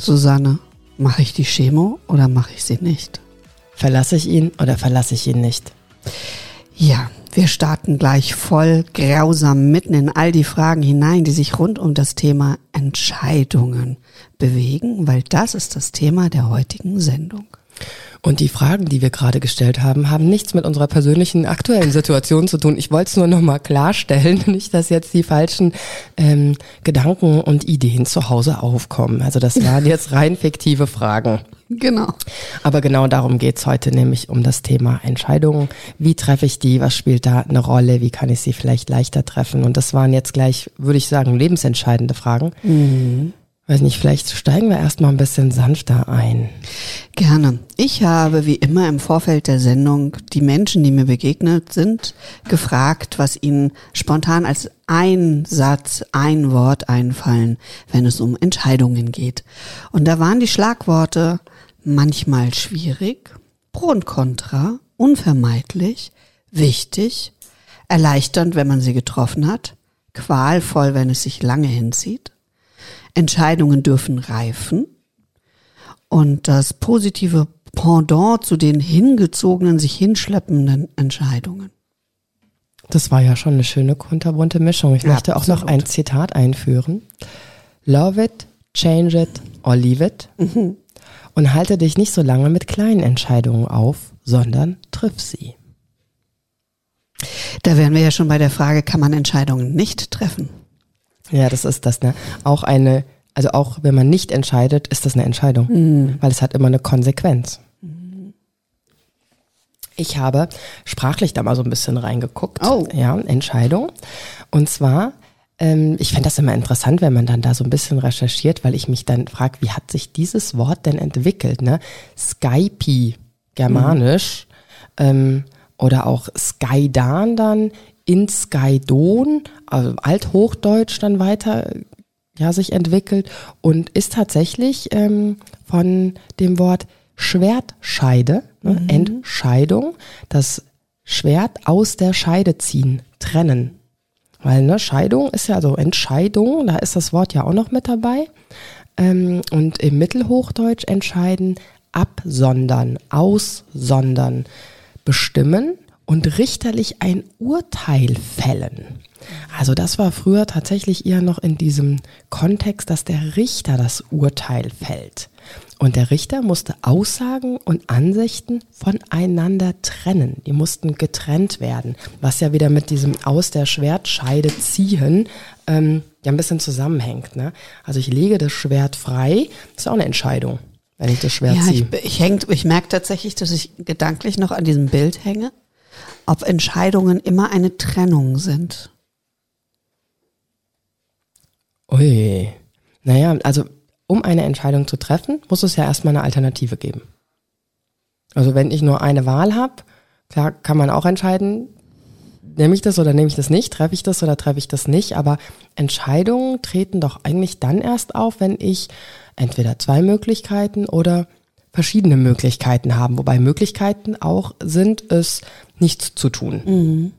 Susanne, mache ich die Chemo oder mache ich sie nicht? Verlasse ich ihn oder verlasse ich ihn nicht? Ja, wir starten gleich voll grausam mitten in all die Fragen hinein, die sich rund um das Thema Entscheidungen bewegen, weil das ist das Thema der heutigen Sendung. Und die Fragen, die wir gerade gestellt haben, haben nichts mit unserer persönlichen aktuellen Situation zu tun. Ich wollte es nur nochmal klarstellen, nicht, dass jetzt die falschen ähm, Gedanken und Ideen zu Hause aufkommen. Also das waren jetzt rein fiktive Fragen. Genau. Aber genau darum geht's heute, nämlich um das Thema Entscheidungen. Wie treffe ich die? Was spielt da eine Rolle? Wie kann ich sie vielleicht leichter treffen? Und das waren jetzt gleich, würde ich sagen, lebensentscheidende Fragen. Mhm. Weiß nicht, vielleicht steigen wir erstmal ein bisschen sanfter ein. Gerne. Ich habe wie immer im Vorfeld der Sendung die Menschen, die mir begegnet sind, gefragt, was ihnen spontan als ein Satz, ein Wort einfallen, wenn es um Entscheidungen geht. Und da waren die Schlagworte manchmal schwierig, pro und contra, unvermeidlich, wichtig, erleichternd, wenn man sie getroffen hat, qualvoll, wenn es sich lange hinzieht, Entscheidungen dürfen reifen und das positive Pendant zu den hingezogenen, sich hinschleppenden Entscheidungen. Das war ja schon eine schöne kunterbunte Mischung. Ich ja, möchte auch noch ein Zitat einführen. Love it, change it or leave it. Mhm. Und halte dich nicht so lange mit kleinen Entscheidungen auf, sondern triff sie. Da wären wir ja schon bei der Frage, kann man Entscheidungen nicht treffen? Ja, das ist das, ne? Auch eine, also auch wenn man nicht entscheidet, ist das eine Entscheidung, mhm. weil es hat immer eine Konsequenz. Ich habe sprachlich da mal so ein bisschen reingeguckt. Oh. Ja, Entscheidung. Und zwar, ähm, ich finde das immer interessant, wenn man dann da so ein bisschen recherchiert, weil ich mich dann frage, wie hat sich dieses Wort denn entwickelt? Ne? Skype, germanisch, mhm. ähm, oder auch Skydan dann in Skydon, also Althochdeutsch dann weiter ja, sich entwickelt und ist tatsächlich ähm, von dem Wort Schwertscheide, ne, mhm. Entscheidung, das Schwert aus der Scheide ziehen, trennen. Weil ne, Scheidung ist ja so Entscheidung, da ist das Wort ja auch noch mit dabei. Ähm, und im Mittelhochdeutsch entscheiden, absondern, aussondern, bestimmen und richterlich ein Urteil fällen. Also das war früher tatsächlich eher noch in diesem Kontext, dass der Richter das Urteil fällt. Und der Richter musste Aussagen und Ansichten voneinander trennen. Die mussten getrennt werden, was ja wieder mit diesem aus der Schwertscheide ziehen ähm, ja ein bisschen zusammenhängt. Ne? Also ich lege das Schwert frei, das ist auch eine Entscheidung, wenn ich das Schwert ja, ziehe. Ich, ich, häng, ich merke tatsächlich, dass ich gedanklich noch an diesem Bild hänge ob Entscheidungen immer eine Trennung sind. Ui. Naja, also um eine Entscheidung zu treffen, muss es ja erstmal eine Alternative geben. Also wenn ich nur eine Wahl habe, klar kann man auch entscheiden, nehme ich das oder nehme ich das nicht, treffe ich das oder treffe ich das nicht, aber Entscheidungen treten doch eigentlich dann erst auf, wenn ich entweder zwei Möglichkeiten oder verschiedene Möglichkeiten haben, wobei Möglichkeiten auch sind, es nicht zu tun. Mhm.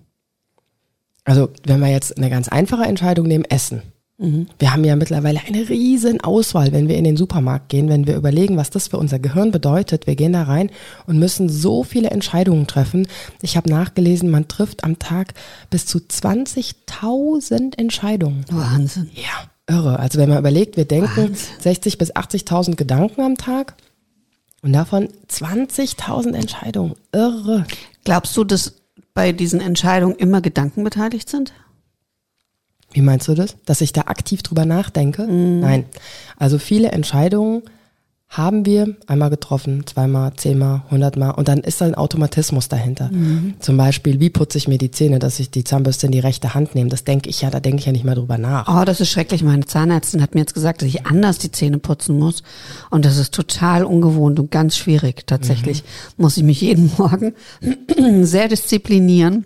Also wenn wir jetzt eine ganz einfache Entscheidung nehmen, Essen. Mhm. Wir haben ja mittlerweile eine riesen Auswahl, wenn wir in den Supermarkt gehen, wenn wir überlegen, was das für unser Gehirn bedeutet. Wir gehen da rein und müssen so viele Entscheidungen treffen. Ich habe nachgelesen, man trifft am Tag bis zu 20.000 Entscheidungen. Wahnsinn. Ja, irre. Also wenn man überlegt, wir denken Wahnsinn. 60 bis 80.000 Gedanken am Tag. Und davon 20.000 Entscheidungen. Irre. Glaubst du, dass bei diesen Entscheidungen immer Gedanken beteiligt sind? Wie meinst du das? Dass ich da aktiv drüber nachdenke? Mm. Nein. Also viele Entscheidungen haben wir einmal getroffen, zweimal, zehnmal, hundertmal und dann ist da ein Automatismus dahinter. Mhm. Zum Beispiel, wie putze ich mir die Zähne, dass ich die Zahnbürste in die rechte Hand nehme. Das denke ich ja, da denke ich ja nicht mal drüber nach. Oh, das ist schrecklich. Meine Zahnärztin hat mir jetzt gesagt, dass ich anders die Zähne putzen muss und das ist total ungewohnt und ganz schwierig. Tatsächlich mhm. muss ich mich jeden Morgen sehr disziplinieren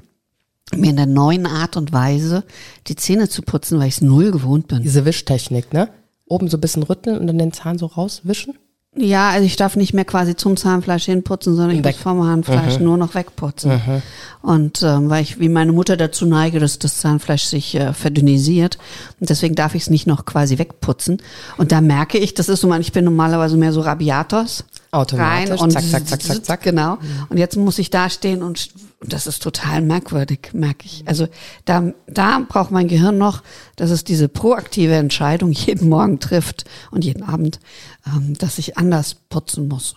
mir in der neuen Art und Weise die Zähne zu putzen, weil ich es null gewohnt bin. Diese Wischtechnik, ne? Oben so ein bisschen rütteln und dann den Zahn so rauswischen? Ja, also ich darf nicht mehr quasi zum Zahnfleisch hinputzen, sondern ich Weg. muss vom Zahnfleisch mhm. nur noch wegputzen. Mhm. Und ähm, weil ich wie meine Mutter dazu neige, dass das Zahnfleisch sich äh, verdünnisiert. Und deswegen darf ich es nicht noch quasi wegputzen. Und da merke ich, das ist so, ich bin normalerweise mehr so Rabiatos. Automatisch, rein und zack, zack, zack, zack, zack. Genau. Und jetzt muss ich da stehen und das ist total merkwürdig, merke ich. Also da, da braucht mein Gehirn noch, dass es diese proaktive Entscheidung jeden Morgen trifft und jeden Abend, ähm, dass ich anders putzen muss.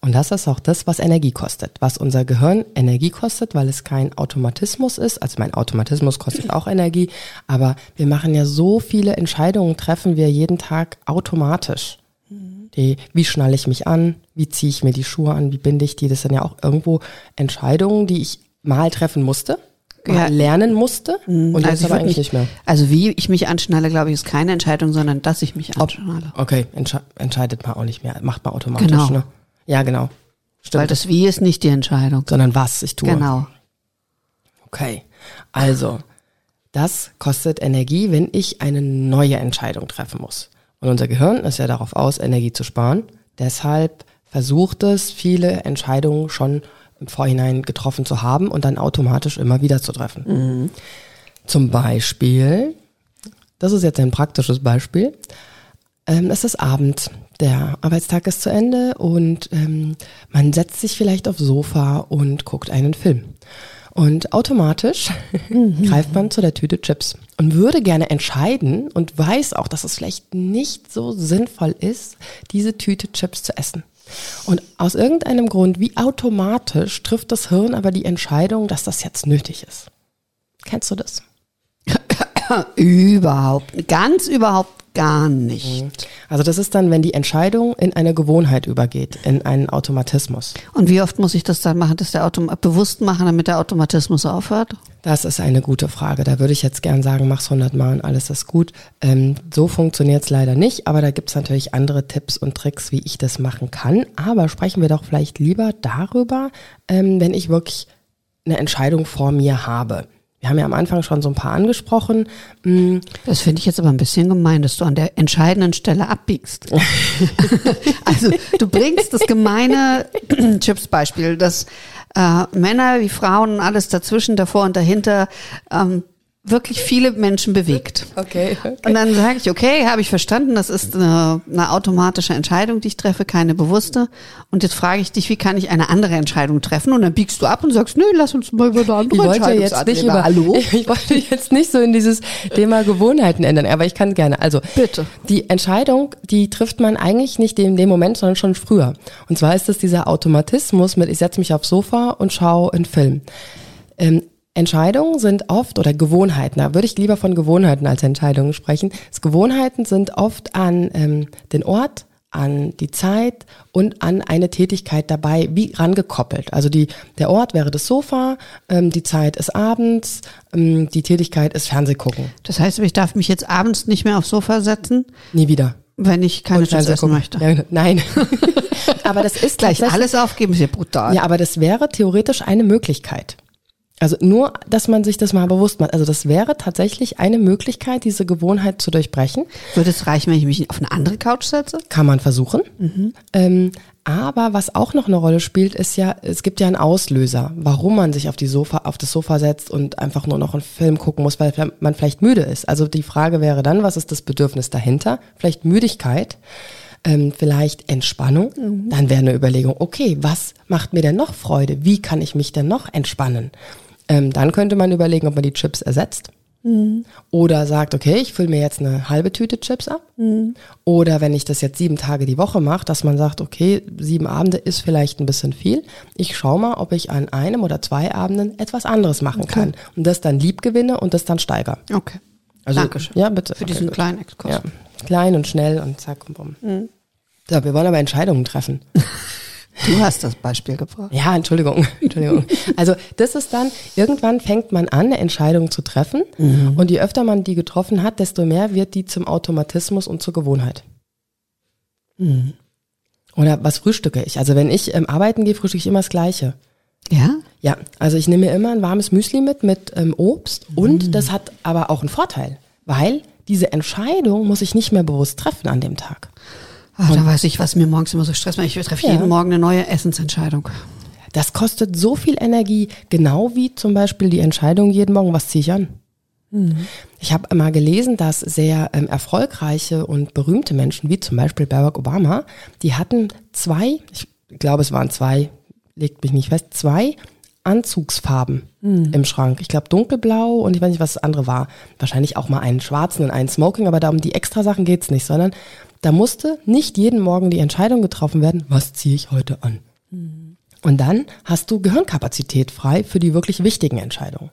Und das ist auch das, was Energie kostet, was unser Gehirn Energie kostet, weil es kein Automatismus ist. Also mein Automatismus kostet auch Energie, aber wir machen ja so viele Entscheidungen, treffen wir jeden Tag automatisch. Die, wie schnalle ich mich an? Wie ziehe ich mir die Schuhe an? Wie binde ich die? Das sind ja auch irgendwo Entscheidungen, die ich mal treffen musste, ja. lernen musste mhm. und jetzt also aber eigentlich nicht mehr. Also wie ich mich anschnalle, glaube ich, ist keine Entscheidung, sondern dass ich mich anschnalle. Okay, Entsche entscheidet man auch nicht mehr, macht man automatisch. Genau. Ne? Ja, genau. Stimmt. Weil das Wie ist nicht die Entscheidung. Sondern was ich tue. Genau. Okay, also das kostet Energie, wenn ich eine neue Entscheidung treffen muss. Und unser Gehirn ist ja darauf aus, Energie zu sparen. Deshalb versucht es, viele Entscheidungen schon im Vorhinein getroffen zu haben und dann automatisch immer wieder zu treffen. Mhm. Zum Beispiel, das ist jetzt ein praktisches Beispiel, ähm, es ist Abend, der Arbeitstag ist zu Ende und ähm, man setzt sich vielleicht aufs Sofa und guckt einen Film. Und automatisch mhm. greift man zu der Tüte Chips und würde gerne entscheiden und weiß auch, dass es vielleicht nicht so sinnvoll ist, diese Tüte Chips zu essen. Und aus irgendeinem Grund, wie automatisch, trifft das Hirn aber die Entscheidung, dass das jetzt nötig ist. Kennst du das? überhaupt, ganz überhaupt gar nicht. Also das ist dann, wenn die Entscheidung in eine Gewohnheit übergeht, in einen Automatismus. Und wie oft muss ich das dann machen, dass der Autom bewusst machen, damit der Automatismus aufhört? Das ist eine gute Frage. Da würde ich jetzt gern sagen, mach's 100 Mal und alles ist gut. Ähm, so funktioniert's leider nicht, aber da gibt's natürlich andere Tipps und Tricks, wie ich das machen kann. Aber sprechen wir doch vielleicht lieber darüber, ähm, wenn ich wirklich eine Entscheidung vor mir habe. Wir haben ja am Anfang schon so ein paar angesprochen. Mm. Das finde ich jetzt aber ein bisschen gemein, dass du an der entscheidenden Stelle abbiegst. also du bringst das gemeine Chips-Beispiel, dass äh, Männer wie Frauen, alles dazwischen, davor und dahinter ähm, wirklich viele Menschen bewegt. Okay, okay. Und dann sage ich, okay, habe ich verstanden, das ist eine, eine, automatische Entscheidung, die ich treffe, keine bewusste. Und jetzt frage ich dich, wie kann ich eine andere Entscheidung treffen? Und dann biegst du ab und sagst, nee, lass uns mal über eine andere ich wollte jetzt nicht über, Hallo? Ich wollte jetzt nicht so in dieses Thema Gewohnheiten ändern, aber ich kann gerne. Also, bitte. Die Entscheidung, die trifft man eigentlich nicht in dem Moment, sondern schon früher. Und zwar ist es dieser Automatismus mit, ich setze mich aufs Sofa und schaue einen Film. Ähm, Entscheidungen sind oft, oder Gewohnheiten, da würde ich lieber von Gewohnheiten als Entscheidungen sprechen. Das Gewohnheiten sind oft an ähm, den Ort, an die Zeit und an eine Tätigkeit dabei wie rangekoppelt. Also die, der Ort wäre das Sofa, ähm, die Zeit ist abends, ähm, die Tätigkeit ist Fernsehgucken. Das heißt, ich darf mich jetzt abends nicht mehr aufs Sofa setzen? Nie wieder. Wenn ich keine Chips essen möchte. Ja, nein. aber das ist gleich alles aufgeben, ist ja brutal. Ja, aber das wäre theoretisch eine Möglichkeit. Also nur, dass man sich das mal bewusst macht. Also das wäre tatsächlich eine Möglichkeit, diese Gewohnheit zu durchbrechen. Würde es reichen, wenn ich mich auf eine andere Couch setze? Kann man versuchen. Mhm. Ähm, aber was auch noch eine Rolle spielt, ist ja, es gibt ja einen Auslöser, warum man sich auf die Sofa, auf das Sofa setzt und einfach nur noch einen Film gucken muss, weil man vielleicht müde ist. Also die Frage wäre dann, was ist das Bedürfnis dahinter? Vielleicht Müdigkeit ähm, vielleicht Entspannung, mhm. dann wäre eine Überlegung, okay, was macht mir denn noch Freude? Wie kann ich mich denn noch entspannen? Ähm, dann könnte man überlegen, ob man die Chips ersetzt. Mhm. Oder sagt, okay, ich fülle mir jetzt eine halbe Tüte Chips ab. Mhm. Oder wenn ich das jetzt sieben Tage die Woche mache, dass man sagt, okay, sieben Abende ist vielleicht ein bisschen viel. Ich schaue mal, ob ich an einem oder zwei Abenden etwas anderes machen okay. kann. Und das dann lieb gewinne und das dann steigere. Okay. Also, Dankeschön. Ja, bitte. Für okay, diesen gut. kleinen Exkurs. Ja. Klein und schnell und zack und bumm. Mhm. So, wir wollen aber Entscheidungen treffen. Du hast das Beispiel gebracht. Ja, Entschuldigung. Entschuldigung. Also das ist dann, irgendwann fängt man an, eine Entscheidung zu treffen. Mhm. Und je öfter man die getroffen hat, desto mehr wird die zum Automatismus und zur Gewohnheit. Mhm. Oder was frühstücke ich? Also wenn ich ähm, arbeiten gehe, frühstücke ich immer das Gleiche. Ja? Ja, also ich nehme mir immer ein warmes Müsli mit, mit ähm, Obst. Mhm. Und das hat aber auch einen Vorteil, weil diese Entscheidung muss ich nicht mehr bewusst treffen an dem Tag. Ach, da weiß ich, was mir morgens immer so stresst. Ich treffe ja. jeden Morgen eine neue Essensentscheidung. Das kostet so viel Energie, genau wie zum Beispiel die Entscheidung jeden Morgen, was ziehe ich an. Mhm. Ich habe mal gelesen, dass sehr ähm, erfolgreiche und berühmte Menschen, wie zum Beispiel Barack Obama, die hatten zwei, ich glaube es waren zwei, legt mich nicht fest, zwei Anzugsfarben mhm. im Schrank. Ich glaube dunkelblau und ich weiß nicht, was das andere war. Wahrscheinlich auch mal einen schwarzen und einen Smoking, aber da um die extra Sachen geht's nicht, sondern da musste nicht jeden Morgen die Entscheidung getroffen werden, was ziehe ich heute an. Mhm. Und dann hast du Gehirnkapazität frei für die wirklich wichtigen Entscheidungen.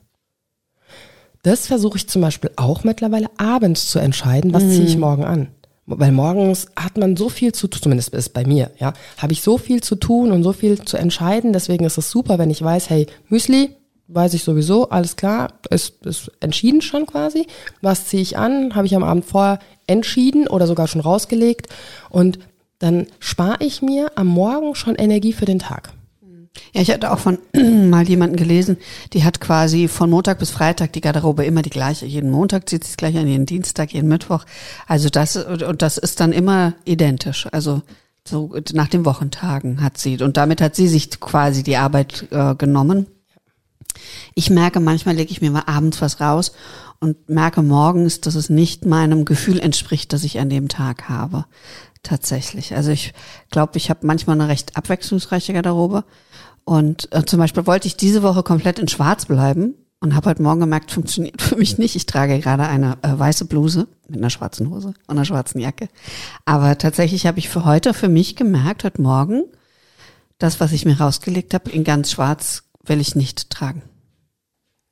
Das versuche ich zum Beispiel auch mittlerweile abends zu entscheiden, was mhm. ziehe ich morgen an. Weil morgens hat man so viel zu tun, zumindest ist bei mir, ja, habe ich so viel zu tun und so viel zu entscheiden. Deswegen ist es super, wenn ich weiß, hey, Müsli, weiß ich sowieso, alles klar, ist, ist entschieden schon quasi. Was ziehe ich an, habe ich am Abend vorher entschieden oder sogar schon rausgelegt. Und dann spare ich mir am Morgen schon Energie für den Tag. Ja, ich hatte auch von mal jemanden gelesen, die hat quasi von Montag bis Freitag die Garderobe immer die gleiche. Jeden Montag zieht sie es gleich an, jeden Dienstag, jeden Mittwoch. Also das, und das ist dann immer identisch. Also so nach den Wochentagen hat sie, und damit hat sie sich quasi die Arbeit äh, genommen. Ich merke, manchmal lege ich mir mal abends was raus und merke morgens, dass es nicht meinem Gefühl entspricht, das ich an dem Tag habe. Tatsächlich. Also ich glaube, ich habe manchmal eine recht abwechslungsreiche Garderobe. Und äh, zum Beispiel wollte ich diese Woche komplett in Schwarz bleiben und habe heute Morgen gemerkt, funktioniert für mich nicht. Ich trage gerade eine äh, weiße Bluse mit einer schwarzen Hose und einer schwarzen Jacke. Aber tatsächlich habe ich für heute für mich gemerkt, heute Morgen, das, was ich mir rausgelegt habe, in ganz schwarz will ich nicht tragen.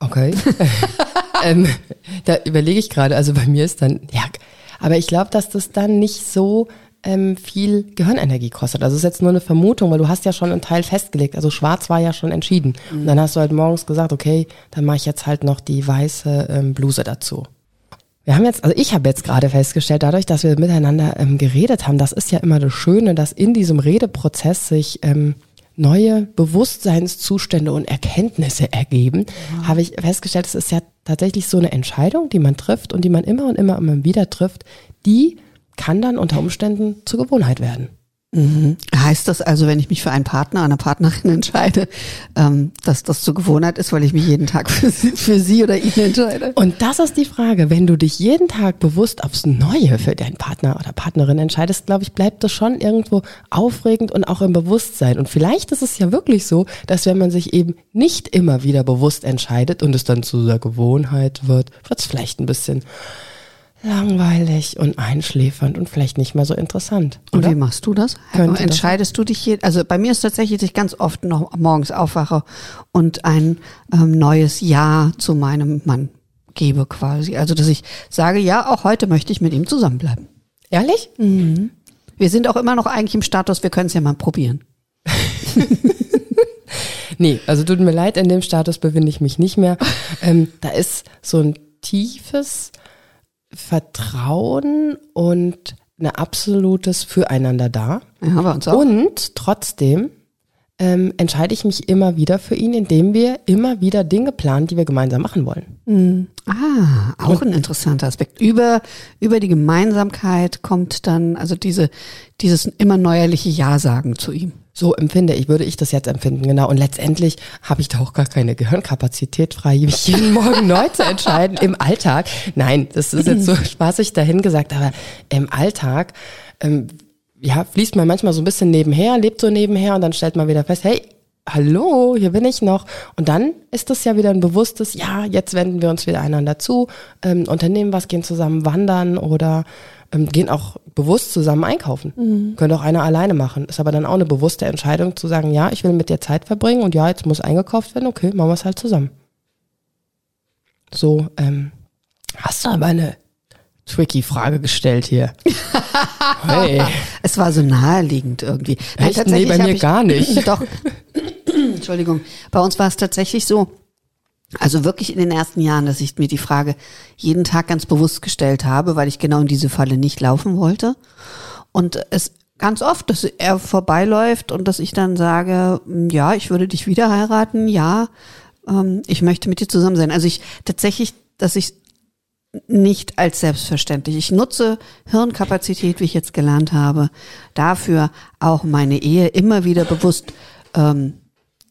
Okay. ähm, da überlege ich gerade, also bei mir ist dann, ja, aber ich glaube, dass das dann nicht so ähm, viel Gehirnenergie kostet. Also es ist jetzt nur eine Vermutung, weil du hast ja schon einen Teil festgelegt. Also schwarz war ja schon entschieden. Mhm. Und dann hast du halt morgens gesagt, okay, dann mache ich jetzt halt noch die weiße ähm, Bluse dazu. Wir haben jetzt, also ich habe jetzt gerade festgestellt, dadurch, dass wir miteinander ähm, geredet haben, das ist ja immer das Schöne, dass in diesem Redeprozess sich ähm, neue Bewusstseinszustände und Erkenntnisse ergeben, ja. habe ich festgestellt, es ist ja tatsächlich so eine Entscheidung, die man trifft und die man immer und immer und immer wieder trifft, die kann dann unter Umständen zur Gewohnheit werden. Mhm. Heißt das also, wenn ich mich für einen Partner, eine Partnerin entscheide, ähm, dass das zur Gewohnheit ist, weil ich mich jeden Tag für sie, für sie oder ihn entscheide? Und das ist die Frage. Wenn du dich jeden Tag bewusst aufs Neue für deinen Partner oder Partnerin entscheidest, glaube ich, bleibt das schon irgendwo aufregend und auch im Bewusstsein. Und vielleicht ist es ja wirklich so, dass wenn man sich eben nicht immer wieder bewusst entscheidet und es dann zu der Gewohnheit wird, wird es vielleicht ein bisschen langweilig und einschläfernd und vielleicht nicht mehr so interessant. Oder? Und wie machst du das? Könnte Entscheidest das? du dich hier? Also bei mir ist tatsächlich, dass ich ganz oft noch morgens aufwache und ein ähm, neues Ja zu meinem Mann gebe quasi. Also dass ich sage, ja, auch heute möchte ich mit ihm zusammenbleiben. Ehrlich? Mhm. Wir sind auch immer noch eigentlich im Status, wir können es ja mal probieren. nee, also tut mir leid, in dem Status befinde ich mich nicht mehr. Ähm, da ist so ein tiefes Vertrauen und ein absolutes Füreinander da. Ja, bei uns auch. Und trotzdem ähm, entscheide ich mich immer wieder für ihn, indem wir immer wieder Dinge planen, die wir gemeinsam machen wollen. Mhm. Ah, auch ein interessanter Aspekt. Über, über die Gemeinsamkeit kommt dann also diese, dieses immer neuerliche Ja sagen zu ihm. So empfinde ich, würde ich das jetzt empfinden, genau. Und letztendlich habe ich da auch gar keine Gehirnkapazität frei, mich jeden Morgen neu zu entscheiden im Alltag. Nein, das ist jetzt so spaßig dahin gesagt, aber im Alltag, ähm, ja, fließt man manchmal so ein bisschen nebenher, lebt so nebenher und dann stellt man wieder fest, hey, hallo, hier bin ich noch. Und dann ist das ja wieder ein bewusstes, ja, jetzt wenden wir uns wieder einander zu, ähm, unternehmen was, gehen zusammen wandern oder ähm, gehen auch bewusst zusammen einkaufen. Mhm. Könnte auch einer alleine machen. Ist aber dann auch eine bewusste Entscheidung zu sagen, ja, ich will mit dir Zeit verbringen und ja, jetzt muss eingekauft werden, okay, machen wir es halt zusammen. So, ähm, hast du aber eine tricky Frage gestellt hier. hey. Es war so naheliegend irgendwie. Nein, Echt? Nee, bei mir ich, gar nicht. Doch. Entschuldigung. Bei uns war es tatsächlich so, also wirklich in den ersten Jahren, dass ich mir die Frage jeden Tag ganz bewusst gestellt habe, weil ich genau in diese Falle nicht laufen wollte. Und es ganz oft, dass er vorbeiläuft und dass ich dann sage, ja, ich würde dich wieder heiraten, ja, ähm, ich möchte mit dir zusammen sein. Also ich tatsächlich, dass ich nicht als selbstverständlich. Ich nutze Hirnkapazität, wie ich jetzt gelernt habe, dafür auch meine Ehe immer wieder bewusst ähm,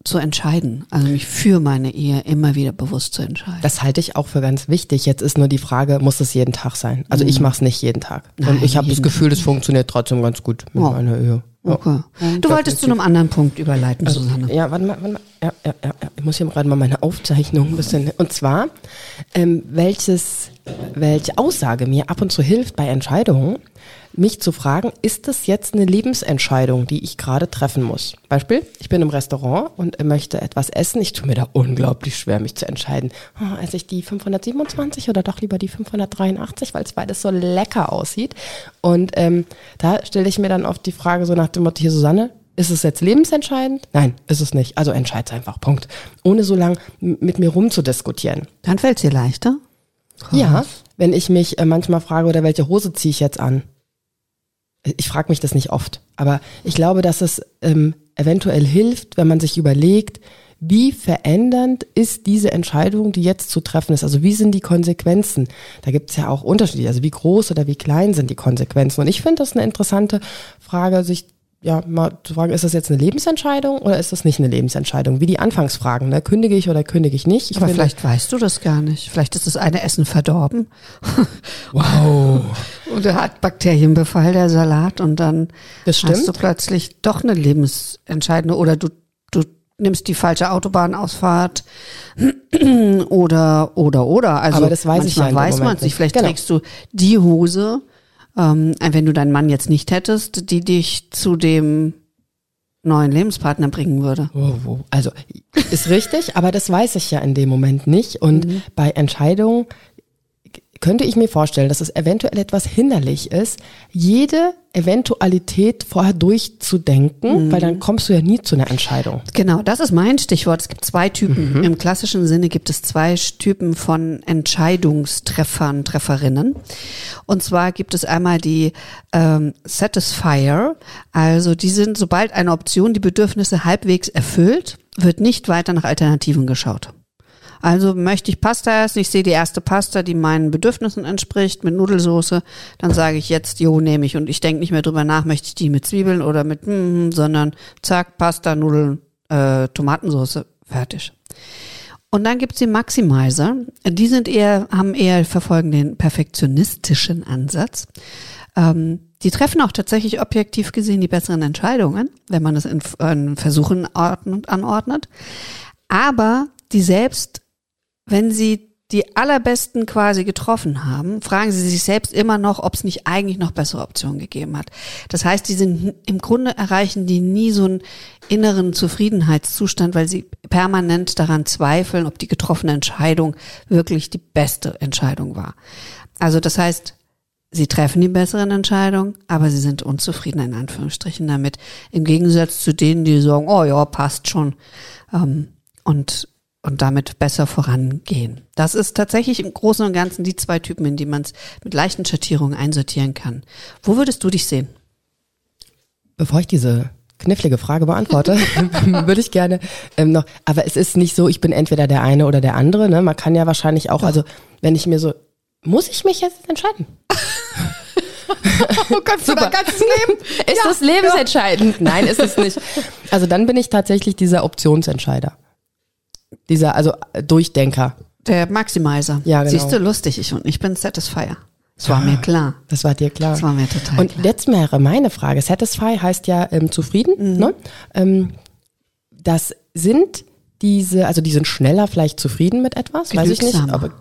zu entscheiden, also mich für meine Ehe immer wieder bewusst zu entscheiden. Das halte ich auch für ganz wichtig. Jetzt ist nur die Frage, muss es jeden Tag sein? Also mhm. ich mache es nicht jeden Tag. Nein, und ich habe das Gefühl, es funktioniert trotzdem ganz gut mit oh. meiner Ehe. Okay. Du wolltest zu einem anderen Punkt überleiten, also, Susanne. Ja, warte mal, warte mal. Ja, ja, ja, ja. Ich muss hier gerade mal meine Aufzeichnung ein bisschen. Und zwar, ähm, welches, welche Aussage mir ab und zu hilft bei Entscheidungen, mich zu fragen, ist das jetzt eine Lebensentscheidung, die ich gerade treffen muss? Beispiel, ich bin im Restaurant und möchte etwas essen. Ich tue mir da unglaublich schwer, mich zu entscheiden. Oh, esse ich die 527 oder doch lieber die 583, weil es beides so lecker aussieht. Und ähm, da stelle ich mir dann oft die Frage so nach dem Motto, hier Susanne, ist es jetzt lebensentscheidend? Nein, ist es nicht. Also entscheide einfach, Punkt. Ohne so lang mit mir rumzudiskutieren. Dann fällt es dir leichter? Ja, wenn ich mich äh, manchmal frage, oder welche Hose ziehe ich jetzt an? Ich frage mich das nicht oft, aber ich glaube, dass es ähm, eventuell hilft, wenn man sich überlegt, wie verändernd ist diese Entscheidung, die jetzt zu treffen ist? Also wie sind die Konsequenzen? Da gibt es ja auch Unterschiede. Also wie groß oder wie klein sind die Konsequenzen? Und ich finde das eine interessante Frage, sich ja, mal zu fragen, ist das jetzt eine Lebensentscheidung oder ist das nicht eine Lebensentscheidung? Wie die Anfangsfragen, ne? Kündige ich oder kündige ich nicht? Ich Aber vielleicht weißt du das gar nicht. Vielleicht ist das eine Essen verdorben. Wow. oder hat Bakterienbefall der Salat und dann hast du plötzlich doch eine lebensentscheidende oder du, du nimmst die falsche Autobahnausfahrt oder, oder, oder. Also Aber das weiß ich ja weiß man es nicht. Vielleicht genau. trägst du die Hose, ähm, wenn du deinen Mann jetzt nicht hättest, die dich zu dem neuen Lebenspartner bringen würde. Wow. Also ist richtig, aber das weiß ich ja in dem Moment nicht. Und mhm. bei Entscheidungen könnte ich mir vorstellen, dass es eventuell etwas hinderlich ist, jede Eventualität vorher durchzudenken, mhm. weil dann kommst du ja nie zu einer Entscheidung. Genau, das ist mein Stichwort. Es gibt zwei Typen. Mhm. Im klassischen Sinne gibt es zwei Typen von Entscheidungstreffern, Trefferinnen. Und zwar gibt es einmal die ähm, Satisfier. Also die sind, sobald eine Option die Bedürfnisse halbwegs erfüllt, wird nicht weiter nach Alternativen geschaut. Also möchte ich Pasta essen, ich sehe die erste Pasta, die meinen Bedürfnissen entspricht, mit Nudelsoße, dann sage ich jetzt, jo, nehme ich. Und ich denke nicht mehr drüber nach, möchte ich die mit Zwiebeln oder mit, mm, sondern zack, Pasta, Nudeln, äh, Tomatensauce, fertig. Und dann gibt's die Maximizer. Die sind eher, haben eher, verfolgen den perfektionistischen Ansatz. Ähm, die treffen auch tatsächlich objektiv gesehen die besseren Entscheidungen, wenn man es in, in Versuchen ordnet, anordnet. Aber die selbst wenn Sie die allerbesten quasi getroffen haben, fragen Sie sich selbst immer noch, ob es nicht eigentlich noch bessere Optionen gegeben hat. Das heißt, die sind im Grunde erreichen die nie so einen inneren Zufriedenheitszustand, weil sie permanent daran zweifeln, ob die getroffene Entscheidung wirklich die beste Entscheidung war. Also das heißt, sie treffen die besseren Entscheidungen, aber sie sind unzufrieden in Anführungsstrichen damit. Im Gegensatz zu denen, die sagen, oh ja, passt schon. Ähm, und und damit besser vorangehen. Das ist tatsächlich im Großen und Ganzen die zwei Typen, in die man es mit leichten Schattierungen einsortieren kann. Wo würdest du dich sehen? Bevor ich diese knifflige Frage beantworte, würde ich gerne ähm, noch, aber es ist nicht so, ich bin entweder der eine oder der andere. Ne? Man kann ja wahrscheinlich auch, Doch. also wenn ich mir so, muss ich mich jetzt entscheiden? oh Gott, für dein ganzes Leben? Ist ja, das lebensentscheidend? Ja. Nein, ist es nicht. Also dann bin ich tatsächlich dieser Optionsentscheider. Dieser, also Durchdenker. Der Maximizer. Ja, genau. Siehst du, lustig ich und ich bin Satisfier. Das war ah, mir klar. Das war dir klar. Das war mir total und klar. jetzt wäre meine Frage. Satisfy heißt ja ähm, zufrieden. Mhm. Ne? Ähm, das sind diese, also die sind schneller vielleicht zufrieden mit etwas, weiß ich nicht. Aber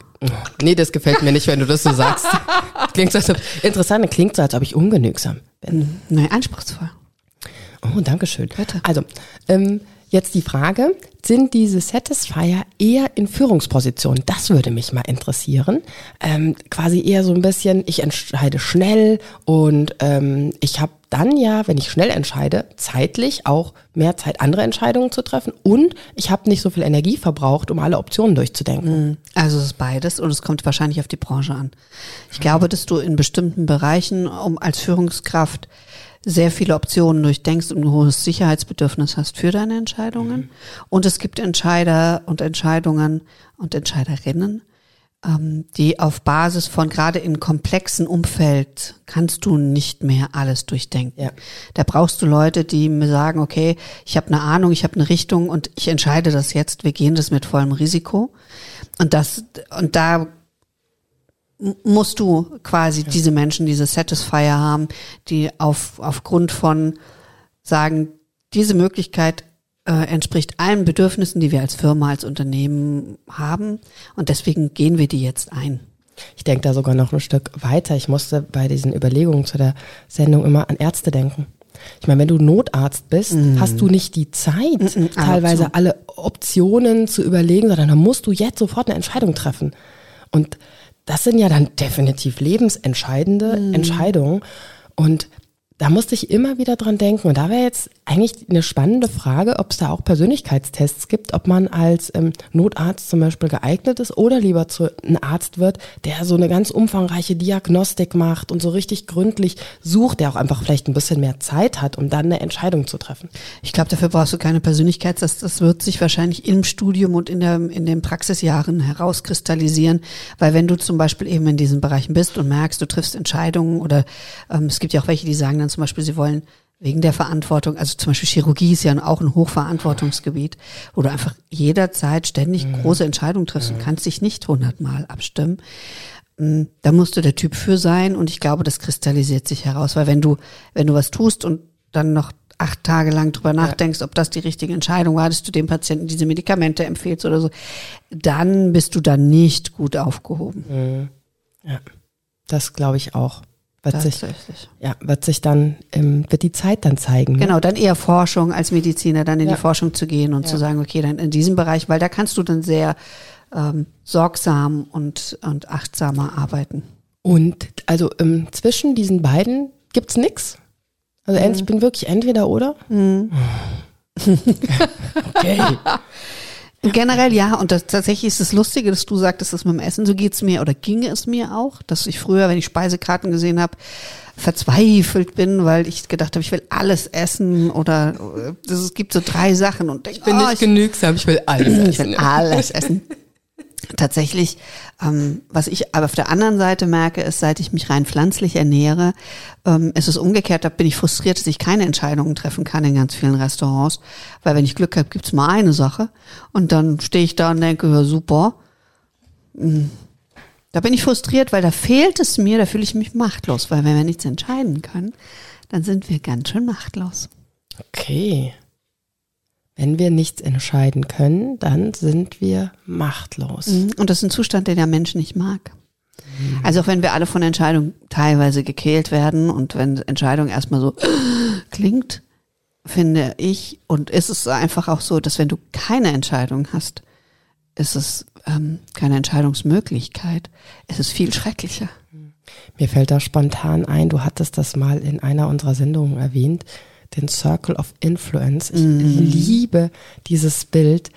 nee, das gefällt mir nicht, wenn du das so sagst. klingt so, interessant, klingt so, als ob ich ungenügsam bin. Mhm. Nein, anspruchsvoll. Oh, danke schön. Bitte. Also, ähm, Jetzt die Frage, sind diese Satisfier eher in Führungspositionen? Das würde mich mal interessieren. Ähm, quasi eher so ein bisschen, ich entscheide schnell und ähm, ich habe dann ja, wenn ich schnell entscheide, zeitlich auch mehr Zeit, andere Entscheidungen zu treffen und ich habe nicht so viel Energie verbraucht, um alle Optionen durchzudenken. Mhm. Also es ist beides und es kommt wahrscheinlich auf die Branche an. Ich glaube, dass du in bestimmten Bereichen, um als Führungskraft sehr viele Optionen durchdenkst und ein hohes Sicherheitsbedürfnis hast für deine Entscheidungen. Mhm. Und es gibt Entscheider und Entscheidungen und Entscheiderinnen, ähm, die auf Basis von gerade in komplexen Umfeld kannst du nicht mehr alles durchdenken. Ja. Da brauchst du Leute, die mir sagen, okay, ich habe eine Ahnung, ich habe eine Richtung und ich entscheide das jetzt, wir gehen das mit vollem Risiko. Und das, und da musst du quasi ja. diese Menschen, diese Satisfier haben, die auf, aufgrund von sagen, diese Möglichkeit äh, entspricht allen Bedürfnissen, die wir als Firma, als Unternehmen haben. Und deswegen gehen wir die jetzt ein. Ich denke da sogar noch ein Stück weiter. Ich musste bei diesen Überlegungen zu der Sendung immer an Ärzte denken. Ich meine, wenn du Notarzt bist, mm. hast du nicht die Zeit, mm, teilweise alle Optionen zu überlegen, sondern da musst du jetzt sofort eine Entscheidung treffen. Und das sind ja dann definitiv lebensentscheidende mhm. Entscheidungen. Und da musste ich immer wieder dran denken. Und da wäre jetzt eigentlich eine spannende Frage, ob es da auch Persönlichkeitstests gibt, ob man als ähm, Notarzt zum Beispiel geeignet ist oder lieber zu einem Arzt wird, der so eine ganz umfangreiche Diagnostik macht und so richtig gründlich sucht, der auch einfach vielleicht ein bisschen mehr Zeit hat, um dann eine Entscheidung zu treffen. Ich glaube, dafür brauchst du keine Persönlichkeitstests. Das wird sich wahrscheinlich im Studium und in, der, in den Praxisjahren herauskristallisieren, weil wenn du zum Beispiel eben in diesen Bereichen bist und merkst, du triffst Entscheidungen oder ähm, es gibt ja auch welche, die sagen dann zum Beispiel, sie wollen wegen der Verantwortung, also zum Beispiel Chirurgie ist ja auch ein Hochverantwortungsgebiet, wo du einfach jederzeit ständig mhm. große Entscheidungen triffst mhm. und kannst dich nicht hundertmal abstimmen. Mm, da musst du der Typ für sein und ich glaube, das kristallisiert sich heraus, weil wenn du, wenn du was tust und dann noch acht Tage lang drüber nachdenkst, ja. ob das die richtige Entscheidung war, dass du dem Patienten diese Medikamente empfehlst oder so, dann bist du da nicht gut aufgehoben. Mhm. Ja, das glaube ich auch. Wird sich, ja, wird sich dann, ähm, wird die Zeit dann zeigen. Ne? Genau, dann eher Forschung als Mediziner, dann in ja. die Forschung zu gehen und ja. zu sagen, okay, dann in diesem Bereich, weil da kannst du dann sehr ähm, sorgsam und, und achtsamer arbeiten. Und also ähm, zwischen diesen beiden gibt's nix? Also mhm. ich bin wirklich entweder oder? Mhm. okay. Generell ja, und das, tatsächlich ist es Lustige, dass du sagtest, dass mit dem Essen, so geht's mir oder ginge es mir auch, dass ich früher, wenn ich Speisekarten gesehen habe, verzweifelt bin, weil ich gedacht habe, ich will alles essen oder äh, es gibt so drei Sachen und ich bin oh, nicht ich, genügsam, ich will alles essen. Ich will alles essen tatsächlich, ähm, was ich aber auf der anderen Seite merke, ist, seit ich mich rein pflanzlich ernähre, ähm, ist es umgekehrt, da bin ich frustriert, dass ich keine Entscheidungen treffen kann in ganz vielen Restaurants, weil wenn ich Glück habe, gibt's mal eine Sache und dann stehe ich da und denke, ja, super. Hm. Da bin ich frustriert, weil da fehlt es mir, da fühle ich mich machtlos, weil wenn wir nichts entscheiden können, dann sind wir ganz schön machtlos. Okay. Wenn wir nichts entscheiden können, dann sind wir machtlos. Mhm. Und das ist ein Zustand, den der Mensch nicht mag. Mhm. Also auch wenn wir alle von Entscheidungen teilweise gekehlt werden und wenn Entscheidung erstmal so klingt, finde ich, und ist es einfach auch so, dass wenn du keine Entscheidung hast, ist es ähm, keine Entscheidungsmöglichkeit. Es ist viel schrecklicher. Mir fällt da spontan ein, du hattest das mal in einer unserer Sendungen erwähnt, den Circle of Influence. Ich mhm. liebe dieses Bild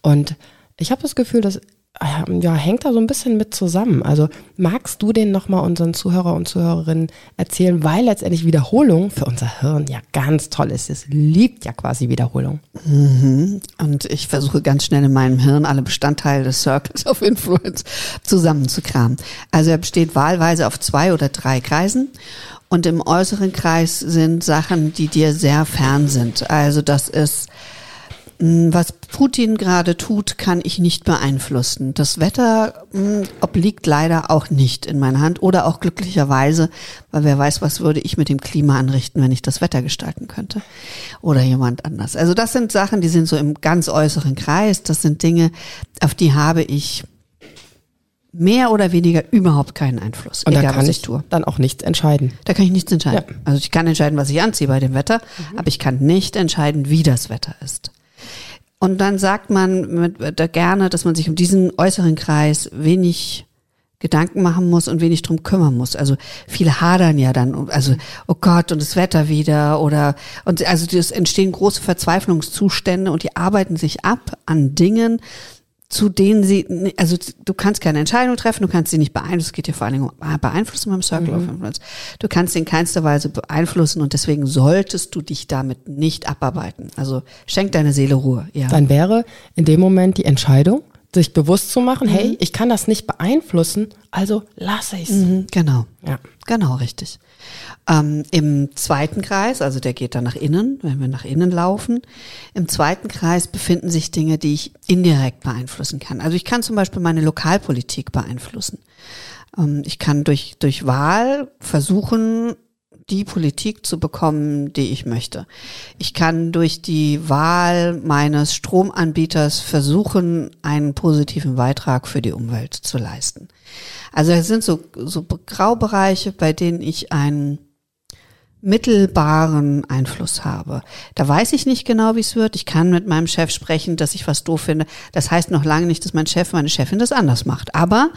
und ich habe das Gefühl, dass ja, hängt da so ein bisschen mit zusammen. Also magst du den nochmal unseren Zuhörer und Zuhörerinnen erzählen, weil letztendlich Wiederholung für unser Hirn ja ganz toll ist. Es liebt ja quasi Wiederholung. Mhm. Und ich versuche ganz schnell in meinem Hirn alle Bestandteile des Circles of Influence zusammenzukramen. Also er besteht wahlweise auf zwei oder drei Kreisen und im äußeren Kreis sind Sachen, die dir sehr fern sind. Also das ist, hm, was Putin gerade tut, kann ich nicht beeinflussen. Das Wetter hm, obliegt leider auch nicht in meiner Hand oder auch glücklicherweise, weil wer weiß, was würde ich mit dem Klima anrichten, wenn ich das Wetter gestalten könnte oder jemand anders. Also das sind Sachen, die sind so im ganz äußeren Kreis. Das sind Dinge, auf die habe ich mehr oder weniger überhaupt keinen Einfluss. Und egal, da kann ich, ich tue. dann auch nichts entscheiden. Da kann ich nichts entscheiden. Ja. Also ich kann entscheiden, was ich anziehe bei dem Wetter, mhm. aber ich kann nicht entscheiden, wie das Wetter ist. Und dann sagt man mit, da gerne, dass man sich um diesen äußeren Kreis wenig Gedanken machen muss und wenig drum kümmern muss. Also viele hadern ja dann, also oh Gott und das Wetter wieder oder und also es entstehen große Verzweiflungszustände und die arbeiten sich ab an Dingen, zu denen sie, also du kannst keine Entscheidung treffen, du kannst sie nicht beeinflussen, es geht hier vor allen Dingen um Beeinflussen beim Circle mhm. of Influence. Du kannst sie in keinster Weise beeinflussen und deswegen solltest du dich damit nicht abarbeiten. Also schenk deine Seele Ruhe. Ja. Dann wäre in dem Moment die Entscheidung, sich bewusst zu machen, mhm. hey, ich kann das nicht beeinflussen, also lasse ich es. Mhm, genau. Ja. Genau, richtig. Ähm, Im zweiten Kreis, also der geht dann nach innen, wenn wir nach innen laufen, im zweiten Kreis befinden sich Dinge, die ich indirekt beeinflussen kann. Also ich kann zum Beispiel meine Lokalpolitik beeinflussen. Ähm, ich kann durch, durch Wahl versuchen, die Politik zu bekommen, die ich möchte. Ich kann durch die Wahl meines Stromanbieters versuchen, einen positiven Beitrag für die Umwelt zu leisten. Also es sind so, so Graubereiche, bei denen ich einen mittelbaren Einfluss habe. Da weiß ich nicht genau, wie es wird. Ich kann mit meinem Chef sprechen, dass ich was doof finde. Das heißt noch lange nicht, dass mein Chef, meine Chefin das anders macht. Aber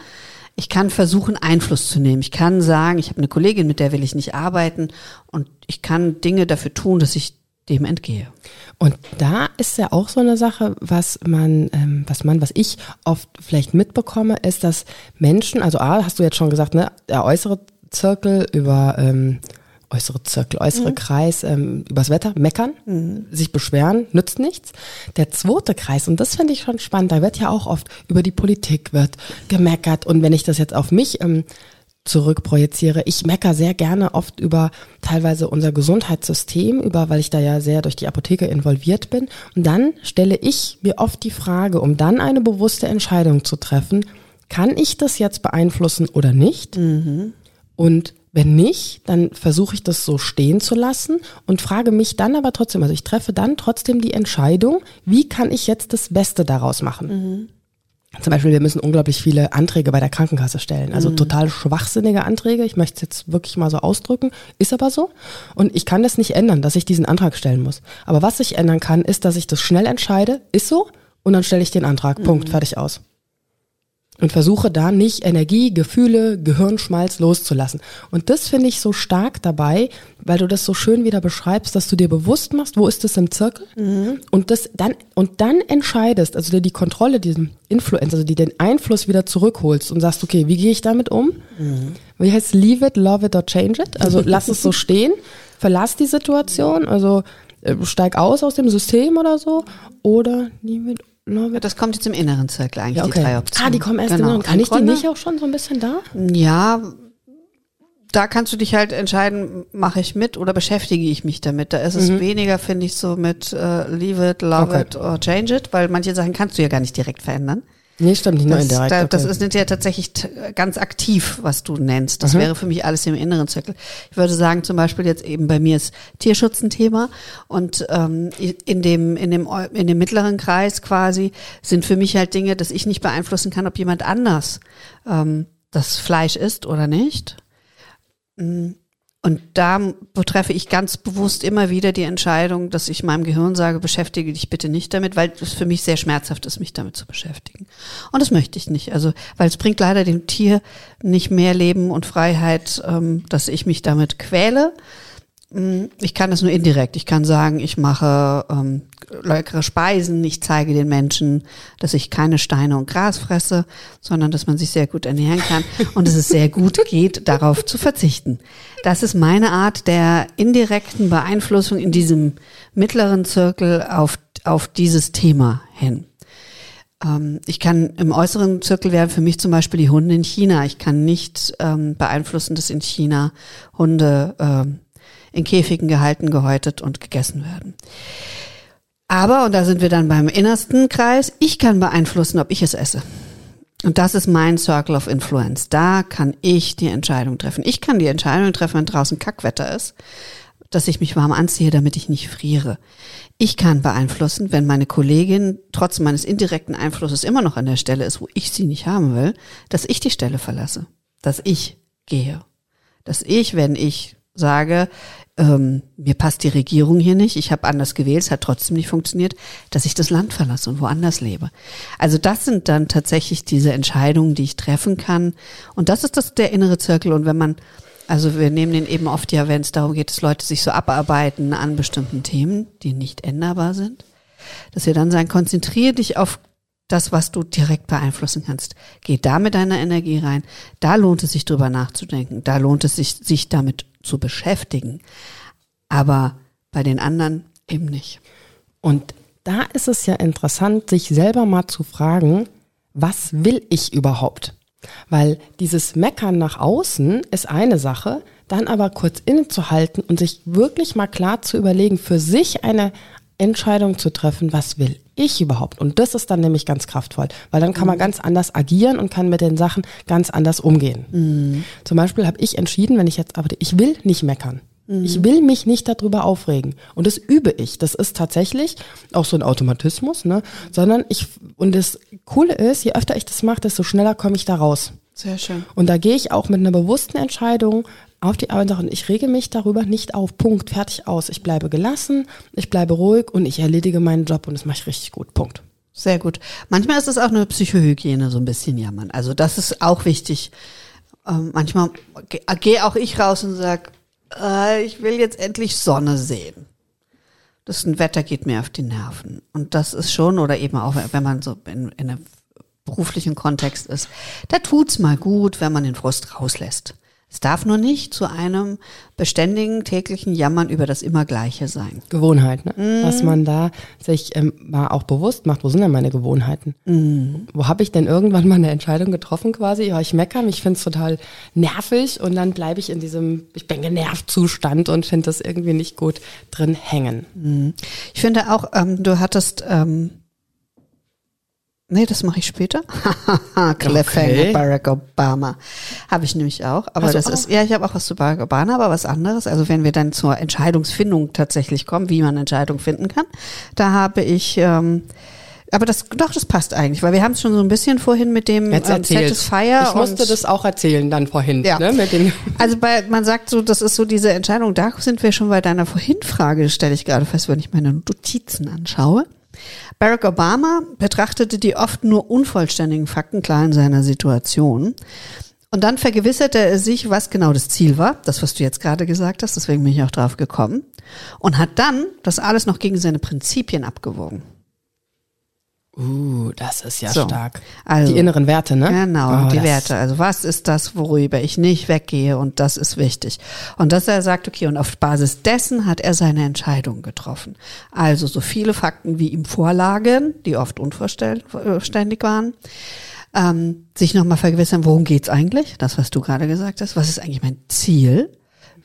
ich kann versuchen, Einfluss zu nehmen. Ich kann sagen, ich habe eine Kollegin, mit der will ich nicht arbeiten und ich kann Dinge dafür tun, dass ich dem entgehe. Und da ist ja auch so eine Sache, was man, ähm, was man, was ich oft vielleicht mitbekomme, ist, dass Menschen, also A, hast du jetzt schon gesagt, ne, der äußere Zirkel über ähm, äußere Zirkel, äußere mhm. Kreis ähm, übers Wetter meckern, mhm. sich beschweren, nützt nichts. Der zweite Kreis, und das finde ich schon spannend, da wird ja auch oft über die Politik wird gemeckert. Und wenn ich das jetzt auf mich ähm, zurückprojiziere, ich mecker sehr gerne oft über teilweise unser Gesundheitssystem, über, weil ich da ja sehr durch die Apotheke involviert bin. Und dann stelle ich mir oft die Frage, um dann eine bewusste Entscheidung zu treffen, kann ich das jetzt beeinflussen oder nicht? Mhm. Und wenn nicht, dann versuche ich das so stehen zu lassen und frage mich dann aber trotzdem, also ich treffe dann trotzdem die Entscheidung, wie kann ich jetzt das Beste daraus machen? Mhm. Zum Beispiel, wir müssen unglaublich viele Anträge bei der Krankenkasse stellen. Also mhm. total schwachsinnige Anträge. Ich möchte es jetzt wirklich mal so ausdrücken. Ist aber so. Und ich kann das nicht ändern, dass ich diesen Antrag stellen muss. Aber was ich ändern kann, ist, dass ich das schnell entscheide. Ist so. Und dann stelle ich den Antrag. Mhm. Punkt. Fertig aus und versuche da nicht Energie, Gefühle, Gehirnschmalz loszulassen. Und das finde ich so stark dabei, weil du das so schön wieder beschreibst, dass du dir bewusst machst, wo ist es im Zirkel mhm. und das dann und dann entscheidest, also dir die Kontrolle, diesen Influencer, also die den Einfluss wieder zurückholst und sagst, okay, wie gehe ich damit um? Mhm. Wie heißt leave it, love it or change it? Also lass es so stehen, verlass die Situation, also äh, steig aus aus dem System oder so oder leave it das kommt jetzt im inneren Zirkel eigentlich, ja, okay. die drei Optionen. Ah, die kommen erst genau. im inneren. Kann ich die nicht auch schon so ein bisschen da? Ja, da kannst du dich halt entscheiden, mache ich mit oder beschäftige ich mich damit. Da ist es mhm. weniger, finde ich, so mit äh, leave it, love okay. it or change it, weil manche Sachen kannst du ja gar nicht direkt verändern. Nee, stimmt, nicht nur indirekt. Da, das ist ja tatsächlich ganz aktiv, was du nennst. Das mhm. wäre für mich alles im inneren Zirkel. Ich würde sagen, zum Beispiel jetzt eben bei mir ist Tierschutz ein Thema und ähm, in dem in dem in dem mittleren Kreis quasi sind für mich halt Dinge, dass ich nicht beeinflussen kann, ob jemand anders ähm, das Fleisch isst oder nicht. Mhm. Und da betreffe ich ganz bewusst immer wieder die Entscheidung, dass ich meinem Gehirn sage, beschäftige dich bitte nicht damit, weil es für mich sehr schmerzhaft ist, mich damit zu beschäftigen. Und das möchte ich nicht. Also, weil es bringt leider dem Tier nicht mehr Leben und Freiheit, ähm, dass ich mich damit quäle, ich kann das nur indirekt. Ich kann sagen, ich mache ähm, leckere Speisen, ich zeige den Menschen, dass ich keine Steine und Gras fresse, sondern dass man sich sehr gut ernähren kann und dass es sehr gut geht, darauf zu verzichten. Das ist meine Art der indirekten Beeinflussung in diesem mittleren Zirkel auf, auf dieses Thema hin. Ähm, ich kann im äußeren Zirkel wären für mich zum Beispiel die Hunde in China. Ich kann nicht ähm, beeinflussen, dass in China Hunde ähm, in Käfigen gehalten, gehäutet und gegessen werden. Aber, und da sind wir dann beim innersten Kreis, ich kann beeinflussen, ob ich es esse. Und das ist mein Circle of Influence. Da kann ich die Entscheidung treffen. Ich kann die Entscheidung treffen, wenn draußen Kackwetter ist, dass ich mich warm anziehe, damit ich nicht friere. Ich kann beeinflussen, wenn meine Kollegin trotz meines indirekten Einflusses immer noch an der Stelle ist, wo ich sie nicht haben will, dass ich die Stelle verlasse, dass ich gehe, dass ich, wenn ich sage, ähm, mir passt die Regierung hier nicht, ich habe anders gewählt, es hat trotzdem nicht funktioniert, dass ich das Land verlasse und woanders lebe. Also das sind dann tatsächlich diese Entscheidungen, die ich treffen kann. Und das ist das der innere Zirkel. Und wenn man, also wir nehmen den eben oft ja, wenn es darum geht, dass Leute sich so abarbeiten an bestimmten Themen, die nicht änderbar sind, dass wir dann sagen, konzentriere dich auf das, was du direkt beeinflussen kannst. Geh da mit deiner Energie rein. Da lohnt es sich drüber nachzudenken. Da lohnt es sich, sich damit zu beschäftigen. Aber bei den anderen eben nicht. Und da ist es ja interessant, sich selber mal zu fragen, was will ich überhaupt? Weil dieses Meckern nach außen ist eine Sache, dann aber kurz innezuhalten und sich wirklich mal klar zu überlegen, für sich eine Entscheidung zu treffen, was will ich überhaupt? Und das ist dann nämlich ganz kraftvoll, weil dann kann man mhm. ganz anders agieren und kann mit den Sachen ganz anders umgehen. Mhm. Zum Beispiel habe ich entschieden, wenn ich jetzt arbeite, ich will nicht meckern. Mhm. Ich will mich nicht darüber aufregen. Und das übe ich. Das ist tatsächlich auch so ein Automatismus, ne? Sondern ich, und das Coole ist, je öfter ich das mache, desto schneller komme ich da raus. Sehr schön. Und da gehe ich auch mit einer bewussten Entscheidung auf die Arbeit und ich rege mich darüber nicht auf. Punkt, fertig aus. Ich bleibe gelassen, ich bleibe ruhig und ich erledige meinen Job und das mache ich richtig gut. Punkt. Sehr gut. Manchmal ist es auch eine Psychohygiene, so ein bisschen jammern. Also das ist auch wichtig. Ähm, manchmal gehe auch ich raus und sag, äh, ich will jetzt endlich Sonne sehen. Das Wetter geht mir auf die Nerven. Und das ist schon, oder eben auch, wenn man so in, in einem beruflichen Kontext ist, da tut's mal gut, wenn man den Frust rauslässt. Es darf nur nicht zu einem beständigen täglichen Jammern über das Immergleiche sein. Gewohnheit, ne? Mm. Dass man da sich ähm, mal auch bewusst macht, wo sind denn meine Gewohnheiten? Mm. Wo habe ich denn irgendwann mal eine Entscheidung getroffen quasi? Ja, ich meckere, ich finde es total nervig und dann bleibe ich in diesem, ich bin genervt Zustand und finde das irgendwie nicht gut drin hängen. Mm. Ich finde auch, ähm, du hattest ähm, Nee, das mache ich später. Cliffhanger, okay. Barack Obama. Habe ich nämlich auch. Aber also das auch? ist, ja, ich habe auch was zu Barack Obama, aber was anderes. Also wenn wir dann zur Entscheidungsfindung tatsächlich kommen, wie man Entscheidungen finden kann, da habe ich, ähm, aber das, doch, das passt eigentlich, weil wir haben es schon so ein bisschen vorhin mit dem Jetzt ähm, Satisfier. Ich musste das auch erzählen dann vorhin. Ja. Ne, mit den also bei, man sagt so, das ist so diese Entscheidung, da sind wir schon bei deiner Vorhin-Frage, stelle ich gerade fest, wenn ich meine Notizen anschaue. Barack Obama betrachtete die oft nur unvollständigen Fakten klar in seiner Situation. Und dann vergewisserte er sich, was genau das Ziel war, das, was du jetzt gerade gesagt hast, deswegen bin ich auch drauf gekommen, und hat dann das alles noch gegen seine Prinzipien abgewogen. Uh, das ist ja so, stark. Also, die inneren Werte, ne? Genau, oh, die Werte. Also was ist das, worüber ich nicht weggehe und das ist wichtig. Und dass er sagt, okay, und auf Basis dessen hat er seine Entscheidung getroffen. Also so viele Fakten wie ihm vorlagen, die oft unverständlich waren. Ähm, sich nochmal vergewissern, worum geht's eigentlich? Das, was du gerade gesagt hast. Was ist eigentlich mein Ziel?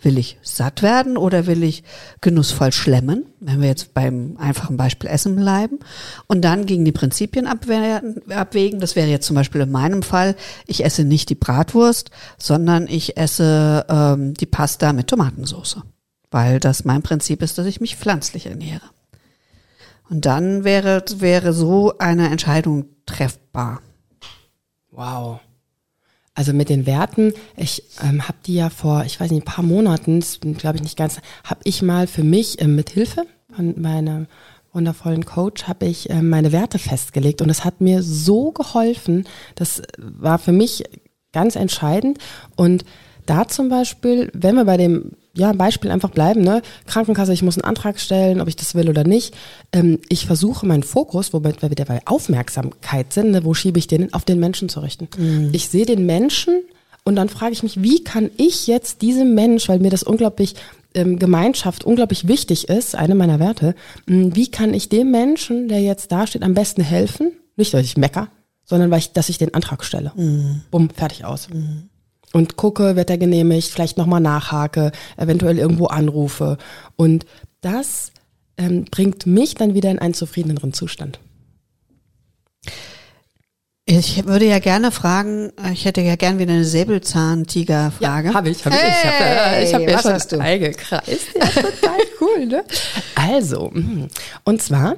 Will ich satt werden oder will ich genussvoll schlemmen? Wenn wir jetzt beim einfachen Beispiel Essen bleiben. Und dann gegen die Prinzipien abwägen. Das wäre jetzt zum Beispiel in meinem Fall, ich esse nicht die Bratwurst, sondern ich esse ähm, die Pasta mit Tomatensauce. Weil das mein Prinzip ist, dass ich mich pflanzlich ernähre. Und dann wäre, wäre so eine Entscheidung treffbar. Wow. Also mit den Werten, ich ähm, habe die ja vor, ich weiß nicht, ein paar Monaten, glaube ich nicht ganz, habe ich mal für mich ähm, mit Hilfe von meinem wundervollen Coach habe ich äh, meine Werte festgelegt und das hat mir so geholfen. Das war für mich ganz entscheidend und da zum Beispiel, wenn wir bei dem ja, Beispiel einfach bleiben, ne? Krankenkasse, ich muss einen Antrag stellen, ob ich das will oder nicht. Ähm, ich versuche meinen Fokus, wobei wir wieder bei Aufmerksamkeit sind, ne? wo schiebe ich den, auf den Menschen zu richten. Mhm. Ich sehe den Menschen und dann frage ich mich, wie kann ich jetzt diesem Mensch, weil mir das unglaublich ähm, Gemeinschaft unglaublich wichtig ist, eine meiner Werte, mh, wie kann ich dem Menschen, der jetzt da steht, am besten helfen? Nicht, dass ich mecker, sondern weil ich, dass ich den Antrag stelle. Mhm. Bumm, fertig aus. Mhm und gucke, wird er genehmigt, vielleicht nochmal nachhake, eventuell irgendwo anrufe. Und das ähm, bringt mich dann wieder in einen zufriedeneren Zustand. Ich würde ja gerne fragen, ich hätte ja gerne wieder eine Säbelzahntiger-Frage. Ja, habe ich, habe hey, ich. Ich habe äh, ich hab ja schon hast du? eingekreist. Ja, total cool, ne? Also, mm, und zwar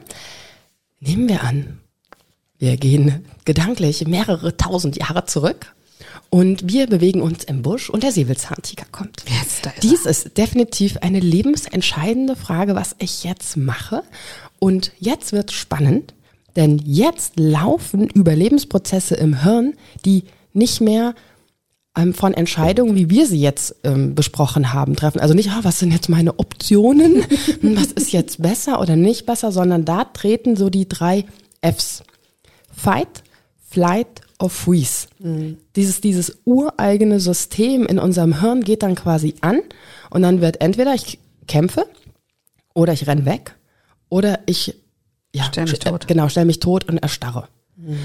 nehmen wir an, wir gehen gedanklich mehrere tausend Jahre zurück Und wir bewegen uns im Busch und der Säbelzahntiger kommt. Yes, da ist Dies ist definitiv eine lebensentscheidende Frage, was ich jetzt mache. Und jetzt wird spannend, denn jetzt laufen Überlebensprozesse im Hirn, die nicht mehr ähm, von Entscheidungen, wie wir sie jetzt ähm, besprochen haben, treffen. Also nicht, ah, was sind jetzt meine Optionen, was ist jetzt besser oder nicht besser, sondern da treten so die drei Fs. Fight, Flight or Freeze. Mhm. Dieses, dieses ureigene System in unserem Hirn geht dann quasi an und dann wird entweder ich kämpfe oder ich renn weg oder ich ja, stell mich tot. Genau, stell mich tot und erstarre. Mhm.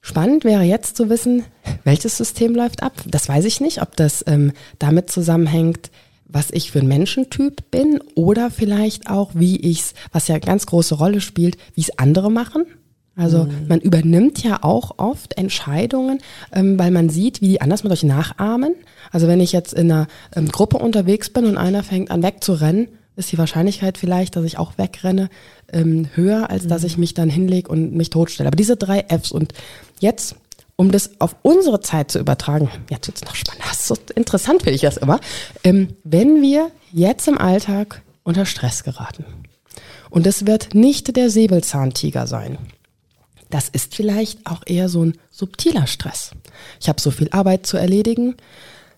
Spannend wäre jetzt zu wissen, welches System läuft ab. Das weiß ich nicht, ob das ähm, damit zusammenhängt, was ich für ein Menschentyp bin oder vielleicht auch, wie ich's, was ja ganz große Rolle spielt, wie es andere machen. Also mhm. man übernimmt ja auch oft Entscheidungen, ähm, weil man sieht, wie die anders mit euch nachahmen. Also wenn ich jetzt in einer ähm, Gruppe unterwegs bin und einer fängt an wegzurennen, ist die Wahrscheinlichkeit vielleicht, dass ich auch wegrenne, ähm, höher, als mhm. dass ich mich dann hinlege und mich totstelle. Aber diese drei Fs und jetzt, um das auf unsere Zeit zu übertragen, jetzt wird's noch spannend, das ist so interessant finde ich das immer, ähm, wenn wir jetzt im Alltag unter Stress geraten und es wird nicht der Säbelzahntiger sein, das ist vielleicht auch eher so ein subtiler Stress. Ich habe so viel Arbeit zu erledigen.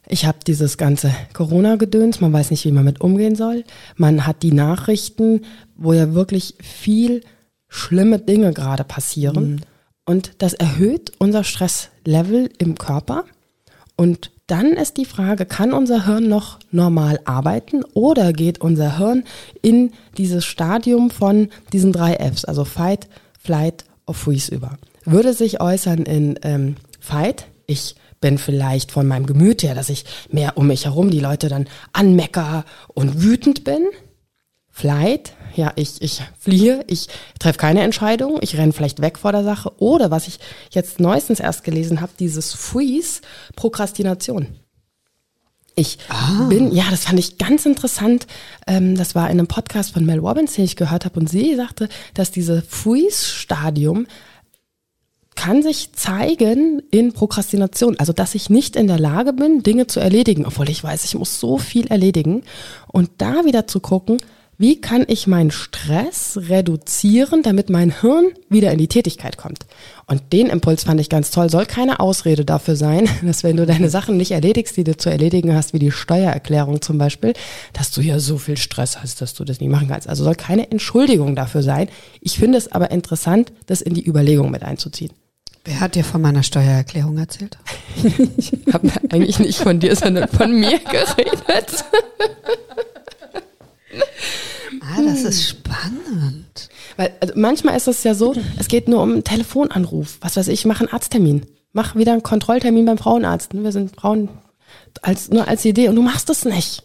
Ich habe dieses ganze Corona-Gedöns, man weiß nicht, wie man mit umgehen soll. Man hat die Nachrichten, wo ja wirklich viel schlimme Dinge gerade passieren. Mhm. Und das erhöht unser Stresslevel im Körper. Und dann ist die Frage, kann unser Hirn noch normal arbeiten oder geht unser Hirn in dieses Stadium von diesen drei Fs, also Fight, Flight auf Freeze über. Würde sich äußern in ähm, Fight, ich bin vielleicht von meinem Gemüt her, dass ich mehr um mich herum die Leute dann anmecker und wütend bin. Flight, ja, ich, ich fliehe, ich treffe keine Entscheidung, ich renne vielleicht weg vor der Sache. Oder was ich jetzt neuestens erst gelesen habe, dieses Freeze, Prokrastination. Ich ah. bin, ja, das fand ich ganz interessant. Ähm, das war in einem Podcast von Mel Robbins, den ich gehört habe, und sie sagte, dass diese Freeze-Stadium kann sich zeigen in Prokrastination, also dass ich nicht in der Lage bin, Dinge zu erledigen, obwohl ich weiß, ich muss so viel erledigen. Und da wieder zu gucken, wie kann ich meinen Stress reduzieren, damit mein Hirn wieder in die Tätigkeit kommt? Und den Impuls fand ich ganz toll. Soll keine Ausrede dafür sein, dass wenn du deine Sachen nicht erledigst, die du zu erledigen hast, wie die Steuererklärung zum Beispiel, dass du ja so viel Stress hast, dass du das nicht machen kannst. Also soll keine Entschuldigung dafür sein. Ich finde es aber interessant, das in die Überlegung mit einzuziehen. Wer hat dir von meiner Steuererklärung erzählt? ich habe eigentlich nicht von dir, sondern von mir geredet. Ah, das ist spannend. Weil also manchmal ist es ja so, es geht nur um einen Telefonanruf. Was weiß ich, mach einen Arzttermin. Mach wieder einen Kontrolltermin beim Frauenarzt. Wir sind Frauen als, nur als Idee und du machst es nicht.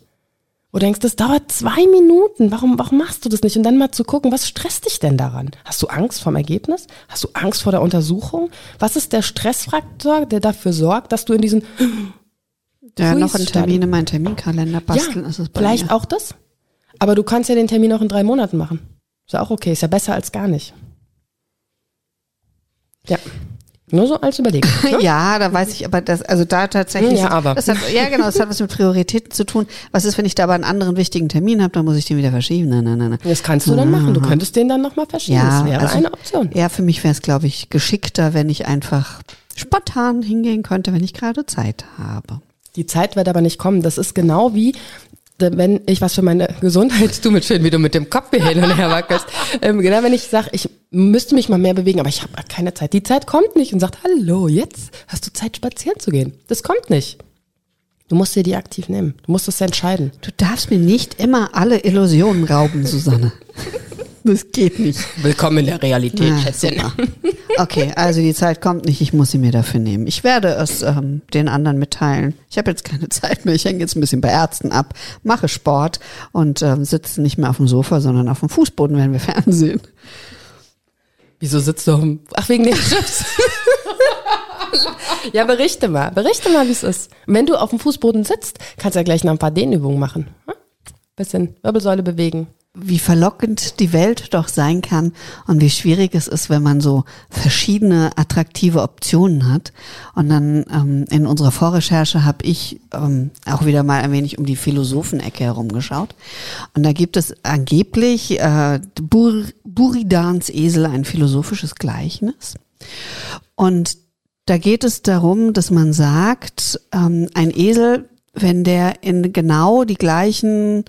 Du denkst, das dauert zwei Minuten. Warum, warum machst du das nicht? Und dann mal zu gucken, was stresst dich denn daran? Hast du Angst vom Ergebnis? Hast du Angst vor der Untersuchung? Was ist der Stressfaktor, der dafür sorgt, dass du in diesen ja, noch einen Termin in meinen Terminkalender basteln. Ja, ist es vielleicht mir. auch das. Aber du kannst ja den Termin auch in drei Monaten machen. Ist ja auch okay, ist ja besser als gar nicht. Ja. Nur so als Überlegung. Ne? ja, da weiß ich aber, das, also da tatsächlich. Ja, aber. Das hat, ja, genau, das hat was mit Prioritäten zu tun. Was ist, wenn ich da aber einen anderen wichtigen Termin habe, dann muss ich den wieder verschieben? Nein, nein, nein, nein. Das kannst du dann machen. Du könntest den dann nochmal verschieben. Ja, das wäre also, eine Option. Ja, für mich wäre es, glaube ich, geschickter, wenn ich einfach spontan hingehen könnte, wenn ich gerade Zeit habe. Die Zeit wird aber nicht kommen. Das ist genau wie, wenn ich was für meine Gesundheit tue, mit schön, wie du mit dem Kopf hier hin und her wackelst. ähm, genau, wenn ich sage, ich müsste mich mal mehr bewegen, aber ich habe keine Zeit. Die Zeit kommt nicht und sagt, hallo, jetzt hast du Zeit, spazieren zu gehen. Das kommt nicht. Du musst dir die aktiv nehmen. Du musst es entscheiden. Du darfst mir nicht immer alle Illusionen rauben, Susanne. Das geht nicht. Willkommen in der Realität, ja, Schätzchen. Okay, also die Zeit kommt nicht, ich muss sie mir dafür nehmen. Ich werde es ähm, den anderen mitteilen. Ich habe jetzt keine Zeit mehr, ich hänge jetzt ein bisschen bei Ärzten ab, mache Sport und ähm, sitze nicht mehr auf dem Sofa, sondern auf dem Fußboden, wenn wir Fernsehen. Wieso sitzt du auf dem... Ach, wegen den Chips. ja, berichte mal. Berichte mal, wie es ist. wenn du auf dem Fußboden sitzt, kannst du ja gleich noch ein paar Dehnübungen machen. Hm? Bisschen Wirbelsäule bewegen wie verlockend die Welt doch sein kann und wie schwierig es ist, wenn man so verschiedene attraktive Optionen hat. Und dann ähm, in unserer Vorrecherche habe ich ähm, auch wieder mal ein wenig um die Philosophenecke herumgeschaut. Und da gibt es angeblich äh, Bur Buridans Esel, ein philosophisches Gleichnis. Und da geht es darum, dass man sagt, ähm, ein Esel, wenn der in genau die gleichen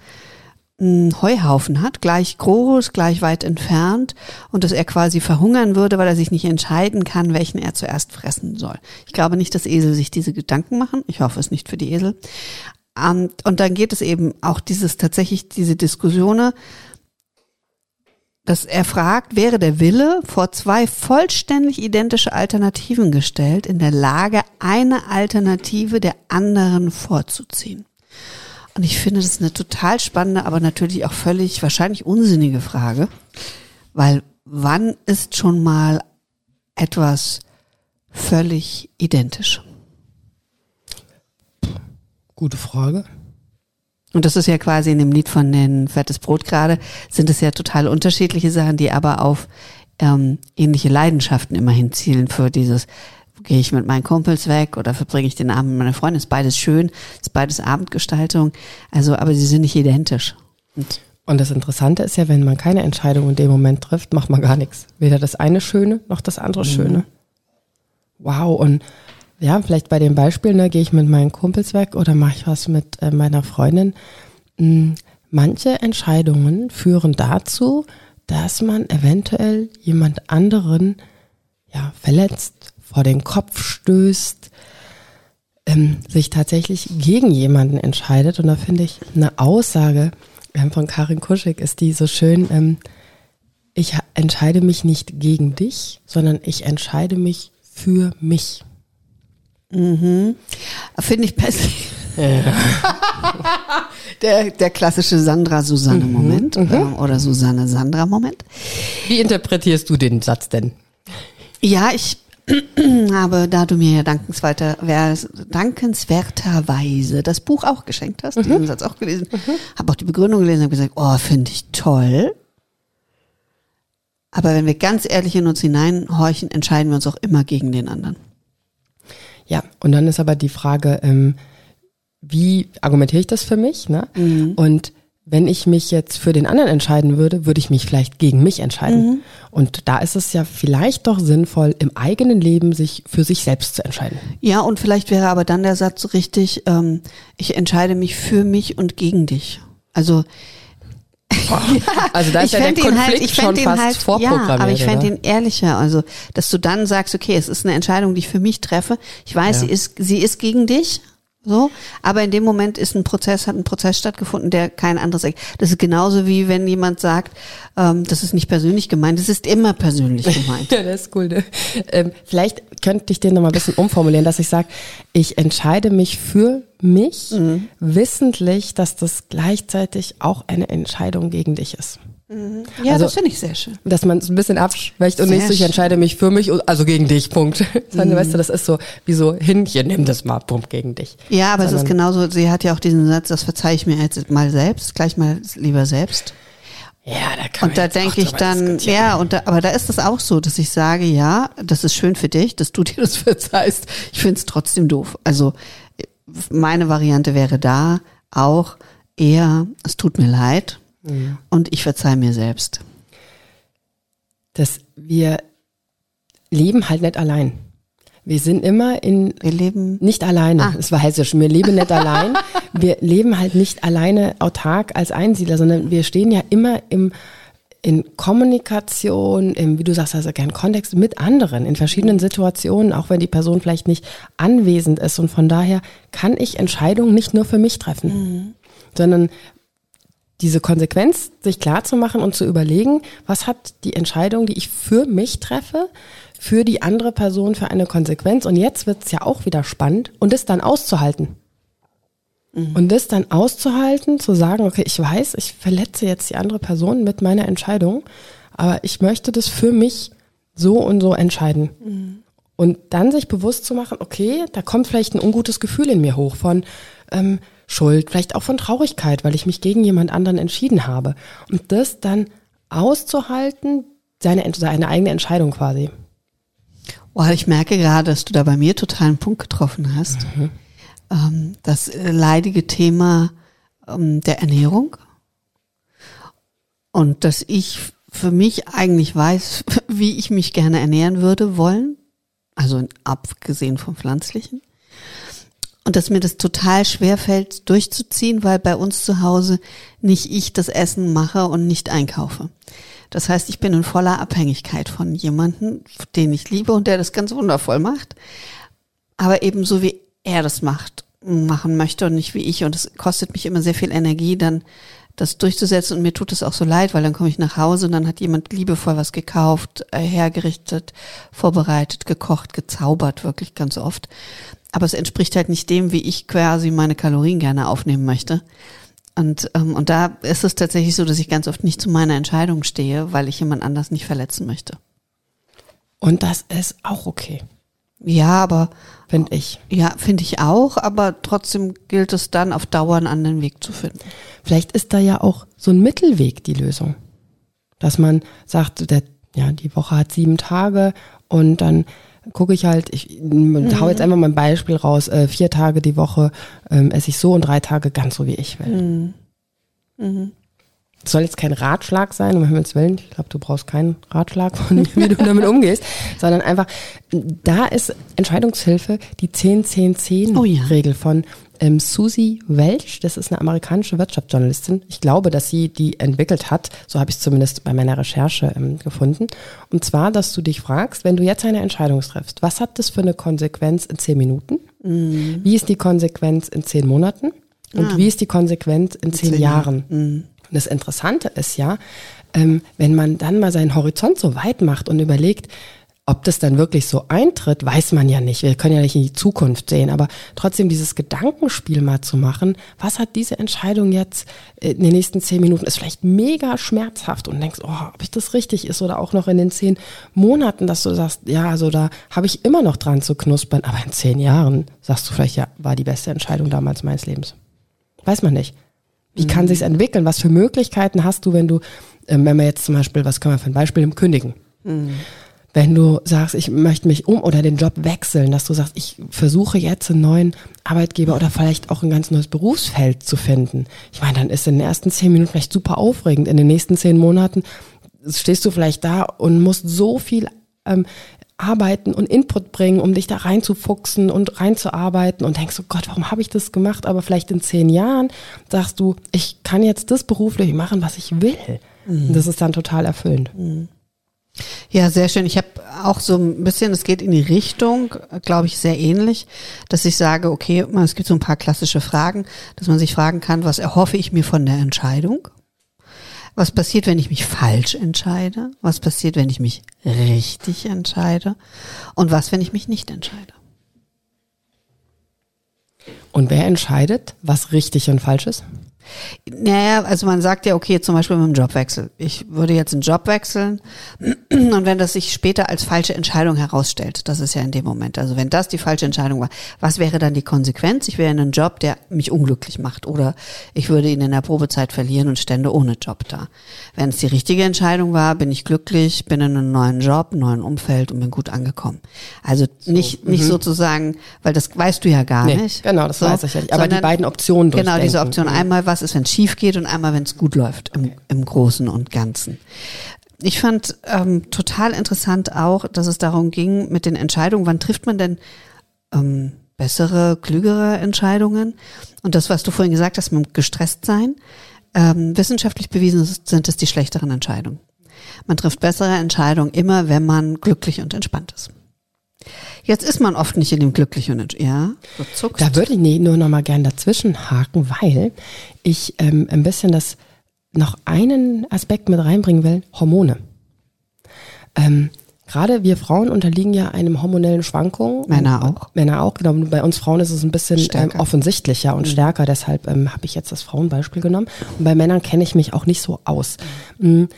einen Heuhaufen hat, gleich groß, gleich weit entfernt und dass er quasi verhungern würde, weil er sich nicht entscheiden kann, welchen er zuerst fressen soll. Ich glaube nicht, dass Esel sich diese Gedanken machen. Ich hoffe es nicht für die Esel. Und, dann geht es eben auch dieses tatsächlich diese Diskussionen, dass er fragt, wäre der Wille vor zwei vollständig identische Alternativen gestellt, in der Lage, eine Alternative der anderen vorzuziehen. Und ich finde das eine total spannende, aber natürlich auch völlig wahrscheinlich unsinnige Frage, weil wann ist schon mal etwas völlig identisch? Gute Frage. Und das ist ja quasi in dem Lied von den Fettes Brot gerade, sind es ja total unterschiedliche Sachen, die aber auf ähm, ähnliche Leidenschaften immerhin zielen für dieses gehe ich mit meinen Kumpels weg oder verbringe ich den Abend mit meiner Freundin. Ist beides schön, ist beides Abendgestaltung. Also, aber sie sind nicht identisch. Und, und das Interessante ist ja, wenn man keine Entscheidung in dem Moment trifft, macht man gar nichts. Weder das eine Schöne noch das andere mhm. Schöne. Wow. Und ja, vielleicht bei dem Beispiel, ne, gehe ich mit meinen Kumpels weg oder mache ich was mit äh, meiner Freundin. Hm, manche Entscheidungen führen dazu, dass man eventuell jemand anderen ja, verletzt, vor den Kopf stößt, ähm, sich tatsächlich gegen jemanden entscheidet. Und da finde ich eine Aussage ähm, von Karin Kuschig ist die so schön, ähm, ich entscheide mich nicht gegen dich, sondern ich entscheide mich für mich. Mhm. Finde ich besser. Ja. der, der klassische Sandra-Susanne-Moment mhm, mhm. oder Susanne-Sandra-Moment. Wie interpretierst du den Satz denn? Ja, ich habe, da du mir ja dankenswerter, dankenswerterweise das Buch auch geschenkt hast, mhm. den Satz auch gelesen, mhm. habe auch die Begründung gelesen und gesagt, oh, finde ich toll. Aber wenn wir ganz ehrlich in uns hineinhorchen, entscheiden wir uns auch immer gegen den anderen. Ja, und dann ist aber die Frage, ähm, wie argumentiere ich das für mich? Ne? Mhm. Und wenn ich mich jetzt für den anderen entscheiden würde, würde ich mich vielleicht gegen mich entscheiden. Mhm. Und da ist es ja vielleicht doch sinnvoll, im eigenen Leben sich für sich selbst zu entscheiden. Ja, und vielleicht wäre aber dann der Satz richtig, ähm, ich entscheide mich für mich und gegen dich. Also also da ist ja der halt- Konflikt halt, ich schon fast halt, vorprogrammiert. Ja, aber ich fände ihn ehrlicher. Also, dass du dann sagst, okay, es ist eine Entscheidung, die ich für mich treffe. Ich weiß, ja. sie ist, sie ist gegen dich, so, aber in dem Moment ist ein Prozess, hat ein Prozess stattgefunden, der kein anderes. Das ist genauso wie wenn jemand sagt, ähm, das ist nicht persönlich gemeint, das ist immer persönlich gemeint. ja, das ist cool. Ne? Ähm, vielleicht könnte ich den noch mal ein bisschen umformulieren, dass ich sage, ich entscheide mich für mich, mhm. wissentlich, dass das gleichzeitig auch eine Entscheidung gegen dich ist. Mhm. Ja, also, das finde ich sehr schön. Dass man es ein bisschen abschwächt und nicht so, ich entscheide mich für mich, also gegen dich, Punkt. Sondern, mhm. weißt du, das ist so, wie so, Hinchen, nimm das mal, Punkt, gegen dich. Ja, aber Sondern, es ist genauso, sie hat ja auch diesen Satz, das verzeihe ich mir jetzt mal selbst, gleich mal lieber selbst. Ja, da kann Und da denke ich dann, ja, und da, aber da ist es auch so, dass ich sage, ja, das ist schön für dich, dass du dir das verzeihst. Ich finde es trotzdem doof. Also meine Variante wäre da auch eher, es tut mir leid, Mhm. Und ich verzeihe mir selbst. Dass wir leben halt nicht allein. Wir sind immer in. Wir leben. Nicht alleine. Ah. Das war hessisch. Wir leben nicht allein. Wir leben halt nicht alleine autark als Einsiedler, sondern wir stehen ja immer im, in Kommunikation, im, wie du sagst, also gern Kontext mit anderen, in verschiedenen Situationen, auch wenn die Person vielleicht nicht anwesend ist. Und von daher kann ich Entscheidungen nicht nur für mich treffen, mhm. sondern diese Konsequenz sich klar zu machen und zu überlegen, was hat die Entscheidung, die ich für mich treffe, für die andere Person für eine Konsequenz. Und jetzt wird es ja auch wieder spannend und das dann auszuhalten. Mhm. Und das dann auszuhalten, zu sagen, okay, ich weiß, ich verletze jetzt die andere Person mit meiner Entscheidung, aber ich möchte das für mich so und so entscheiden. Mhm. Und dann sich bewusst zu machen, okay, da kommt vielleicht ein ungutes Gefühl in mir hoch von, ähm, Schuld, vielleicht auch von Traurigkeit, weil ich mich gegen jemand anderen entschieden habe. Und das dann auszuhalten, seine, seine eigene Entscheidung quasi. Boah, ich merke gerade, dass du da bei mir total einen Punkt getroffen hast. Mhm. Ähm, das äh, leidige Thema ähm, der Ernährung. Und dass ich für mich eigentlich weiß, wie ich mich gerne ernähren würde wollen. Also abgesehen vom pflanzlichen. Und dass mir das total schwer fällt, durchzuziehen, weil bei uns zu Hause nicht ich das Essen mache und nicht einkaufe. Das heißt, ich bin in voller Abhängigkeit von jemandem, den ich liebe und der das ganz wundervoll macht. Aber eben so wie er das macht, machen möchte und nicht wie ich. Und es kostet mich immer sehr viel Energie, dann das durchzusetzen. Und mir tut es auch so leid, weil dann komme ich nach Hause und dann hat jemand liebevoll was gekauft, äh, hergerichtet, vorbereitet, gekocht, gezaubert, wirklich ganz oft. Aber es entspricht halt nicht dem, wie ich quasi meine Kalorien gerne aufnehmen möchte. Und, ähm, und da ist es tatsächlich so, dass ich ganz oft nicht zu meiner Entscheidung stehe, weil ich jemand anders nicht verletzen möchte. Und das ist auch okay. Ja, aber finde ich. Ja, finde ich auch, aber trotzdem gilt es dann auf Dauer einen anderen Weg zu finden. Vielleicht ist da ja auch so ein Mittelweg die Lösung. Dass man sagt, der, ja, die Woche hat sieben Tage und dann gucke ich halt, ich mhm. hau jetzt einfach mal ein Beispiel raus, äh, vier Tage die Woche ähm, esse ich so und drei Tage ganz so, wie ich will. Mhm. Mhm. soll jetzt kein Ratschlag sein, um Himmels Willen. Ich glaube, du brauchst keinen Ratschlag von mir, wie du damit umgehst, sondern einfach, da ist Entscheidungshilfe die 10-10-10-Regel oh ja. von ähm, Susie Welch, das ist eine amerikanische Wirtschaftsjournalistin. Ich glaube, dass sie die entwickelt hat. So habe ich es zumindest bei meiner Recherche ähm, gefunden. Und zwar, dass du dich fragst, wenn du jetzt eine Entscheidung triffst, was hat das für eine Konsequenz in zehn Minuten? Mhm. Wie ist die Konsequenz in zehn Monaten? Und ah. wie ist die Konsequenz in, in zehn, zehn, Jahren? Mhm. Und das Interessante ist ja, ähm, wenn man dann mal seinen Horizont so weit macht und überlegt, ob das dann wirklich so eintritt, weiß man ja nicht. Wir können ja nicht in die Zukunft sehen, aber trotzdem dieses Gedankenspiel mal zu machen, was hat diese Entscheidung jetzt in den nächsten zehn Minuten, ist vielleicht mega schmerzhaft und denkst, oh, ob ich das richtig ist oder auch noch in den zehn Monaten, dass du sagst, ja, also da habe ich immer noch dran zu knuspern, aber in zehn Jahren sagst du vielleicht, ja, war die beste Entscheidung damals meines Lebens. Weiß man nicht. Wie mhm. kann sich's entwickeln? Was für Möglichkeiten hast du, wenn du, ähm, wenn wir jetzt zum Beispiel, was können wir für ein Beispiel im Kündigen? Mhm wenn du sagst, ich möchte mich um oder den Job wechseln, dass du sagst, ich versuche jetzt einen neuen Arbeitgeber oder vielleicht auch ein ganz neues Berufsfeld zu finden. Ich meine, dann ist in den ersten zehn Minuten vielleicht super aufregend. In den nächsten zehn Monaten stehst du vielleicht da und musst so viel ähm, arbeiten und Input bringen, um dich da reinzufuchsen und reinzuarbeiten und denkst, oh Gott, warum habe ich das gemacht? Aber vielleicht in zehn Jahren sagst du, ich kann jetzt das beruflich machen, was ich will. Mhm. Das ist dann total erfüllend. Mhm. Ja, sehr schön. Ich habe auch so ein bisschen, es geht in die Richtung, glaube ich, sehr ähnlich, dass ich sage, okay, es gibt so ein paar klassische Fragen, dass man sich fragen kann, was erhoffe ich mir von der Entscheidung? Was passiert, wenn ich mich falsch entscheide? Was passiert, wenn ich mich richtig entscheide? Und was, wenn ich mich nicht entscheide? Und wer entscheidet, was richtig und falsch ist? Naja, also man sagt ja, okay, zum Beispiel mit dem Jobwechsel. Ich würde jetzt einen Job wechseln und wenn das sich später als falsche Entscheidung herausstellt, das ist ja in dem Moment, also wenn das die falsche Entscheidung war, was wäre dann die Konsequenz? Ich wäre in einem Job, der mich unglücklich macht oder ich würde ihn in der Probezeit verlieren und stände ohne Job da. Wenn es die richtige Entscheidung war, bin ich glücklich, bin in einem neuen Job, neuen Umfeld und bin gut angekommen. Also nicht, so, nicht mhm. sozusagen, weil das weißt du ja gar nee, nicht. Genau, das so, weiß ich ja nicht. Aber die beiden Optionen Genau, diese Option. Mhm. Einmal, was ist, wenn es schief geht und einmal, wenn es gut läuft im, im Großen und Ganzen. Ich fand ähm, total interessant auch, dass es darum ging mit den Entscheidungen, wann trifft man denn ähm, bessere, klügere Entscheidungen? Und das, was du vorhin gesagt hast, mit gestresst sein, ähm, wissenschaftlich bewiesen sind es die schlechteren Entscheidungen. Man trifft bessere Entscheidungen immer, wenn man glücklich und entspannt ist. Jetzt ist man oft nicht in dem glücklichen und ja, so zuckst. Da würde ich nee, nur noch mal gern dazwischen haken, weil ich ähm, ein bisschen das noch einen Aspekt mit reinbringen will, Hormone. Ähm, Gerade wir Frauen unterliegen ja einem hormonellen Schwankung. Männer auch. Männer auch, genau. Bei uns Frauen ist es ein bisschen ähm, offensichtlicher und mhm. stärker. Deshalb ähm, habe ich jetzt das Frauenbeispiel genommen. Und bei Männern kenne ich mich auch nicht so aus. Mhm.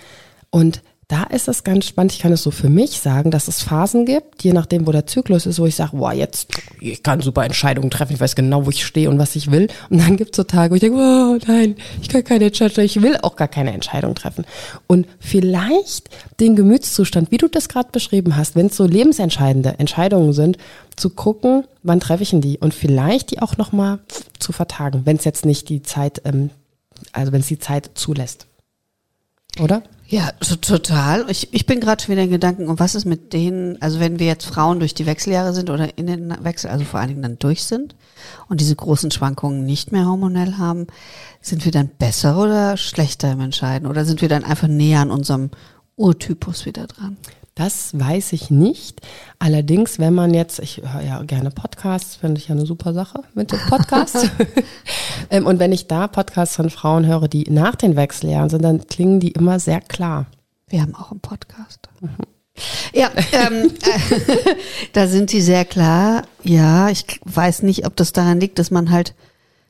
Und da ist es ganz spannend. Ich kann es so für mich sagen, dass es Phasen gibt, je nachdem, wo der Zyklus ist, wo ich sage, boah, jetzt, ich kann super Entscheidungen treffen, ich weiß genau, wo ich stehe und was ich will. Und dann gibt es so Tage, wo ich denke, oh nein, ich kann keine Entscheidung, ich will auch gar keine Entscheidung treffen. Und vielleicht den Gemütszustand, wie du das gerade beschrieben hast, wenn es so lebensentscheidende Entscheidungen sind, zu gucken, wann treffe ich denn die und vielleicht die auch nochmal zu vertagen, wenn es jetzt nicht die Zeit, ähm, also wenn es die Zeit zulässt. Oder? Ja, so, total. Ich, ich bin gerade schon wieder in Gedanken, und was ist mit denen, also wenn wir jetzt Frauen durch die Wechseljahre sind oder in den Wechsel, also vor allen Dingen dann durch sind und diese großen Schwankungen nicht mehr hormonell haben, sind wir dann besser oder schlechter im Entscheiden? Oder sind wir dann einfach näher an unserem Urtypus wieder dran? Das weiß ich nicht. Allerdings, wenn man jetzt, ich höre ja gerne Podcasts, finde ich ja eine super Sache mit dem Podcast. Ähm, und wenn ich da Podcasts von Frauen höre, die nach den Wechseljahren sind, dann klingen die immer sehr klar. Wir haben auch einen Podcast. Mhm. Ja, ähm, äh, da sind die sehr klar. Ja, ich weiß nicht, ob das daran liegt, dass man halt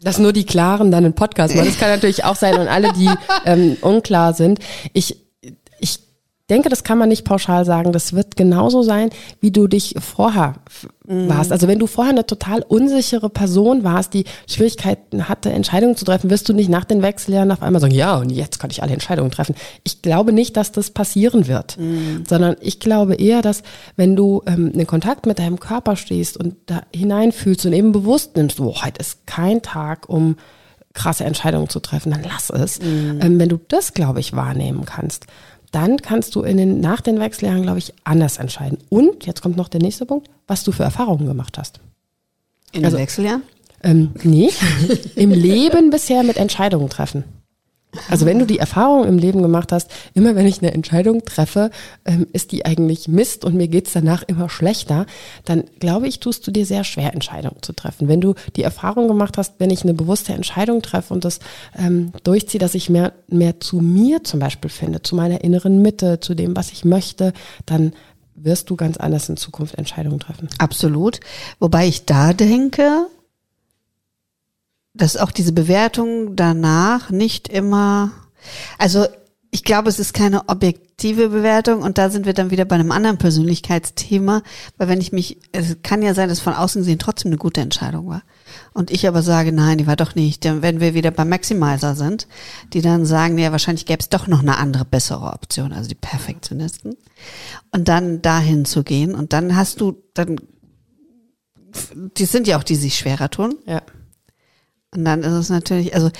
dass nur die Klaren dann einen Podcast machen. Das kann natürlich auch sein und alle, die ähm, unklar sind. Ich denke, das kann man nicht pauschal sagen. Das wird genauso sein, wie du dich vorher mhm. warst. Also wenn du vorher eine total unsichere Person warst, die Schwierigkeiten hatte, Entscheidungen zu treffen, wirst du nicht nach den Wechseljahren auf einmal sagen, ja, und jetzt kann ich alle Entscheidungen treffen. Ich glaube nicht, dass das passieren wird, mhm. sondern ich glaube eher, dass wenn du ähm, in Kontakt mit deinem Körper stehst und da hineinfühlst und eben bewusst nimmst, oh, heute ist kein Tag, um krasse Entscheidungen zu treffen, dann lass es. Mhm. Ähm, wenn du das, glaube ich, wahrnehmen kannst, dann kannst du in den, nach den Wechseljahren, glaube ich, anders entscheiden. Und, jetzt kommt noch der nächste Punkt, was du für Erfahrungen gemacht hast. In also, den Wechseljahren? Ähm, nee, im Leben bisher mit Entscheidungen treffen. Also wenn du die Erfahrung im Leben gemacht hast, immer wenn ich eine Entscheidung treffe, ähm, ist die eigentlich Mist und mir geht's danach immer schlechter, dann glaube ich, tust du dir sehr schwer, Entscheidungen zu treffen. Wenn du die Erfahrung gemacht hast, wenn ich eine bewusste Entscheidung treffe und das ähm, durchziehe, dass ich mehr, mehr zu mir zum Beispiel finde, zu meiner inneren Mitte, zu dem, was ich möchte, dann wirst du ganz anders in Zukunft Entscheidungen treffen. Absolut. Wobei ich da denke, dass auch diese Bewertung danach nicht immer, also ich glaube, es ist keine objektive Bewertung und da sind wir dann wieder bei einem anderen Persönlichkeitsthema, weil wenn ich mich, es kann ja sein, dass von außen gesehen trotzdem eine gute Entscheidung war. Und ich aber sage, nein, die war doch nicht. Dann, wenn wir wieder beim Maximizer sind, die dann sagen, ja, wahrscheinlich gäbe es doch noch eine andere, bessere Option, also die Perfektionisten. Und dann dahin zu gehen und dann hast du, dann, die sind ja auch die, die sich schwerer tun. Ja. Und dann ist es natürlich, also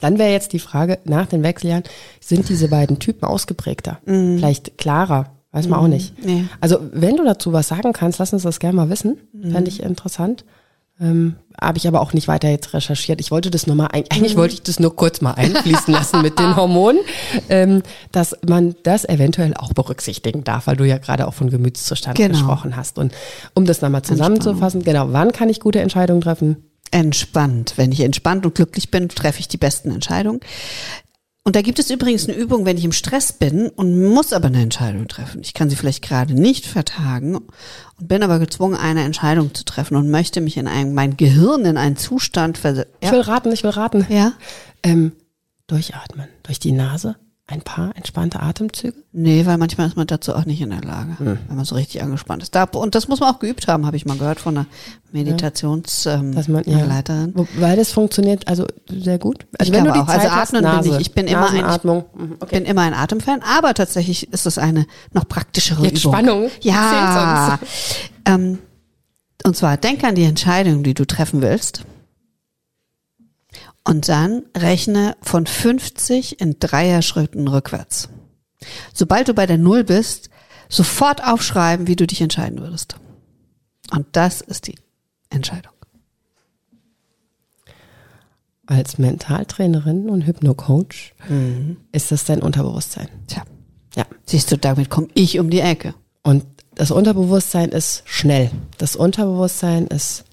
dann wäre jetzt die Frage, nach den Wechseljahren, sind diese beiden Typen ausgeprägter? Mhm. Vielleicht klarer? Weiß man mhm. auch nicht. Nee. Also, wenn du dazu was sagen kannst, lass uns das gerne mal wissen. Mhm. Fände ich interessant. Ähm, Habe ich aber auch nicht weiter jetzt recherchiert. Ich wollte das nur mal, eigentlich mhm. wollte ich das nur kurz mal einfließen lassen mit den Hormonen, ähm, dass man das eventuell auch berücksichtigen darf, weil du ja gerade auch von Gemütszustand genau. gesprochen hast. Und um das nochmal zusammenzufassen, genau, wann kann ich gute Entscheidungen treffen? Entspannt. Wenn ich entspannt und glücklich bin, treffe ich die besten Entscheidungen. Und da gibt es übrigens eine Übung, wenn ich im Stress bin und muss aber eine Entscheidung treffen. Ich kann sie vielleicht gerade nicht vertagen und bin aber gezwungen, eine Entscheidung zu treffen und möchte mich in ein, mein Gehirn in einen Zustand versetzen. Ja. Ich will raten, ich will raten. Ja. Ähm, durchatmen. Durch die Nase ein paar entspannte Atemzüge? Nee, weil manchmal ist man dazu auch nicht in der Lage, hm. wenn man so richtig angespannt ist. Da, und das muss man auch geübt haben, habe ich mal gehört von einer Meditationsleiterin. Ja, ähm, ja. Weil das funktioniert also sehr gut. Also ich wenn du die auch. Zeit also atmen hast, bin ich, ich bin immer ein, ich mhm, okay. bin immer ein Atemfan, aber tatsächlich ist es eine noch praktischere Jetzt Übung. Spannung. Ja. Ähm, und zwar denk an die Entscheidung, die du treffen willst und dann rechne von 50 in Dreier-Schritten rückwärts. Sobald du bei der Null bist, sofort aufschreiben, wie du dich entscheiden würdest. Und das ist die Entscheidung. Als Mentaltrainerin und Hypnocoach mhm. ist das dein Unterbewusstsein. Tja. Ja. Siehst du, damit komme ich um die Ecke. Und das Unterbewusstsein ist schnell. Das Unterbewusstsein ist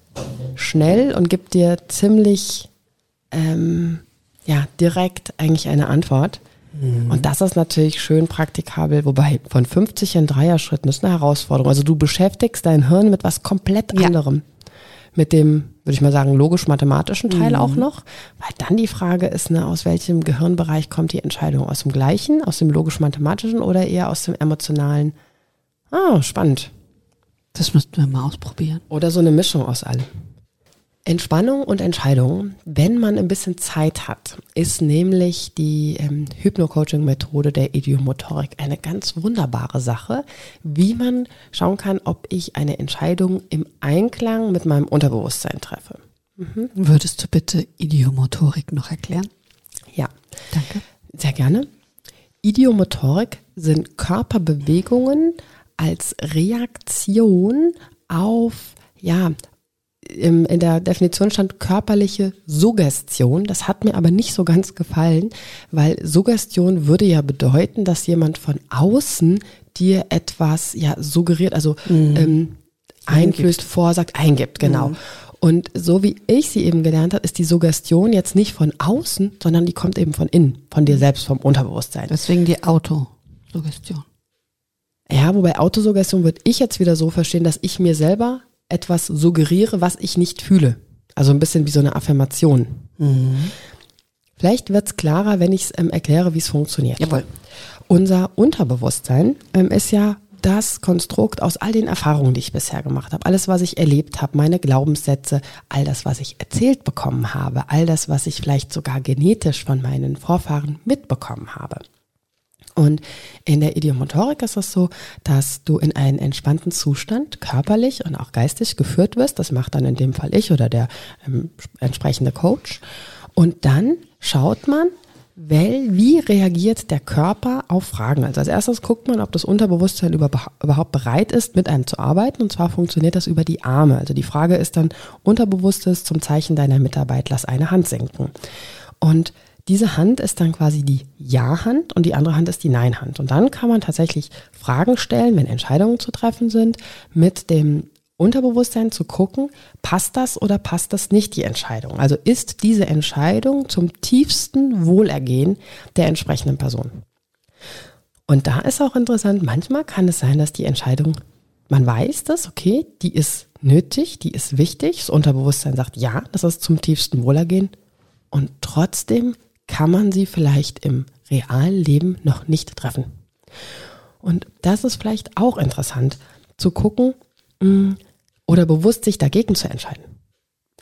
schnell und gibt dir ziemlich ähm, ja, direkt eigentlich eine Antwort. Mhm. Und das ist natürlich schön praktikabel, wobei von 50 in Dreier-Schritten ist eine Herausforderung. Also du beschäftigst dein Hirn mit was komplett anderem. mit dem, würde ich mal sagen, logisch-mathematischen Teil mhm. auch noch. Weil dann die Frage ist, ne, aus welchem Gehirnbereich kommt die Entscheidung? Aus dem gleichen, aus dem logisch-mathematischen oder eher aus dem emotionalen? Ah, spannend. Das müssten wir mal ausprobieren. Oder so eine Mischung aus allem. Entspannung und Entscheidung, wenn man ein bisschen Zeit hat, ist nämlich die ähm, Hypno-Coaching-Methode der Idiomotorik eine ganz wunderbare Sache, wie man schauen kann, ob ich eine Entscheidung im Einklang mit meinem Unterbewusstsein treffe. Mhm. Würdest du bitte Idiomotorik noch erklären? Ja. Danke. Sehr gerne. Idiomotorik sind Körperbewegungen als Reaktion auf ja, in der Definition stand körperliche Suggestion. Das hat mir aber nicht so ganz gefallen, weil Suggestion würde ja bedeuten, dass jemand von außen dir etwas ja suggeriert, also mhm. ähm, einflößt, vorsagt, eingibt, genau. Mhm. Und so wie ich sie eben gelernt habe, ist die Suggestion jetzt nicht von außen, sondern die kommt eben von innen, von dir selbst, vom Unterbewusstsein. Deswegen die Autosuggestion. Ja, wobei Autosuggestion würde ich jetzt wieder so verstehen, dass ich mir selber etwas suggeriere, was ich nicht fühle. Also ein bisschen wie so eine Affirmation. Mhm. Vielleicht wird es klarer, wenn ich es ähm, erkläre, wie es funktioniert. Jawohl. Unser Unterbewusstsein ähm, ist ja das Konstrukt aus all den Erfahrungen, die ich bisher gemacht habe, alles, was ich erlebt habe, meine Glaubenssätze, all das, was ich erzählt bekommen habe, all das, was ich vielleicht sogar genetisch von meinen Vorfahren mitbekommen habe. Und in der Idiomotorik ist es so, dass du in einen entspannten Zustand körperlich und auch geistig geführt wirst. Das macht dann in dem Fall ich oder der ähm, entsprechende Coach. Und dann schaut man, weil, wie reagiert der Körper auf Fragen? Also als erstes guckt man, ob das Unterbewusstsein überhaupt bereit ist, mit einem zu arbeiten. Und zwar funktioniert das über die Arme. Also die Frage ist dann, Unterbewusstes zum Zeichen deiner Mitarbeit, lass eine Hand senken. Und diese Hand ist dann quasi die Ja-Hand und die andere Hand ist die Nein-Hand. Und dann kann man tatsächlich Fragen stellen, wenn Entscheidungen zu treffen sind, mit dem Unterbewusstsein zu gucken, passt das oder passt das nicht die Entscheidung? Also ist diese Entscheidung zum tiefsten Wohlergehen der entsprechenden Person? Und da ist auch interessant, manchmal kann es sein, dass die Entscheidung, man weiß das, okay, die ist nötig, die ist wichtig, das Unterbewusstsein sagt, ja, das ist zum tiefsten Wohlergehen. Und trotzdem kann man sie vielleicht im realen Leben noch nicht treffen. Und das ist vielleicht auch interessant zu gucken mm, oder bewusst sich dagegen zu entscheiden.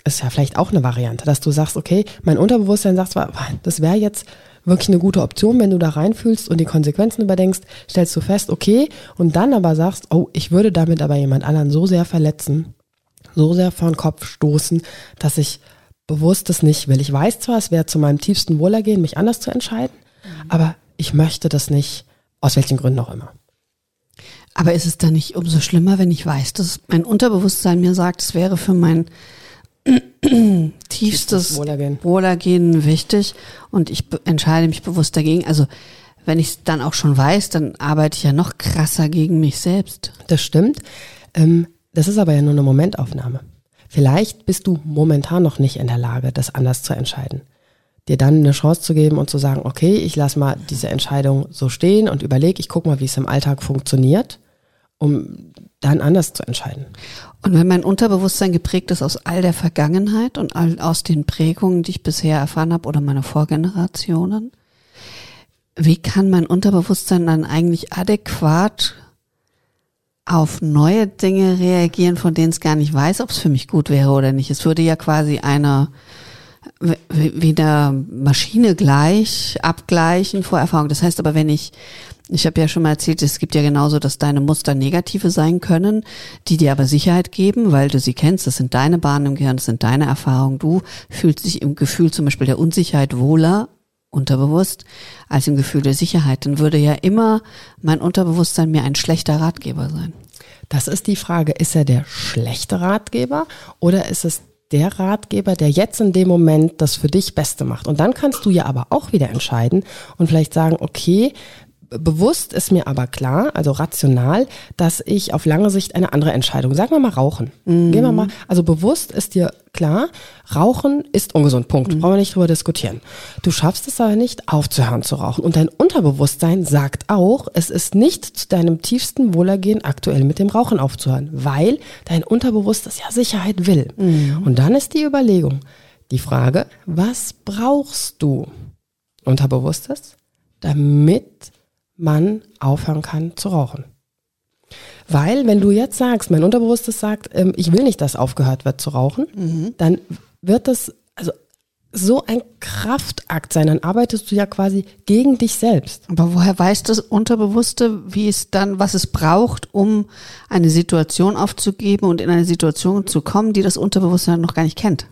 Ist ja vielleicht auch eine Variante, dass du sagst, okay, mein Unterbewusstsein sagt zwar, das wäre jetzt wirklich eine gute Option, wenn du da reinfühlst und die Konsequenzen überdenkst, stellst du fest, okay, und dann aber sagst, oh, ich würde damit aber jemand anderen so sehr verletzen, so sehr vor den Kopf stoßen, dass ich bewusst es nicht will. Ich weiß zwar, es wäre zu meinem tiefsten Wohlergehen, mich anders zu entscheiden, mhm. aber ich möchte das nicht, aus welchen Gründen auch immer. Aber ist es dann nicht umso schlimmer, wenn ich weiß, dass mein Unterbewusstsein mir sagt, es wäre für mein tiefstes Wohlergehen. Wohlergehen wichtig und ich entscheide mich bewusst dagegen. Also wenn ich es dann auch schon weiß, dann arbeite ich ja noch krasser gegen mich selbst. Das stimmt. Ähm, das ist aber ja nur eine Momentaufnahme. Vielleicht bist du momentan noch nicht in der Lage, das anders zu entscheiden. Dir dann eine Chance zu geben und zu sagen, okay, ich lasse mal diese Entscheidung so stehen und überlege, ich gucke mal, wie es im Alltag funktioniert, um dann anders zu entscheiden. Und wenn mein Unterbewusstsein geprägt ist aus all der Vergangenheit und all, aus den Prägungen, die ich bisher erfahren habe oder meine Vorgenerationen, wie kann mein Unterbewusstsein dann eigentlich adäquat auf neue Dinge reagieren, von denen es gar nicht weiß, ob es für mich gut wäre oder nicht. Es würde ja quasi eine wie der Maschine gleich abgleichen vor Erfahrung. Das heißt aber, wenn ich, ich habe ja schon mal erzählt, es gibt ja genauso, dass deine Muster negative sein können, die dir aber Sicherheit geben, weil du sie kennst. Das sind deine Bahnen im Gehirn, das sind deine Erfahrungen. Du fühlst dich im Gefühl zum Beispiel der Unsicherheit wohler unterbewusst als im Gefühl der Sicherheit, dann würde ja immer mein Unterbewusstsein mir ein schlechter Ratgeber sein. Das ist die Frage, ist er der schlechte Ratgeber oder ist es der Ratgeber, der jetzt in dem Moment das für dich Beste macht? Und dann kannst du ja aber auch wieder entscheiden und vielleicht sagen, okay, bewusst ist mir aber klar, also rational, dass ich auf lange Sicht eine andere Entscheidung, sagen wir mal Rauchen. Mhm. Gehen wir mal, also bewusst ist dir klar, Rauchen ist ungesund, Punkt. Mhm. Brauchen wir nicht drüber diskutieren. Du schaffst es aber nicht, aufzuhören zu rauchen. Und dein Unterbewusstsein sagt auch, es ist nicht zu deinem tiefsten Wohlergehen aktuell mit dem Rauchen aufzuhören, weil dein Unterbewusstes ja Sicherheit will. Mhm. Und dann ist die Überlegung, die Frage, was brauchst du? Unterbewusstes, damit man aufhören kann zu rauchen. Weil, wenn du jetzt sagst, mein Unterbewusstes sagt, ähm, ich will nicht, dass aufgehört wird zu rauchen, mhm. dann wird das also so ein Kraftakt sein. Dann arbeitest du ja quasi gegen dich selbst. Aber woher weiß das Unterbewusste, wie es dann, was es braucht, um eine Situation aufzugeben und in eine Situation zu kommen, die das Unterbewusstsein noch gar nicht kennt?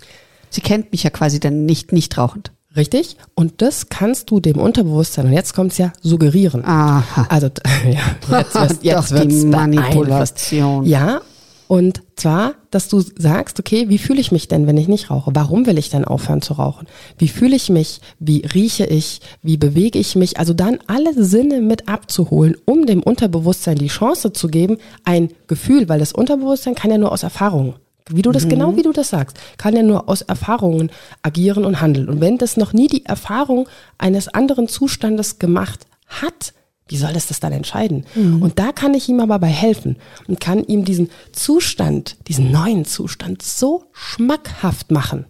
Sie kennt mich ja quasi dann nicht nicht rauchend. Richtig? Und das kannst du dem Unterbewusstsein, und jetzt kommt's ja, suggerieren. Aha. Also, ja, jetzt, wird, jetzt die Manipulation. Ja, und zwar, dass du sagst, okay, wie fühle ich mich denn, wenn ich nicht rauche? Warum will ich denn aufhören zu rauchen? Wie fühle ich mich? Wie rieche ich? Wie bewege ich mich? Also dann alle Sinne mit abzuholen, um dem Unterbewusstsein die Chance zu geben, ein Gefühl, weil das Unterbewusstsein kann ja nur aus Erfahrung wie du das mhm. genau wie du das sagst, kann ja nur aus Erfahrungen agieren und handeln. Und wenn das noch nie die Erfahrung eines anderen Zustandes gemacht hat, wie soll das das dann entscheiden? Mhm. Und da kann ich ihm aber bei helfen und kann ihm diesen Zustand, diesen neuen Zustand so schmackhaft machen,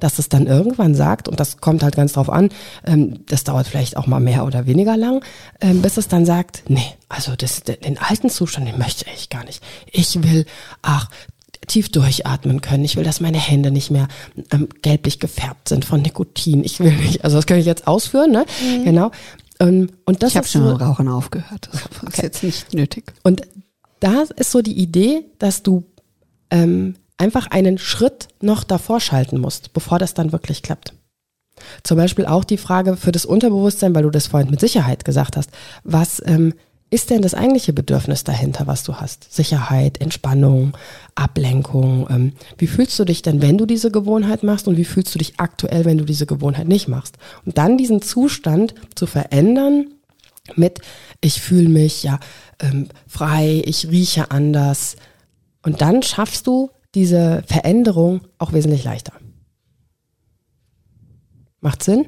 dass es dann irgendwann sagt, und das kommt halt ganz drauf an, ähm, das dauert vielleicht auch mal mehr oder weniger lang, ähm, bis es dann sagt, nee, also das, den alten Zustand, den möchte ich gar nicht. Ich will, ach, tief durchatmen können. Ich will, dass meine Hände nicht mehr ähm, gelblich gefärbt sind von Nikotin. Ich will nicht, also das kann ich jetzt ausführen, ne? Mhm. Genau. Ähm, und das ich habe schon so, Rauchen aufgehört. Das okay. ist jetzt nicht nötig. Und da ist so die Idee, dass du ähm, einfach einen Schritt noch davor schalten musst, bevor das dann wirklich klappt. Zum Beispiel auch die Frage für das Unterbewusstsein, weil du das vorhin mit Sicherheit gesagt hast. Was ähm, ist denn das eigentliche Bedürfnis dahinter, was du hast? Sicherheit, Entspannung, Ablenkung. Ähm, wie fühlst du dich denn, wenn du diese Gewohnheit machst und wie fühlst du dich aktuell, wenn du diese Gewohnheit nicht machst? Und dann diesen Zustand zu verändern mit, ich fühle mich ja ähm, frei, ich rieche anders. Und dann schaffst du diese Veränderung auch wesentlich leichter. Macht Sinn?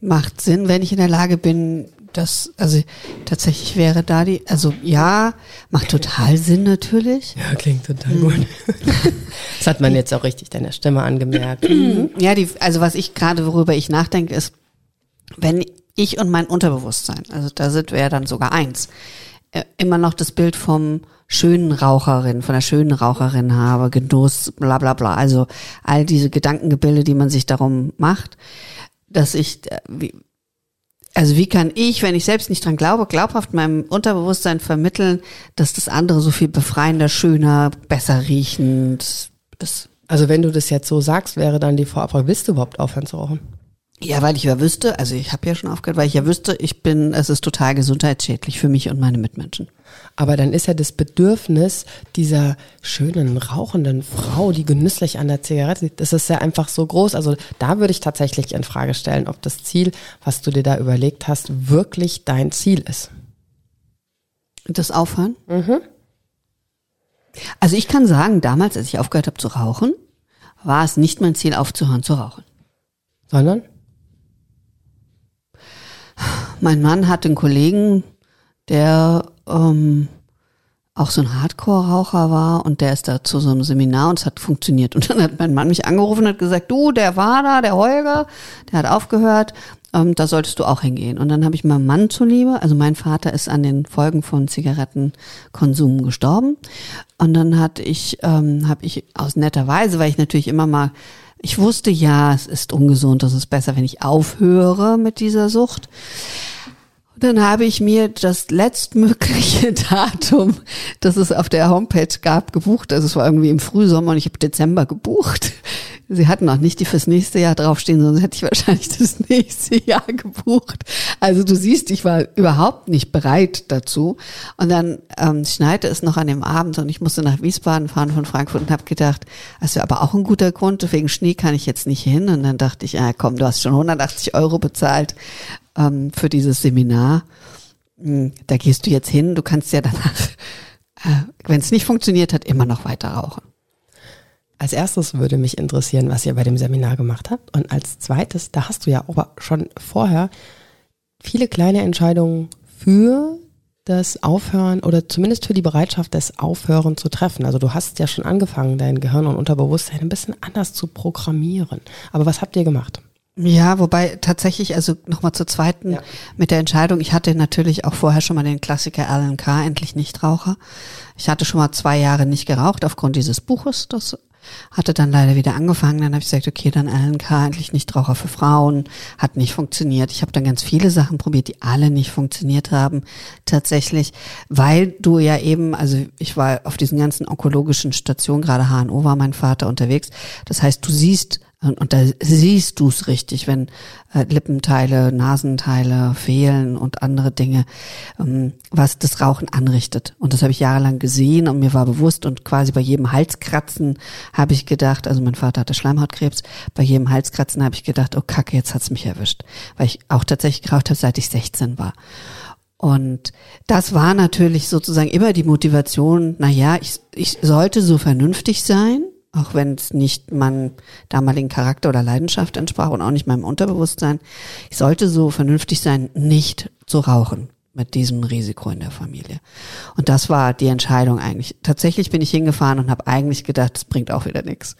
Macht Sinn, wenn ich in der Lage bin, das, also tatsächlich wäre da die, also ja, macht total Sinn natürlich. Ja, klingt total gut. Mhm. das hat man jetzt auch richtig deiner Stimme angemerkt. ja, die, also was ich gerade, worüber ich nachdenke, ist, wenn ich und mein Unterbewusstsein, also da sind wir ja dann sogar eins, äh, immer noch das Bild vom schönen Raucherin, von der schönen Raucherin habe, Genuss, bla bla bla, also all diese Gedankengebilde, die man sich darum macht, dass ich, äh, wie, also wie kann ich, wenn ich selbst nicht dran glaube, glaubhaft meinem Unterbewusstsein vermitteln, dass das andere so viel befreiender, schöner, besser riechend ist? Also wenn du das jetzt so sagst, wäre dann die Vorabfrage, willst du überhaupt aufhören zu rauchen? Ja, weil ich ja wüsste, also ich habe ja schon aufgehört, weil ich ja wüsste, ich bin, es ist total gesundheitsschädlich für mich und meine Mitmenschen. Aber dann ist ja das Bedürfnis dieser schönen, rauchenden Frau, die genüsslich an der Zigarette liegt, das ist ja einfach so groß. Also da würde ich tatsächlich in Frage stellen, ob das Ziel, was du dir da überlegt hast, wirklich dein Ziel ist. Das Aufhören? Mhm. Also ich kann sagen, damals, als ich aufgehört habe zu rauchen, war es nicht mein Ziel, aufzuhören zu rauchen. Sondern? Mein Mann hat einen Kollegen, der ähm, auch so ein Hardcore-Raucher war und der ist da zu so einem Seminar und es hat funktioniert. Und dann hat mein Mann mich angerufen und hat gesagt, du, der war da, der Holger, der hat aufgehört, ähm, da solltest du auch hingehen. Und dann habe ich meinem Mann zuliebe, also mein Vater ist an den Folgen von Zigarettenkonsum gestorben. Und dann hatte ich, ähm, habe ich aus netter Weise, weil ich natürlich immer mal ich wusste ja, es ist ungesund, es ist besser, wenn ich aufhöre mit dieser Sucht. Dann habe ich mir das letztmögliche Datum, das es auf der Homepage gab, gebucht. Also es war irgendwie im Frühsommer und ich habe Dezember gebucht. Sie hatten auch nicht die fürs nächste Jahr draufstehen, sonst hätte ich wahrscheinlich das nächste Jahr gebucht. Also du siehst, ich war überhaupt nicht bereit dazu. Und dann ähm, schneite es noch an dem Abend und ich musste nach Wiesbaden fahren von Frankfurt und habe gedacht, das wäre aber auch ein guter Grund, wegen Schnee kann ich jetzt nicht hin. Und dann dachte ich, ja komm, du hast schon 180 Euro bezahlt ähm, für dieses Seminar. Hm, da gehst du jetzt hin, du kannst ja danach, äh, wenn es nicht funktioniert hat, immer noch weiter rauchen. Als erstes würde mich interessieren, was ihr bei dem Seminar gemacht habt. Und als zweites, da hast du ja aber schon vorher viele kleine Entscheidungen für das Aufhören oder zumindest für die Bereitschaft des Aufhören zu treffen. Also du hast ja schon angefangen, dein Gehirn und Unterbewusstsein ein bisschen anders zu programmieren. Aber was habt ihr gemacht? Ja, wobei tatsächlich, also nochmal zur zweiten ja. mit der Entscheidung, ich hatte natürlich auch vorher schon mal den Klassiker Alan K., endlich Nichtraucher. Ich hatte schon mal zwei Jahre nicht geraucht aufgrund dieses Buches, das hatte dann leider wieder angefangen. Dann habe ich gesagt, okay, dann LNK, eigentlich nicht Raucher für Frauen, hat nicht funktioniert. Ich habe dann ganz viele Sachen probiert, die alle nicht funktioniert haben, tatsächlich, weil du ja eben, also ich war auf diesen ganzen onkologischen Stationen, gerade HNO war mein Vater unterwegs. Das heißt, du siehst und, und da siehst du es richtig, wenn äh, Lippenteile, Nasenteile fehlen und andere Dinge, ähm, was das Rauchen anrichtet. Und das habe ich jahrelang gesehen und mir war bewusst und quasi bei jedem Halskratzen habe ich gedacht, also mein Vater hatte Schleimhautkrebs, bei jedem Halskratzen habe ich gedacht, oh Kacke, jetzt hat's mich erwischt. Weil ich auch tatsächlich geraucht habe, seit ich 16 war. Und das war natürlich sozusagen immer die Motivation, na ja, ich, ich sollte so vernünftig sein, auch wenn es nicht meinem damaligen Charakter oder Leidenschaft entsprach und auch nicht meinem Unterbewusstsein. Ich sollte so vernünftig sein, nicht zu rauchen mit diesem Risiko in der Familie. Und das war die Entscheidung eigentlich. Tatsächlich bin ich hingefahren und habe eigentlich gedacht, es bringt auch wieder nichts,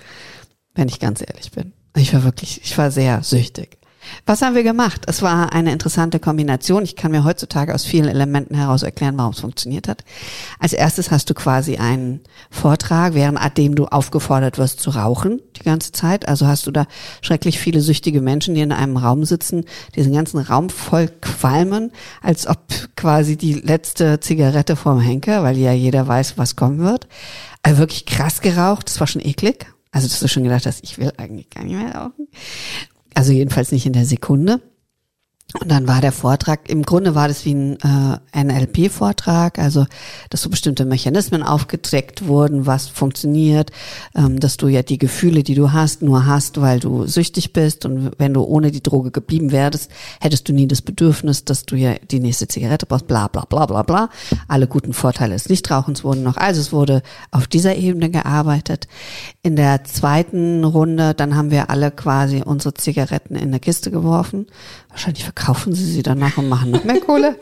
wenn ich ganz ehrlich bin. Ich war wirklich, ich war sehr süchtig. Was haben wir gemacht? Es war eine interessante Kombination. Ich kann mir heutzutage aus vielen Elementen heraus erklären, warum es funktioniert hat. Als erstes hast du quasi einen Vortrag, währenddem du aufgefordert wirst zu rauchen die ganze Zeit. Also hast du da schrecklich viele süchtige Menschen, die in einem Raum sitzen, diesen ganzen Raum voll qualmen, als ob quasi die letzte Zigarette vorm Henker, weil ja jeder weiß, was kommen wird. Also wirklich krass geraucht. Das war schon eklig. Also, dass du schon gedacht hast, ich will eigentlich gar nicht mehr rauchen. Also jedenfalls nicht in der Sekunde. Und dann war der Vortrag, im Grunde war das wie ein äh, NLP-Vortrag, also dass so bestimmte Mechanismen aufgedeckt wurden, was funktioniert, ähm, dass du ja die Gefühle, die du hast, nur hast, weil du süchtig bist und wenn du ohne die Droge geblieben wärst, hättest du nie das Bedürfnis, dass du ja die nächste Zigarette brauchst, bla bla bla bla bla. Alle guten Vorteile des Nichtrauchens wurden noch, also es wurde auf dieser Ebene gearbeitet. In der zweiten Runde, dann haben wir alle quasi unsere Zigaretten in eine Kiste geworfen, wahrscheinlich verkaufen sie sie danach und machen noch mehr Kohle.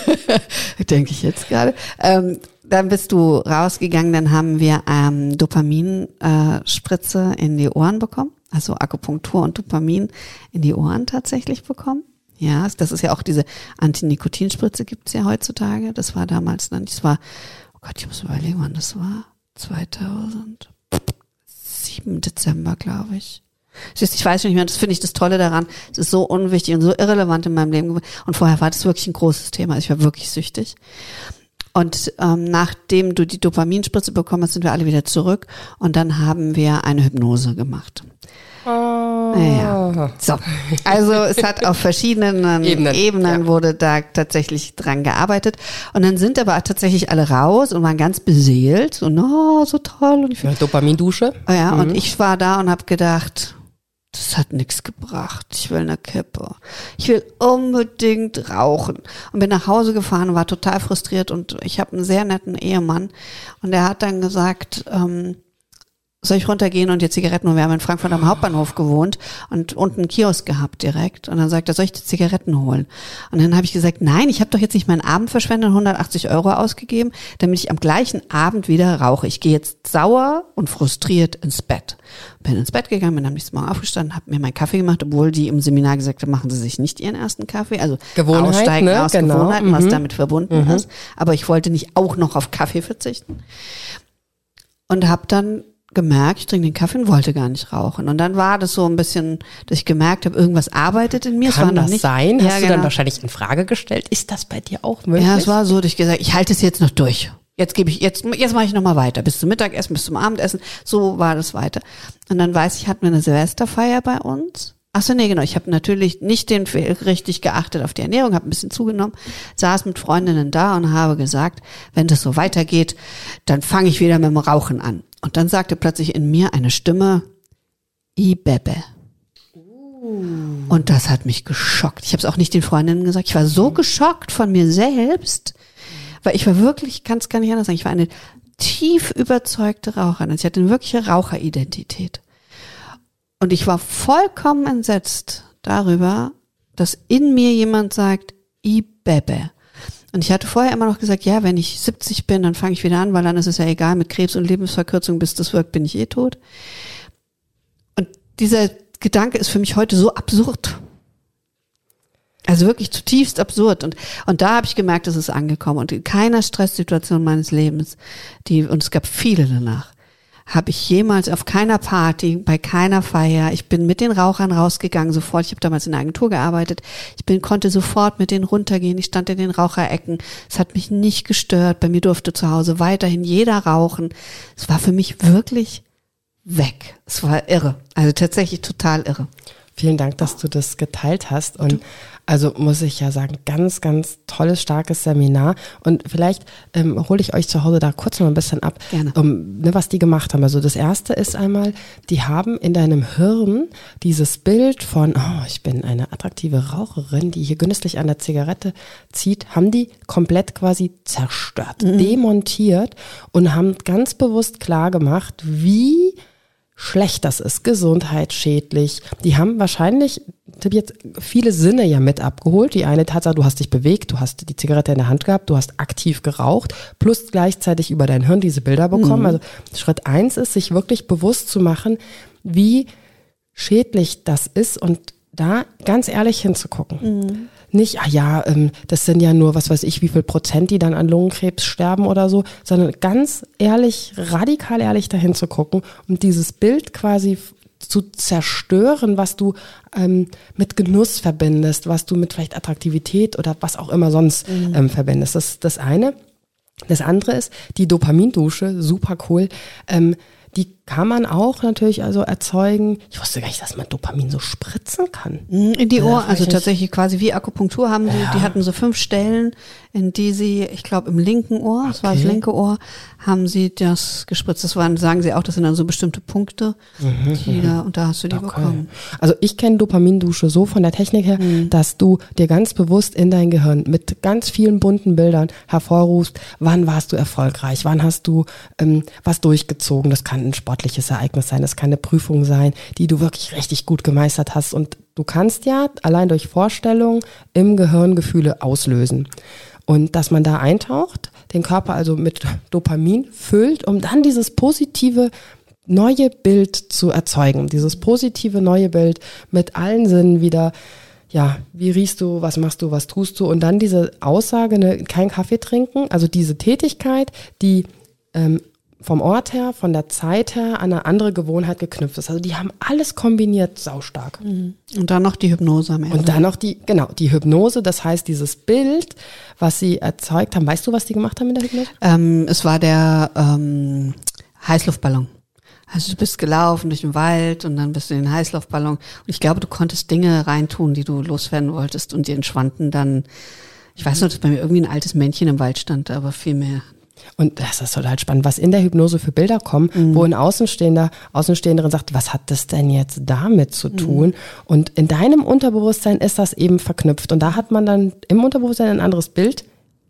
Denke ich jetzt gerade. Ähm, dann bist du rausgegangen, dann haben wir ähm, Dopaminspritze äh, in die Ohren bekommen. Also Akupunktur und Dopamin in die Ohren tatsächlich bekommen. Ja, das ist ja auch diese Antinikotinspritze gibt's ja heutzutage. Das war damals dann, das war, oh Gott, ich muss überlegen, wann das war. 2007 Dezember, glaube ich. Ich weiß nicht mehr, das finde ich das Tolle daran. Es ist so unwichtig und so irrelevant in meinem Leben. Und vorher war das wirklich ein großes Thema. Ich war wirklich süchtig. Und ähm, nachdem du die Dopaminspritze bekommen hast, sind wir alle wieder zurück. Und dann haben wir eine Hypnose gemacht. Oh. Ja. So. Also es hat auf verschiedenen Ebenen, Ebenen ja. wurde da tatsächlich dran gearbeitet. Und dann sind aber tatsächlich alle raus und waren ganz beseelt. Und oh, so toll. Und ich, ja, Dopamindusche. Ja, mhm. und ich war da und habe gedacht, das hat nichts gebracht. Ich will eine Kippe. Ich will unbedingt rauchen. Und bin nach Hause gefahren war total frustriert. Und ich habe einen sehr netten Ehemann. Und er hat dann gesagt, ähm, soll ich runtergehen und dir Zigaretten holen? Wir haben in Frankfurt am Hauptbahnhof gewohnt und unten einen Kiosk gehabt direkt. Und dann sagt er, soll ich dir Zigaretten holen? Und dann habe ich gesagt, nein, ich habe doch jetzt nicht meinen Abend verschwendet, 180 Euro ausgegeben, damit ich am gleichen Abend wieder rauche. Ich gehe jetzt sauer und frustriert ins Bett. Bin ins Bett gegangen, bin am nächsten Morgen aufgestanden, habe mir meinen Kaffee gemacht, obwohl die im Seminar gesagt haben, machen Sie sich nicht Ihren ersten Kaffee. Also Gewohnheit, aussteigen ne? aus genau. Gewohnheiten, mhm. was damit verbunden mhm. ist. Aber ich wollte nicht auch noch auf Kaffee verzichten. Und habe dann gemerkt, ich trinke den Kaffee und wollte gar nicht rauchen. Und dann war das so ein bisschen, dass ich gemerkt habe, irgendwas arbeitet in mir. Kann es war noch das nicht, sein? Hast ja, du genau. dann wahrscheinlich in Frage gestellt? Ist das bei dir auch möglich? Ja, es war so, dass ich gesagt ich halte es jetzt noch durch. Jetzt gebe ich, jetzt, jetzt mache ich nochmal weiter. Bis zum Mittagessen, bis zum Abendessen. So war das weiter. Und dann weiß ich, hatten wir eine Silvesterfeier bei uns. Ach so, nee, genau. Ich habe natürlich nicht den richtig geachtet auf die Ernährung, habe ein bisschen zugenommen, saß mit Freundinnen da und habe gesagt, wenn das so weitergeht, dann fange ich wieder mit dem Rauchen an. Und dann sagte plötzlich in mir eine Stimme, Ibebe. Und das hat mich geschockt. Ich habe es auch nicht den Freundinnen gesagt. Ich war so geschockt von mir selbst, weil ich war wirklich, kann es gar nicht anders sagen, ich war eine tief überzeugte Raucherin. Ich hatte eine wirkliche Raucheridentität. Und ich war vollkommen entsetzt darüber, dass in mir jemand sagt, Ibebe. Und ich hatte vorher immer noch gesagt, ja, wenn ich 70 bin, dann fange ich wieder an, weil dann ist es ja egal, mit Krebs und Lebensverkürzung, bis das wirkt, bin ich eh tot. Und dieser Gedanke ist für mich heute so absurd. Also wirklich zutiefst absurd. Und, und da habe ich gemerkt, es ist angekommen. Und in keiner Stresssituation meines Lebens, die, und es gab viele danach, habe ich jemals auf keiner Party, bei keiner Feier, ich bin mit den Rauchern rausgegangen sofort, ich habe damals in der Agentur gearbeitet, ich bin konnte sofort mit denen runtergehen, ich stand in den Raucherecken, es hat mich nicht gestört, bei mir durfte zu Hause weiterhin jeder rauchen. Es war für mich wirklich weg. Es war irre, also tatsächlich total irre. Vielen Dank, dass du das geteilt hast. Und also muss ich ja sagen, ganz, ganz tolles, starkes Seminar. Und vielleicht ähm, hole ich euch zu Hause da kurz noch ein bisschen ab. Um, ne, was die gemacht haben. Also das erste ist einmal, die haben in deinem Hirn dieses Bild von, oh, ich bin eine attraktive Raucherin, die hier genüsslich an der Zigarette zieht, haben die komplett quasi zerstört, mhm. demontiert und haben ganz bewusst klar gemacht, wie schlecht das ist, gesundheitsschädlich. Die haben wahrscheinlich jetzt viele Sinne ja mit abgeholt. Die eine Tatsache, du hast dich bewegt, du hast die Zigarette in der Hand gehabt, du hast aktiv geraucht, plus gleichzeitig über dein Hirn diese Bilder bekommen. Mhm. Also Schritt eins ist, sich wirklich bewusst zu machen, wie schädlich das ist und da ganz ehrlich hinzugucken. Mhm nicht, ah ja, ähm, das sind ja nur, was weiß ich, wie viel Prozent, die dann an Lungenkrebs sterben oder so, sondern ganz ehrlich, radikal ehrlich dahin zu gucken und dieses Bild quasi zu zerstören, was du ähm, mit Genuss verbindest, was du mit vielleicht Attraktivität oder was auch immer sonst mhm. ähm, verbindest. Das ist das eine. Das andere ist die Dopamindusche, super cool. Ähm, die kann man auch natürlich also erzeugen. Ich wusste gar nicht, dass man Dopamin so spritzen kann. In die Ohr, also tatsächlich quasi wie Akupunktur haben die, ja. die hatten so fünf Stellen, in die sie, ich glaube im linken Ohr, das war das linke Ohr, haben sie das gespritzt. Das waren, sagen sie auch, das sind dann so bestimmte Punkte, mhm, die mhm. da, und da hast du die okay. bekommen. Also ich kenne Dopamindusche so von der Technik her, mhm. dass du dir ganz bewusst in dein Gehirn mit ganz vielen bunten Bildern hervorrufst, wann warst du erfolgreich, wann hast du ähm, was durchgezogen. Das kann ein sportliches Ereignis sein, das kann eine Prüfung sein, die du wirklich richtig gut gemeistert hast. Und du kannst ja allein durch Vorstellung im Gehirn Gefühle auslösen. Und dass man da eintaucht, den Körper also mit Dopamin füllt, um dann dieses positive neue Bild zu erzeugen. Dieses positive neue Bild mit allen Sinnen wieder ja, wie riechst du, was machst du, was tust du? Und dann diese Aussage, ne, kein Kaffee trinken, also diese Tätigkeit, die ähm, vom Ort her, von der Zeit her an eine andere Gewohnheit geknüpft ist. Also die haben alles kombiniert, saustark. Mhm. Und dann noch die Hypnose am Ende. Und dann noch die, genau, die Hypnose, das heißt dieses Bild, was sie erzeugt haben. Weißt du, was die gemacht haben in der Hypnose? Ähm, es war der ähm, Heißluftballon. Also du bist gelaufen durch den Wald und dann bist du in den Heißluftballon. Und ich glaube, du konntest Dinge reintun, die du loswerden wolltest und die entschwanden dann. Ich weiß nur, dass bei mir irgendwie ein altes Männchen im Wald stand, aber viel mehr und das ist total spannend, was in der Hypnose für Bilder kommen, mhm. wo ein Außenstehender, Außenstehenderin sagt, was hat das denn jetzt damit zu tun? Mhm. Und in deinem Unterbewusstsein ist das eben verknüpft. Und da hat man dann im Unterbewusstsein ein anderes Bild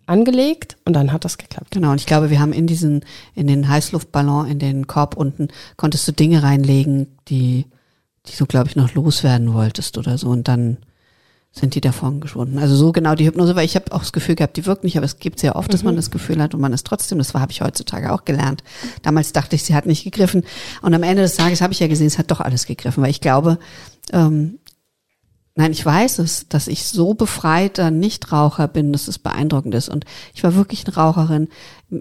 angelegt und dann hat das geklappt. Genau, und ich glaube, wir haben in diesen, in den Heißluftballon, in den Korb unten, konntest du Dinge reinlegen, die, die du, glaube ich, noch loswerden wolltest oder so. Und dann sind die davon geschwunden. Also so genau die Hypnose, weil ich habe auch das Gefühl gehabt, die wirkt nicht, aber es gibt sehr oft, dass mhm. man das Gefühl hat und man ist trotzdem, das habe ich heutzutage auch gelernt. Damals dachte ich, sie hat nicht gegriffen und am Ende des Tages habe ich ja gesehen, es hat doch alles gegriffen, weil ich glaube, ähm, Nein, ich weiß es, dass ich so befreiter Nichtraucher bin, dass es beeindruckend ist. Und ich war wirklich eine Raucherin.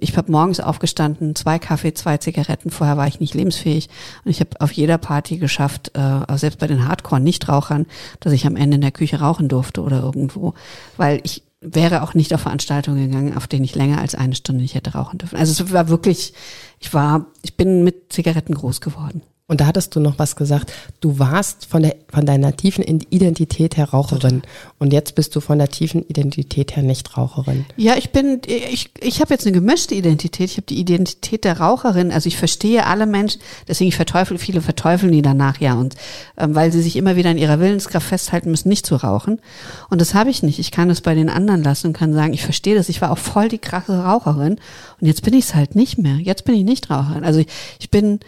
Ich habe morgens aufgestanden, zwei Kaffee, zwei Zigaretten. Vorher war ich nicht lebensfähig. Und ich habe auf jeder Party geschafft, äh, selbst bei den Hardcore-Nichtrauchern, dass ich am Ende in der Küche rauchen durfte oder irgendwo. Weil ich wäre auch nicht auf Veranstaltungen gegangen, auf denen ich länger als eine Stunde nicht hätte rauchen dürfen. Also es war wirklich, ich war, ich bin mit Zigaretten groß geworden. Und da hattest du noch was gesagt. Du warst von der von deiner tiefen Identität her Raucherin und jetzt bist du von der tiefen Identität her nicht Raucherin. Ja, ich bin ich ich habe jetzt eine gemischte Identität. Ich habe die Identität der Raucherin. Also ich verstehe alle Menschen. Deswegen ich verteufel viele verteufeln die danach ja und ähm, weil sie sich immer wieder in ihrer Willenskraft festhalten müssen, nicht zu rauchen. Und das habe ich nicht. Ich kann es bei den anderen lassen und kann sagen, ich verstehe das. Ich war auch voll die krasse Raucherin und jetzt bin ich es halt nicht mehr. Jetzt bin ich nicht Raucherin. Also ich, ich bin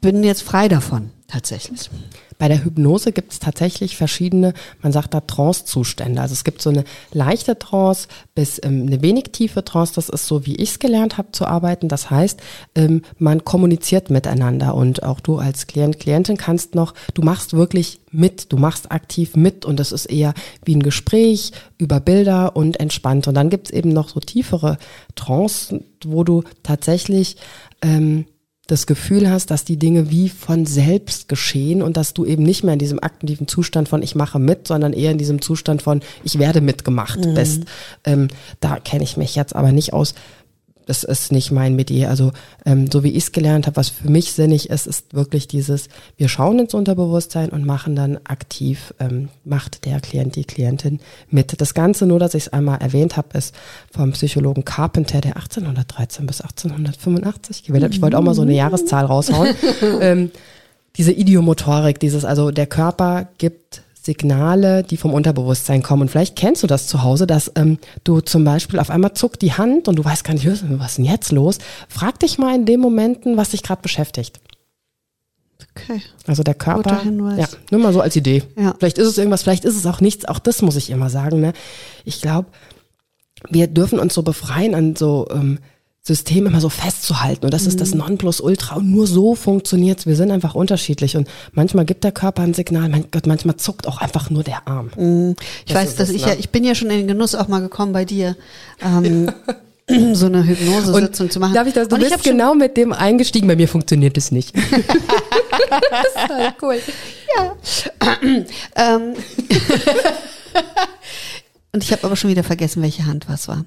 bin jetzt frei davon, tatsächlich. Bei der Hypnose gibt es tatsächlich verschiedene, man sagt da Trance-Zustände. Also es gibt so eine leichte Trance bis ähm, eine wenig tiefe Trance. Das ist so, wie ich es gelernt habe zu arbeiten. Das heißt, ähm, man kommuniziert miteinander und auch du als Klient, Klientin kannst noch, du machst wirklich mit, du machst aktiv mit und das ist eher wie ein Gespräch über Bilder und entspannt. Und dann gibt es eben noch so tiefere Trance, wo du tatsächlich ähm, das Gefühl hast, dass die Dinge wie von selbst geschehen und dass du eben nicht mehr in diesem aktiven Zustand von ich mache mit, sondern eher in diesem Zustand von ich werde mitgemacht mhm. bist. Ähm, da kenne ich mich jetzt aber nicht aus das ist nicht mein Metier. Also ähm, so wie ich es gelernt habe, was für mich sinnig ist, ist wirklich dieses, wir schauen ins Unterbewusstsein und machen dann aktiv, ähm, macht der Klient, die Klientin mit. Das Ganze, nur dass ich es einmal erwähnt habe, ist vom Psychologen Carpenter, der 1813 bis 1885 gewählt hat. Ich wollte auch mal so eine Jahreszahl raushauen. ähm, diese Idiomotorik, dieses, also der Körper gibt Signale, die vom Unterbewusstsein kommen. Und vielleicht kennst du das zu Hause, dass ähm, du zum Beispiel auf einmal zuckt die Hand und du weißt gar nicht, was ist denn jetzt los? Frag dich mal in den Momenten, was dich gerade beschäftigt. Okay. Also der Körper, ja, nur mal so als Idee. Ja. Vielleicht ist es irgendwas, vielleicht ist es auch nichts. Auch das muss ich immer sagen. Ne? Ich glaube, wir dürfen uns so befreien an so ähm, System immer so festzuhalten. Und das mhm. ist das mhm. Nonplusultra. Und nur so funktioniert's. Wir sind einfach unterschiedlich. Und manchmal gibt der Körper ein Signal, mein Gott, manchmal zuckt auch einfach nur der Arm. Mhm. Ich das weiß, dass ich ne? ja, ich bin ja schon in den Genuss auch mal gekommen bei dir. Ähm, so eine Hypnosesitzung zu machen. Darf ich das? Du und bist genau mit dem eingestiegen. Bei mir funktioniert es nicht. das ist halt cool. Ja. ähm. und ich habe aber schon wieder vergessen, welche Hand was war.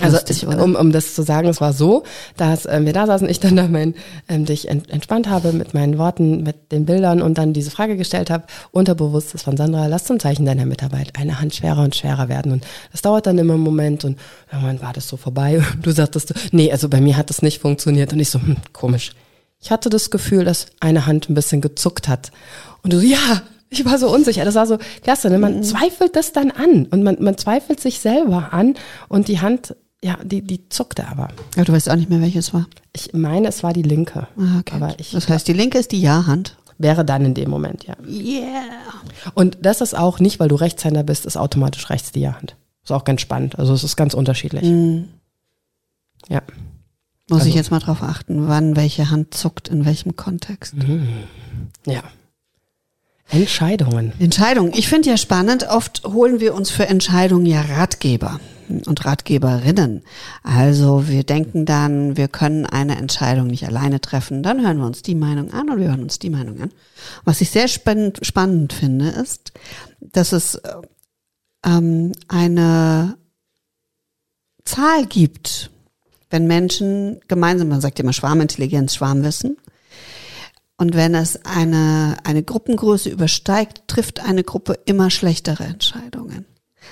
Also ich, um, um das zu sagen, es war so, dass ähm, wir da saßen, ich dann da mein, ähm, dich ent, entspannt habe mit meinen Worten, mit den Bildern und dann diese Frage gestellt habe, unterbewusstes von Sandra, lass zum Zeichen deiner Mitarbeit eine Hand schwerer und schwerer werden. Und das dauert dann immer einen Moment und irgendwann war das so vorbei und du sagtest, nee, also bei mir hat das nicht funktioniert. Und ich so, hm, komisch. Ich hatte das Gefühl, dass eine Hand ein bisschen gezuckt hat. Und du so, ja, ich war so unsicher. Das war so klasse. Ne? Man mhm. zweifelt das dann an und man, man zweifelt sich selber an und die Hand ja, die, die zuckte aber. Ja, du weißt auch nicht mehr, welches war. Ich meine, es war die linke. Ah, okay. Aber ich, das heißt, die linke ist die Ja-Hand. Wäre dann in dem Moment, ja. Yeah. Und das ist auch nicht, weil du Rechtshänder bist, ist automatisch rechts die Ja-Hand. Ist auch ganz spannend. Also es ist ganz unterschiedlich. Mhm. Ja. Muss also. ich jetzt mal drauf achten, wann welche Hand zuckt, in welchem Kontext. Mhm. Ja. Entscheidungen. Entscheidungen. Ich finde ja spannend, oft holen wir uns für Entscheidungen ja Ratgeber und Ratgeberinnen. Also wir denken dann, wir können eine Entscheidung nicht alleine treffen. Dann hören wir uns die Meinung an und wir hören uns die Meinung an. Was ich sehr spannend, spannend finde, ist, dass es ähm, eine Zahl gibt, wenn Menschen gemeinsam, man sagt immer Schwarmintelligenz, Schwarmwissen, und wenn es eine, eine Gruppengröße übersteigt, trifft eine Gruppe immer schlechtere Entscheidungen.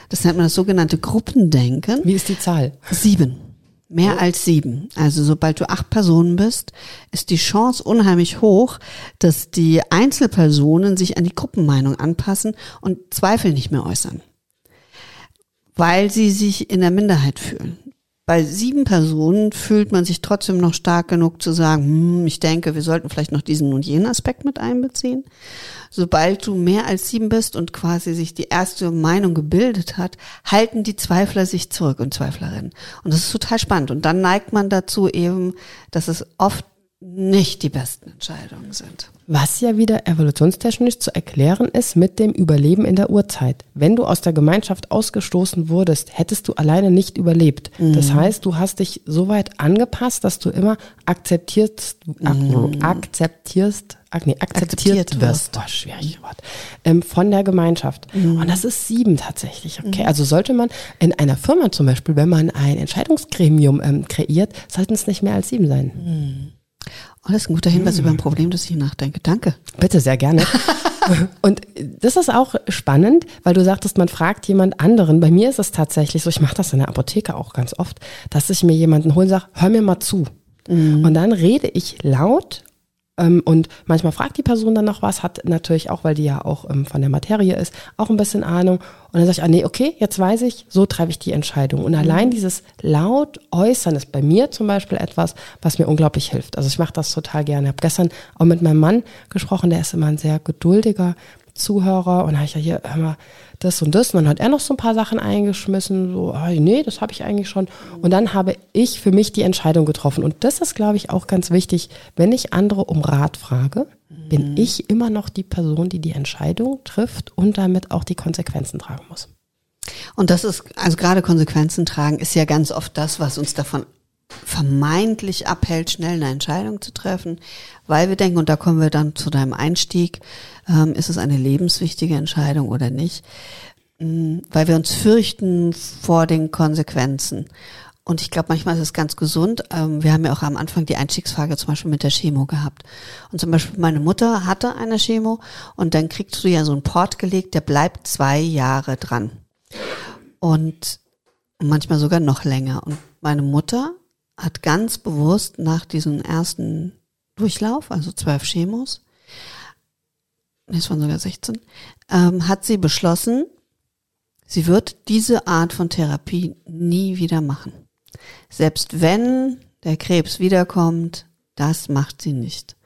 Das nennt man das sogenannte Gruppendenken. Wie ist die Zahl? Sieben. Mehr als sieben. Also sobald du acht Personen bist, ist die Chance unheimlich hoch, dass die Einzelpersonen sich an die Gruppenmeinung anpassen und Zweifel nicht mehr äußern. Weil sie sich in der Minderheit fühlen bei sieben Personen fühlt man sich trotzdem noch stark genug zu sagen, hm, ich denke, wir sollten vielleicht noch diesen und jenen Aspekt mit einbeziehen. Sobald du mehr als sieben bist und quasi sich die erste Meinung gebildet hat, halten die Zweifler sich zurück und Zweiflerinnen. Und das ist total spannend. Und dann neigt man dazu eben, dass es oft nicht die besten Entscheidungen sind. Was ja wieder evolutionstechnisch zu erklären ist mit dem Überleben in der Urzeit. Wenn du aus der Gemeinschaft ausgestoßen wurdest, hättest du alleine nicht überlebt. Mhm. Das heißt, du hast dich so weit angepasst, dass du immer akzeptierst, mhm. akzeptierst, nee, akzeptiert, akzeptiert wirst. Oh, schwierig Wort. Ähm, von der Gemeinschaft. Mhm. Und das ist sieben tatsächlich. Okay, mhm. also sollte man in einer Firma zum Beispiel, wenn man ein Entscheidungsgremium ähm, kreiert, sollten es nicht mehr als sieben sein. Oh, das ist ein guter Hinweis über ein Problem, das ich nachdenke. Danke. Bitte, sehr gerne. Und das ist auch spannend, weil du sagtest, man fragt jemand anderen. Bei mir ist es tatsächlich so, ich mache das in der Apotheke auch ganz oft, dass ich mir jemanden hole und sage, hör mir mal zu. Mhm. Und dann rede ich laut und manchmal fragt die Person dann noch was, hat natürlich auch, weil die ja auch ähm, von der Materie ist, auch ein bisschen Ahnung. Und dann sage ich, ah nee, okay, jetzt weiß ich, so treffe ich die Entscheidung. Und mhm. allein dieses laut äußern ist bei mir zum Beispiel etwas, was mir unglaublich hilft. Also ich mache das total gerne. Ich habe gestern auch mit meinem Mann gesprochen, der ist immer ein sehr geduldiger Zuhörer und dann habe ich ja hier, mal, das und das. Und dann hat er noch so ein paar Sachen eingeschmissen, so, oh, nee, das habe ich eigentlich schon. Und dann habe ich für mich die Entscheidung getroffen. Und das ist, glaube ich, auch ganz wichtig. Wenn ich andere um Rat frage, mhm. bin ich immer noch die Person, die die Entscheidung trifft und damit auch die Konsequenzen tragen muss. Und das ist, also gerade Konsequenzen tragen, ist ja ganz oft das, was uns davon vermeintlich abhält, schnell eine Entscheidung zu treffen, weil wir denken, und da kommen wir dann zu deinem Einstieg, ähm, ist es eine lebenswichtige Entscheidung oder nicht, ähm, weil wir uns fürchten vor den Konsequenzen. Und ich glaube, manchmal ist es ganz gesund. Ähm, wir haben ja auch am Anfang die Einstiegsfrage zum Beispiel mit der Chemo gehabt. Und zum Beispiel meine Mutter hatte eine Chemo und dann kriegst du ja so einen Port gelegt, der bleibt zwei Jahre dran. Und manchmal sogar noch länger. Und meine Mutter hat ganz bewusst nach diesem ersten Durchlauf, also zwölf Chemos, es waren sogar 16, ähm, hat sie beschlossen, sie wird diese Art von Therapie nie wieder machen. Selbst wenn der Krebs wiederkommt, das macht sie nicht.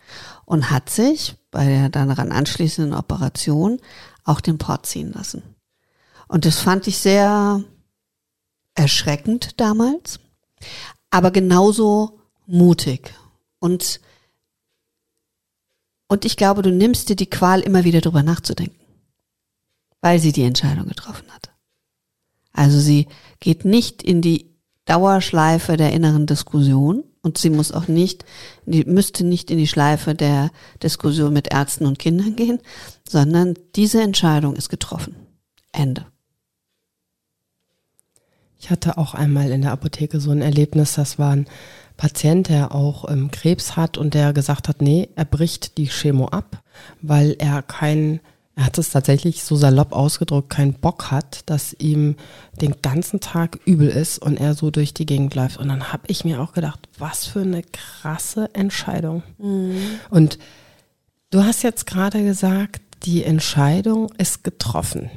Und hat sich bei der daran anschließenden Operation auch den Port ziehen lassen. Und das fand ich sehr erschreckend damals, aber genauso mutig. Und und ich glaube, du nimmst dir die Qual, immer wieder drüber nachzudenken, weil sie die Entscheidung getroffen hat. Also sie geht nicht in die Dauerschleife der inneren Diskussion und sie muss auch nicht, die müsste nicht in die Schleife der Diskussion mit Ärzten und Kindern gehen, sondern diese Entscheidung ist getroffen. Ende. Ich hatte auch einmal in der Apotheke so ein Erlebnis, das waren Patient, der auch ähm, Krebs hat und der gesagt hat, nee, er bricht die Chemo ab, weil er kein, er hat es tatsächlich so salopp ausgedrückt, keinen Bock hat, dass ihm den ganzen Tag übel ist und er so durch die Gegend läuft. Und dann habe ich mir auch gedacht, was für eine krasse Entscheidung. Mhm. Und du hast jetzt gerade gesagt, die Entscheidung ist getroffen.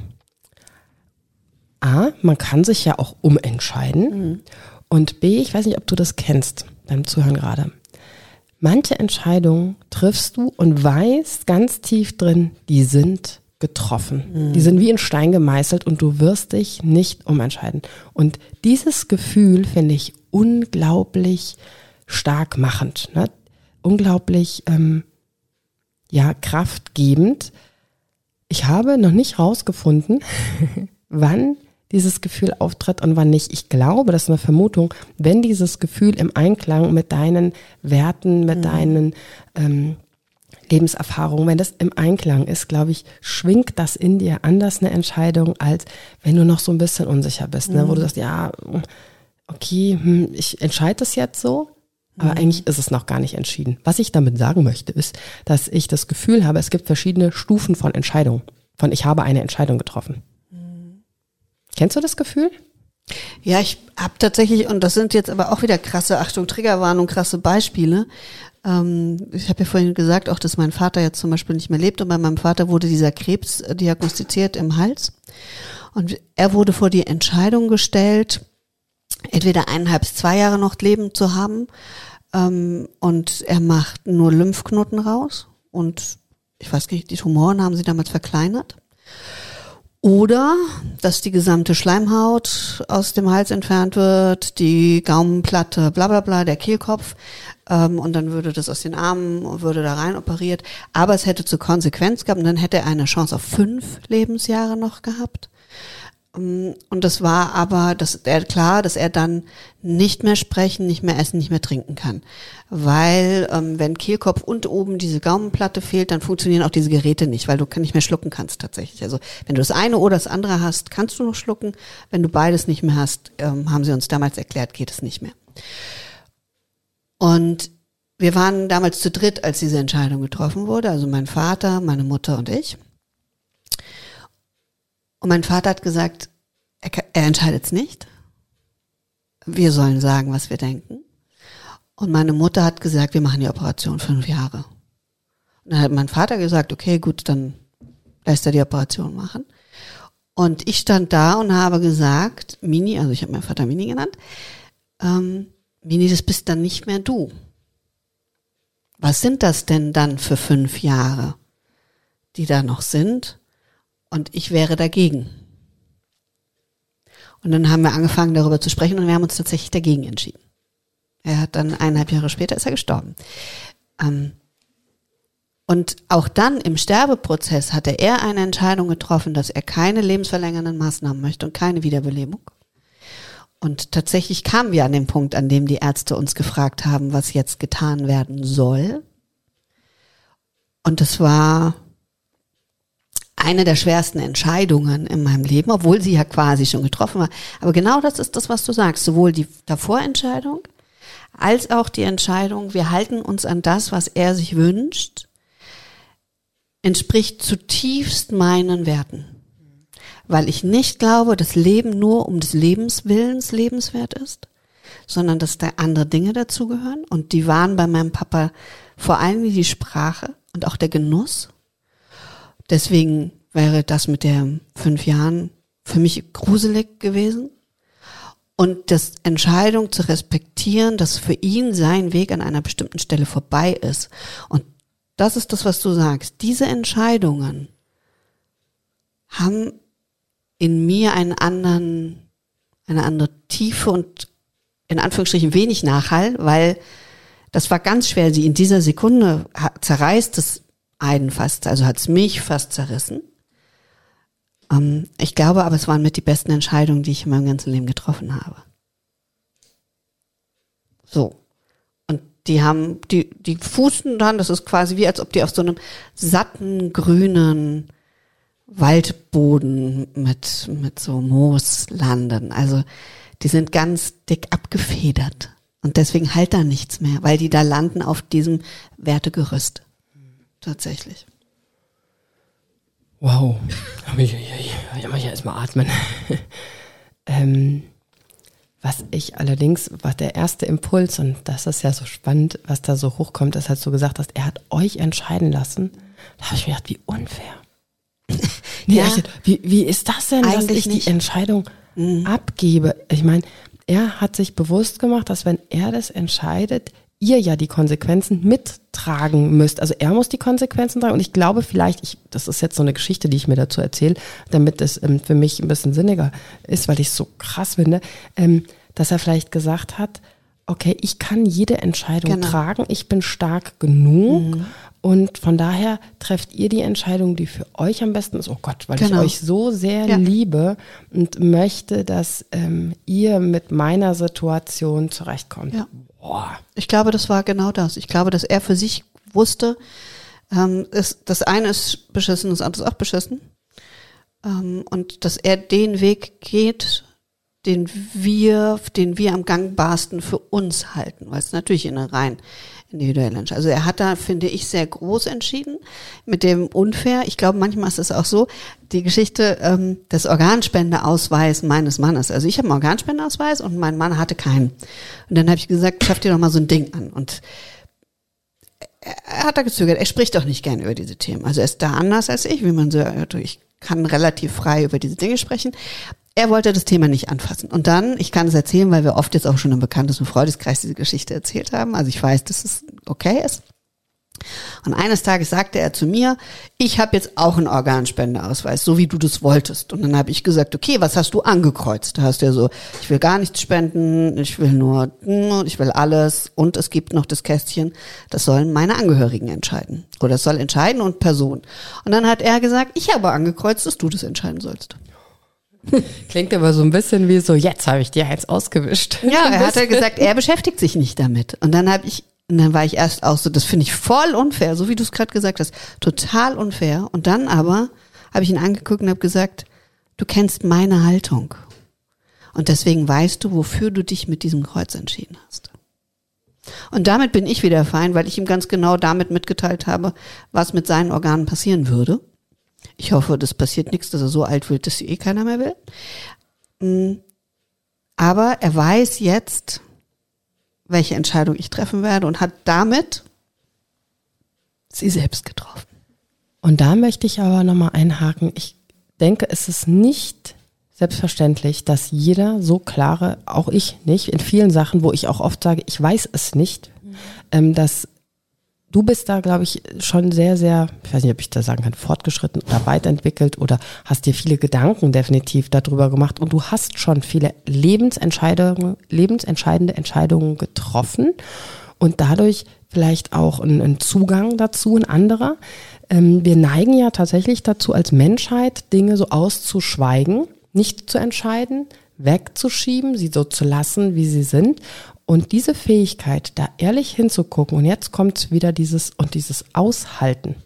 A, man kann sich ja auch umentscheiden. Mhm. Und B, ich weiß nicht, ob du das kennst beim Zuhören gerade. Manche Entscheidungen triffst du und weißt ganz tief drin, die sind getroffen. Mhm. Die sind wie in Stein gemeißelt und du wirst dich nicht umentscheiden. Und dieses Gefühl finde ich unglaublich stark machend, ne? unglaublich ähm, ja kraftgebend. Ich habe noch nicht rausgefunden, wann dieses Gefühl auftritt und wann nicht. Ich glaube, das ist eine Vermutung, wenn dieses Gefühl im Einklang mit deinen Werten, mit mhm. deinen ähm, Lebenserfahrungen, wenn das im Einklang ist, glaube ich, schwingt das in dir anders eine Entscheidung, als wenn du noch so ein bisschen unsicher bist, ne? wo du mhm. sagst, ja, okay, hm, ich entscheide das jetzt so, aber mhm. eigentlich ist es noch gar nicht entschieden. Was ich damit sagen möchte, ist, dass ich das Gefühl habe, es gibt verschiedene Stufen von Entscheidung. Von ich habe eine Entscheidung getroffen. Kennst du das Gefühl? Ja, ich habe tatsächlich, und das sind jetzt aber auch wieder krasse, Achtung, Triggerwarnung, krasse Beispiele. Ähm, ich habe ja vorhin gesagt, auch dass mein Vater jetzt zum Beispiel nicht mehr lebt und bei meinem Vater wurde dieser Krebs äh, diagnostiziert im Hals. Und er wurde vor die Entscheidung gestellt, entweder eineinhalb bis zwei Jahre noch Leben zu haben ähm, und er macht nur Lymphknoten raus und ich weiß nicht, die Tumoren haben sie damals verkleinert Oder dass die gesamte Schleimhaut aus dem Hals entfernt wird, die Gaumenplatte, bla bla bla, der Kehlkopf. Ähm, und dann würde das aus den Armen, würde da rein operiert. Aber es hätte zur Konsequenz gehabt und dann hätte er eine Chance auf fünf Lebensjahre noch gehabt. Ähm, und das war aber, dass er klar, dass er dann nicht mehr sprechen, nicht mehr essen, nicht mehr trinken kann. Weil ähm, wenn Kehlkopf und oben diese Gaumenplatte fehlt, dann funktionieren auch diese Geräte nicht, weil du nicht mehr schlucken kannst tatsächlich. Also wenn du das eine oder das andere hast, kannst du noch schlucken. Wenn du beides nicht mehr hast, ähm, haben sie uns damals erklärt, geht es nicht mehr. Und wir waren damals zu dritt, als diese Entscheidung getroffen wurde, also mein Vater, meine Mutter und ich. Und mein Vater hat gesagt, er, er entscheidet es nicht. Wir sollen sagen, was wir denken. Und meine Mutter hat gesagt, wir machen die Operation fünf Jahre. Und dann hat mein Vater gesagt, okay, gut, dann lässt er die Operation machen. Und ich stand da und habe gesagt, Mini, also ich habe meinen Vater Mini genannt, ähm, Mini, das bist dann nicht mehr du. Was sind das denn dann für fünf Jahre, die da noch sind? Und ich wäre dagegen. Und dann haben wir angefangen, darüber zu sprechen und wir haben uns tatsächlich dagegen entschieden. Er hat dann eineinhalb Jahre später ist er gestorben. Ähm, und auch dann im Sterbeprozess hatte er eine Entscheidung getroffen, dass er keine lebensverlängernden Maßnahmen möchte und keine Wiederbelebung. Und tatsächlich kamen wir an den Punkt, an dem die Ärzte uns gefragt haben, was jetzt getan werden soll. Und es war eine der schwersten Entscheidungen in meinem Leben, obwohl sie ja quasi schon getroffen war. Aber genau das ist das, was du sagst. Sowohl die Davorentscheidung als auch die Entscheidung, wir halten uns an das, was er sich wünscht, entspricht zutiefst meinen Werten. Weil ich nicht glaube, dass Leben nur um des Lebenswillens lebenswert ist, sondern dass da andere Dinge dazugehören. Und die waren bei meinem Papa vor allem die Sprache und auch der Genuss Deswegen wäre das mit der fünf Jahren für mich gruselig gewesen. Und das Entscheidung zu respektieren, dass für ihn sein Weg an einer bestimmten Stelle vorbei ist. Und das ist das, was du sagst. Diese Entscheidungen haben in mir einen anderen, eine andere Tiefe und in Anführungsstrichen wenig Nachhall, weil das war ganz schwer. Sie in dieser Sekunde zerreißt es einen fast, also hat es mich fast zerrissen. Ähm, ich glaube aber, es waren mit die besten Entscheidungen, die ich in meinem ganzen Leben getroffen habe. So. Und die haben, die, die fußen dann, das ist quasi wie, als ob die auf so einem satten, grünen Waldboden mit, mit so Moos landen. Also, die sind ganz dick abgefedert. Und deswegen halt da nichts mehr, weil die da landen auf diesem Wertegerüst tatsächlich. Wow. Ich, ich, ich muss ja erstmal atmen. ähm, was ich allerdings, was der erste Impuls, und das ist ja so spannend, was da so hochkommt, ist, als du gesagt hast, er hat euch entscheiden lassen. Da habe ich mir gedacht, wie unfair. nee, ja, ich, wie, wie ist das denn, dass ich nicht. die Entscheidung mhm. abgebe? Ich meine, er hat sich bewusst gemacht, dass wenn er das entscheidet, ihr ja die Konsequenzen mittragen müsst. Also er muss die Konsequenzen tragen. Und ich glaube vielleicht, ich, das ist jetzt so eine Geschichte, die ich mir dazu erzähle, damit es ähm, für mich ein bisschen sinniger ist, weil ich es so krass finde, ähm, dass er vielleicht gesagt hat, okay, ich kann jede Entscheidung genau. tragen, ich bin stark genug mhm. Und von daher trefft ihr die Entscheidung, die für euch am besten ist. Oh Gott, weil genau. ich euch so sehr ja. liebe und möchte, dass ähm, ihr mit meiner Situation zurechtkommt. Ja. Boah. Ich glaube, das war genau das. Ich glaube, dass er für sich wusste, ähm, ist, das eine ist beschissen, das andere ist auch beschissen. Ähm, und dass er den Weg geht, den wir, den wir am gangbarsten für uns halten, weil es natürlich in eine rein individuelle Entscheidung. Also er hat da, finde ich, sehr groß entschieden mit dem unfair. Ich glaube, manchmal ist es auch so, die Geschichte ähm, des Organspendeausweis meines Mannes. Also ich habe einen Organspendeausweis und mein Mann hatte keinen. Und dann habe ich gesagt, schaff dir doch mal so ein Ding an. Und er hat da gezögert. Er spricht doch nicht gerne über diese Themen. Also er ist da anders als ich, wie man so. Ich kann relativ frei über diese Dinge sprechen er wollte das Thema nicht anfassen. Und dann, ich kann es erzählen, weil wir oft jetzt auch schon im Bekanntes- und Freundeskreis diese Geschichte erzählt haben. Also ich weiß, dass es okay ist. Und eines Tages sagte er zu mir, ich habe jetzt auch einen Organspendeausweis, so wie du das wolltest. Und dann habe ich gesagt, okay, was hast du angekreuzt? Da hast du ja so, ich will gar nichts spenden, ich will nur, ich will alles. Und es gibt noch das Kästchen, das sollen meine Angehörigen entscheiden. Oder es soll entscheiden und Person. Und dann hat er gesagt, ich habe angekreuzt, dass du das entscheiden sollst. Klingt aber so ein bisschen wie so, jetzt habe ich dir eins ausgewischt. Ja, er hat ja gesagt, er beschäftigt sich nicht damit. Und dann habe ich und dann war ich erst auch so, das finde ich voll unfair, so wie du es gerade gesagt hast, total unfair. Und dann aber habe ich ihn angeguckt und habe gesagt, du kennst meine Haltung. Und deswegen weißt du, wofür du dich mit diesem Kreuz entschieden hast. Und damit bin ich wieder fein, weil ich ihm ganz genau damit mitgeteilt habe, was mit seinen Organen passieren würde. Ich hoffe, das passiert nichts, dass er so alt wird, dass sie eh keiner mehr will. Mm. Aber er weiß jetzt, welche Entscheidung ich treffen werde und hat damit sie selbst getroffen. Und da möchte ich aber nochmal einhaken. Ich denke, es ist nicht selbstverständlich, dass jeder so klare, auch ich nicht, in vielen Sachen, wo ich auch oft sage, ich weiß es nicht, mhm. ähm, dass du bist da, glaube ich, schon sehr, sehr, ich weiß nicht, ob ich da sagen kann, fortgeschritten oder weiterentwickelt oder hast dir viele Gedanken definitiv darüber gemacht und du hast schon viele Lebensentscheidungen, lebensentscheidende Entscheidungen getroffen und dadurch vielleicht auch einen, Zugang dazu, ein anderer. Ähm, wir neigen ja tatsächlich dazu, als Menschheit Dinge so auszuschweigen, nicht zu entscheiden, wegzuschieben, sie so zu lassen, wie sie sind. Und diese Fähigkeit, da ehrlich hinzugucken, und jetzt kommt wieder dieses und dieses Aushalten.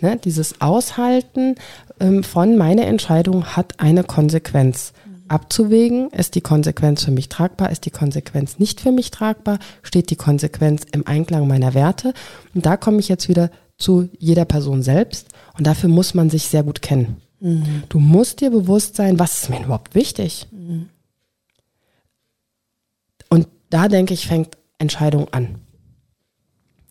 Ne, dieses Aushalten ähm, von meine Entscheidung hat eine Konsequenz. Abzuwägen, ist die Konsequenz für mich tragbar, ist die Konsequenz nicht für mich tragbar, steht die Konsequenz im Einklang meiner Werte. Und da komme ich jetzt wieder zu jeder Person selbst. Und dafür muss man sich sehr gut kennen. Mhm. Du musst dir bewusst sein, was ist mir überhaupt wichtig. Mhm. Und da denke ich, fängt Entscheidung an.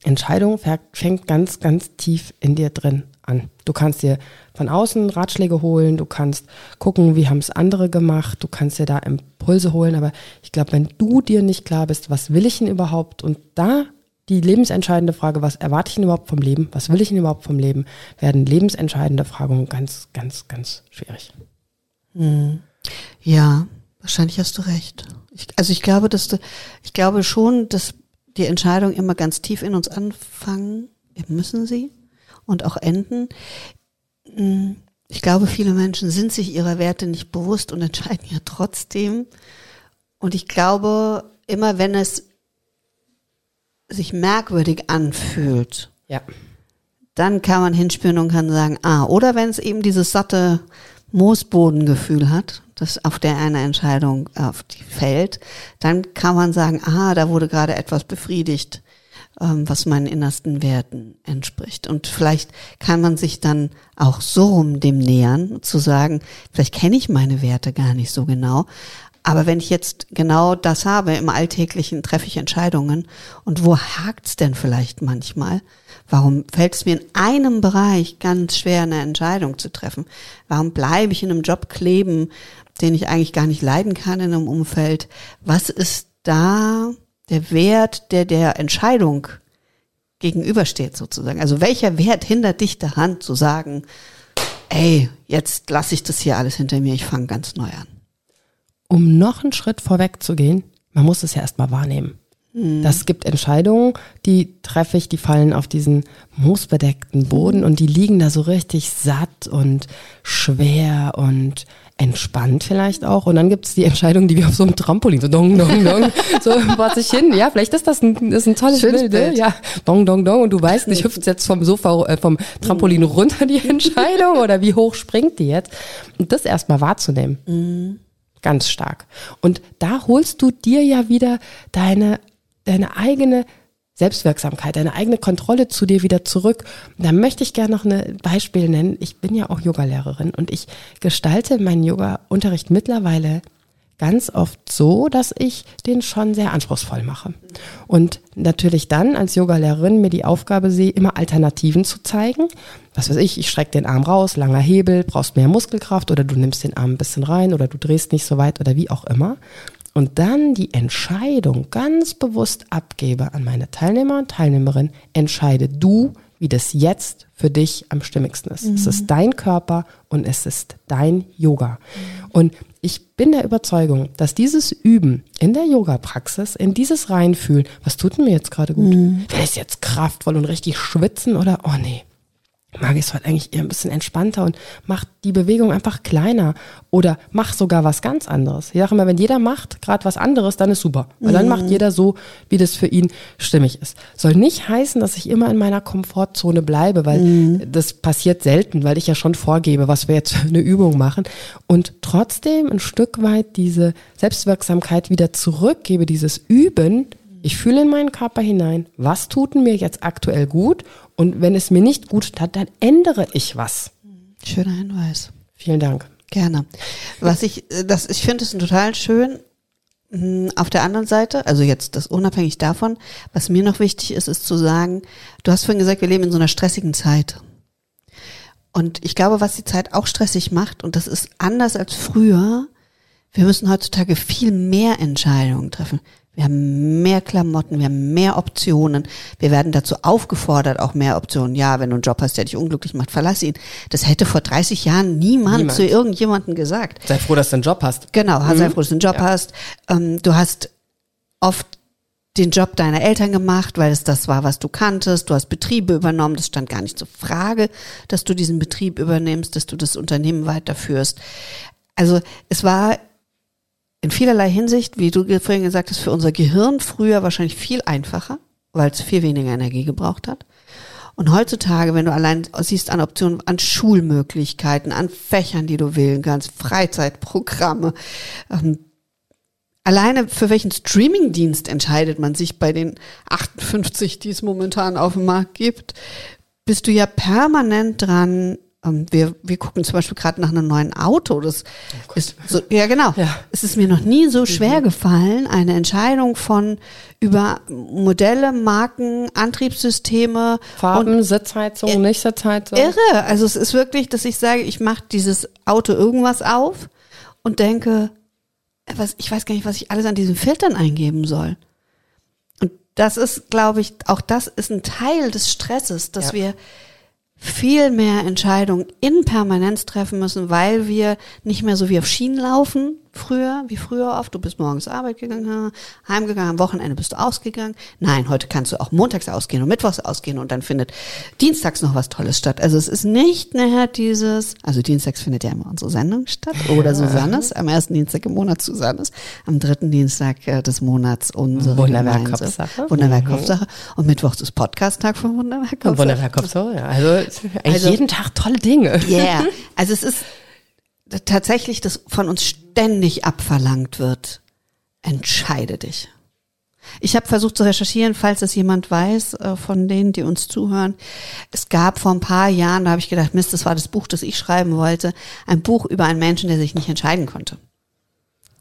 Entscheidung fängt ganz, ganz tief in dir drin an. Du kannst dir von außen Ratschläge holen, du kannst gucken, wie haben es andere gemacht, du kannst dir da Impulse holen, aber ich glaube, wenn du dir nicht klar bist, was will ich denn überhaupt und da die lebensentscheidende Frage, was erwarte ich denn überhaupt vom Leben, was will ich denn überhaupt vom Leben, werden lebensentscheidende Fragen ganz, ganz, ganz schwierig. Hm. Ja, wahrscheinlich hast du recht. Ich, also ich glaube, dass ich glaube schon, dass die Entscheidungen immer ganz tief in uns anfangen, müssen sie und auch enden. Hm, ich glaube, viele Menschen sind sich ihrer Werte nicht bewusst und entscheiden ja trotzdem. Und ich glaube, immer wenn es sich merkwürdig anfühlt, ja. dann kann man hinspüren und kann sagen, ah, oder wenn es eben dieses satte Moosbodengefühl hat, das auf der eine Entscheidung auf die fällt, dann kann man sagen, ah, da wurde gerade etwas befriedigt, ähm, was meinen innersten Werten entspricht. Und vielleicht kann man sich dann auch so rum dem nähern, zu sagen, vielleicht kenne ich meine Werte gar nicht so genau, aber wenn ich jetzt genau das habe, im Alltäglichen treffe ich Entscheidungen. Und wo hakt's denn vielleicht manchmal? Warum fällt es mir in einem Bereich ganz schwer, eine Entscheidung zu treffen? Warum bleibe ich in einem Job kleben, den ich eigentlich gar nicht leiden kann in einem Umfeld? Was ist da der Wert, der der Entscheidung gegenübersteht sozusagen? Also welcher Wert hindert dich daran zu sagen, ey, jetzt lasse ich das hier alles hinter mir, ich fange ganz neu an? um noch einen Schritt vorweg zu gehen, man muss es ja erstmal wahrnehmen. Mhm. Das gibt Entscheidungen, die treffe ich, die fallen auf diesen moosbedeckten Boden und die liegen da so richtig satt und schwer und entspannt vielleicht auch. Und dann gibt es die Entscheidung, die wie auf so einem Trampolin, so dong, dong, dong, so vor sich hin. Ja, vielleicht ist das ein, ist ein tolles Schönes Bild, ne? Bild. Ja, dong, dong, dong. Und du weißt nicht, hüpft jetzt vom Sofa, äh, vom Trampolin mhm. runter die Entscheidung oder wie hoch springt die jetzt? Und das erstmal wahrzunehmen. Mhm. Ganz stark. Und da holst du dir ja wieder deine, deine eigene Selbstwirksamkeit, deine eigene Kontrolle zu dir wieder zurück. da möchte ich gerne noch ein Beispiel nennen. Ich bin ja auch Yogalehrerin und ich gestalte meinen Yoga-Unterricht mittlerweile ganz oft so, dass ich den schon sehr anspruchsvoll mache. Und natürlich dann als Yogalehrerin mir die Aufgabe sehe, immer Alternativen zu zeigen. Was weiß ich, ich strecke den Arm raus, langer Hebel, brauchst mehr Muskelkraft oder du nimmst den Arm ein bisschen rein oder du drehst nicht so weit oder wie auch immer. Und dann die Entscheidung ganz bewusst abgebe an meine Teilnehmer und Teilnehmerin, entscheide du, wie das jetzt für dich am stimmigsten ist. Mhm. Es ist dein Körper und es ist dein Yoga. Mhm. Und ich bin der Überzeugung, dass dieses Üben in der Yoga-Praxis, in dieses Reinfühlen, was tut mir jetzt gerade gut? Mhm. Will ich jetzt kraftvoll und richtig schwitzen oder, oh nee, mag ich es heute eigentlich eher ein bisschen entspannter und mach die Bewegung einfach kleiner oder mach sogar was ganz anderes. Ich sage immer, wenn jeder macht gerade was anderes, dann ist super. Weil mhm. dann macht mhm. jeder so, wie das für ihn stimmig ist. Soll nicht heißen, dass ich immer in meiner Komfortzone bleibe, weil mhm. das passiert selten, weil ich ja schon vorgebe, was wir jetzt für eine Übung machen und trotzdem ein Stück weit diese Selbstwirksamkeit wieder zurückgebe, dieses Üben, ich fühle in meinen Körper hinein, was tut mir jetzt aktuell gut und wenn es mir nicht gut tat, dann ändere ich was. Schöner Hinweis. Vielen Dank. Gerne. Was ich, äh, das, ich finde es total schön. Hm, auf der anderen Seite, also jetzt das unabhängig davon, was mir noch wichtig ist, ist zu sagen, du hast vorhin gesagt, wir leben in so einer stressigen Zeit. Und ich glaube, was die Zeit auch stressig macht, und das ist anders als früher, wir müssen heutzutage viel mehr Entscheidungen treffen. Wir haben mehr Klamotten, wir haben mehr Optionen. Wir werden dazu aufgefordert, auch mehr Optionen. Ja, wenn du einen Job hast, der dich unglücklich macht, verlass ihn. Das hätte vor 30 Jahren niemand, niemand. zu irgendjemandem gesagt. Sei froh, dass du einen Job hast. Genau, mhm. sei froh, dass du einen Job ja. hast. Ähm, du hast oft den Job deiner Eltern gemacht, weil es das war, was du kanntest. Du hast Betriebe übernommen. Das stand gar nicht zur Frage, dass du diesen Betrieb übernimmst, dass du das Unternehmen weiterführst. Also es war in vielerlei Hinsicht, wie du vorhin gesagt hast, für unser Gehirn früher wahrscheinlich viel einfacher, weil es viel weniger Energie gebraucht hat. Und heutzutage, wenn du allein siehst an Optionen, an Schulmöglichkeiten, an Fächern, die du wählen kannst, Freizeitprogramme, ähm, alleine für welchen Streamingdienst entscheidet man sich bei den 58, die es momentan auf dem Markt gibt, bist du ja permanent dran, wir, wir gucken zum Beispiel gerade nach einem neuen Auto. Das oh ist so, ja genau. Ja. Es ist mir noch nie so schwer mhm. gefallen, eine Entscheidung von über Modelle, Marken, Antriebssysteme, Farben, und Sitzheizung, nicht Sitzheizung. Irre. Also es ist wirklich, dass ich sage, ich mache dieses Auto irgendwas auf und denke, was, ich weiß gar nicht, was ich alles an diesen Filtern eingeben soll. Und das ist, glaube ich, auch das ist ein Teil des Stresses, dass ja. wir viel mehr Entscheidungen in Permanenz treffen müssen, weil wir nicht mehr so wie auf Schienen laufen, früher, wie früher oft. Du bist morgens Arbeit gegangen, heimgegangen, am Wochenende bist du ausgegangen. Nein, heute kannst du auch montags ausgehen und mittwochs ausgehen und dann findet dienstags noch was Tolles statt. Also es ist nicht mehr dieses, also dienstags findet ja immer unsere Sendung statt oder Susannes, am ersten Dienstag im Monat Susannes, am dritten Dienstag äh, des Monats unsere Wunderwerk Kopfsache. Wunderwerk Kopfsache und mittwochs ist Podcast-Tag von Wunderwerk Kopfsache. Wunderwerk Kopfsache, ja. Also, also jeden Tag tolle Dinge. Ja, yeah. also es ist tatsächlich das von uns ständig abverlangt wird. Entscheide dich. Ich habe versucht zu recherchieren, falls es jemand weiß äh, von denen, die uns zuhören. Es gab vor ein paar Jahren, da habe ich gedacht, Mist, das war das Buch, das ich schreiben wollte, ein Buch über einen Menschen, der sich nicht entscheiden konnte.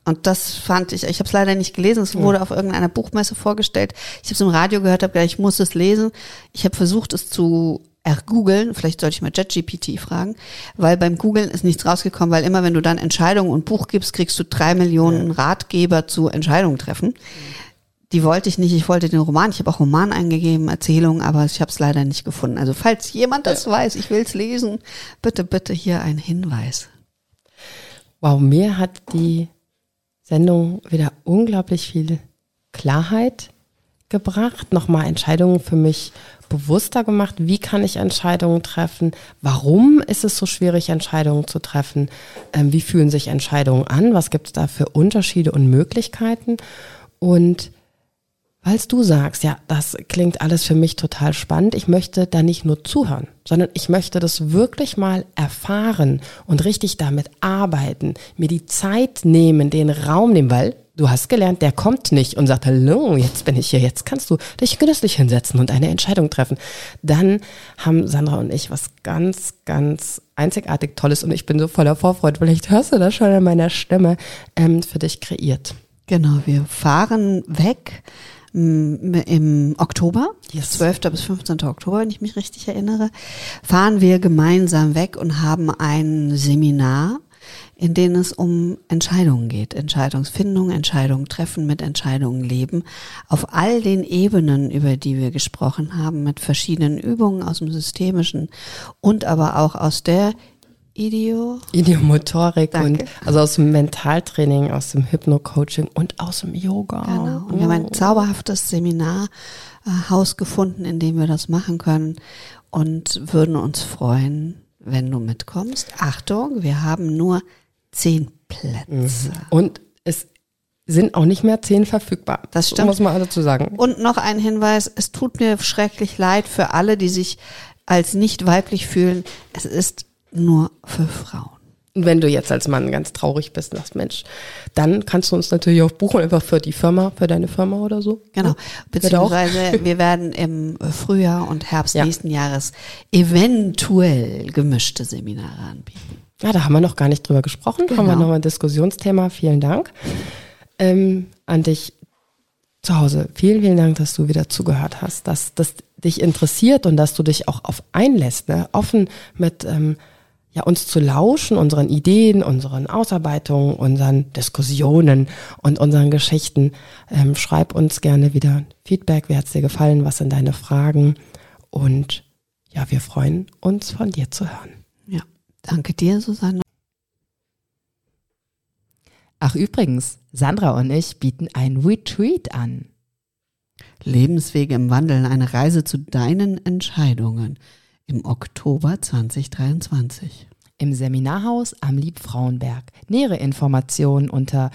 Und das fand ich, ich habe es leider nicht gelesen, es wurde auf irgendeiner Buchmesse vorgestellt. Ich habe es im Radio gehört, habe gedacht, ich muss es lesen. Ich habe versucht, es zu ergoogeln, vielleicht sollte ich mal JetGPT fragen, weil beim Googlen ist nichts rausgekommen, weil immer wenn du dann Entscheidungen und Buch gibst, kriegst du drei Millionen Ratgeber zu Entscheidungen treffen. Die wollte ich nicht, ich wollte den Roman, ich habe auch Roman eingegeben, Erzählungen, aber ich habe es leider nicht gefunden. Also falls jemand das ja. weiß, ich will es lesen, bitte, bitte hier ein Hinweis. Wow, mir hat die Sendung wieder unglaublich viel Klarheit gebracht, nochmal Entscheidungen für mich bewusster gemacht, wie kann ich Entscheidungen treffen, warum ist es so schwierig, Entscheidungen zu treffen, ähm, wie fühlen sich Entscheidungen an, was gibt es da für Unterschiede und Möglichkeiten? Und Falls du sagst, ja, das klingt alles für mich total spannend, ich möchte da nicht nur zuhören, sondern ich möchte das wirklich mal erfahren und richtig damit arbeiten, mir die Zeit nehmen, den Raum nehmen, weil du hast gelernt, der kommt nicht und sagt, hallo, jetzt bin ich hier, jetzt kannst du dich genüsslich hinsetzen und eine Entscheidung treffen. Dann haben Sandra und ich was ganz, ganz einzigartig Tolles und ich bin so voller Vorfreude, vielleicht hörst du das schon an meiner Stimme, ähm, für dich kreiert. Genau, wir fahren weg mm, im Oktober, yes. 12. bis 15. Oktober, wenn ich mich richtig erinnere, fahren wir gemeinsam weg und haben ein Seminar in denen es um Entscheidungen geht. Entscheidungsfindung, Entscheidungen treffen, mit Entscheidungen leben. Auf all den Ebenen, über die wir gesprochen haben, mit verschiedenen Übungen aus dem Systemischen und aber auch aus der Ideo Ideomotorik und also aus dem Mentaltraining, aus dem Hypno-Coaching und aus dem Yoga. Genau. Und wir haben ein oh. zauberhaftes Seminarhaus gefunden, in dem wir das machen können und würden uns freuen, wenn du mitkommst. Achtung, wir haben nur zehn Plätze. Mhm. Und es sind auch nicht mehr zehn verfügbar. Das stimmt. Muss man dazu sagen. Und noch ein Hinweis, es tut mir schrecklich leid für alle, die sich als nicht weiblich fühlen. Es ist nur für Frauen. Wenn du jetzt als Mann ganz traurig bist und sagst, Mensch, dann kannst du uns natürlich auch buchen, einfach für die Firma, für deine Firma oder so. Genau. Beziehungsweise wir werden im Frühjahr und Herbst ja. nächsten Jahres eventuell gemischte Seminare anbieten. Ja, da haben wir noch gar nicht drüber gesprochen. Genau. Haben wir nochmal ein Diskussionsthema. Vielen Dank. Ähm, an dich zu Hause. Vielen, vielen Dank, dass du wieder zugehört hast, dass das dich interessiert und dass du dich auch auf einlässt, ne? offen mit ähm, ja, uns zu lauschen, unseren Ideen, unseren Ausarbeitungen, unseren Diskussionen und unseren Geschichten. Ähm, schreib uns gerne wieder Feedback. Wie hat's dir gefallen? Was sind deine Fragen? Und ja, wir freuen uns von dir zu hören. Ja, danke dir, Susanne. Ach übrigens, Sandra und ich bieten ein Retreat an. Lebenswege im Wandeln, eine Reise zu deinen Entscheidungen im Oktober 2023. Im Seminarhaus am Liebfrauenberg. Nähere Informationen unter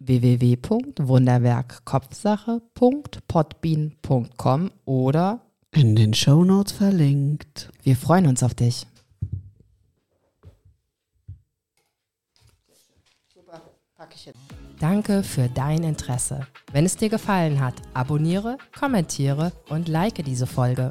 www.wunderwerkkopfsache.podbean.com oder in den Shownotes verlinkt. Wir freuen uns auf dich. Super, packe ich jetzt. Danke für dein Interesse. Wenn es dir gefallen hat, abonniere, kommentiere und like diese Folge.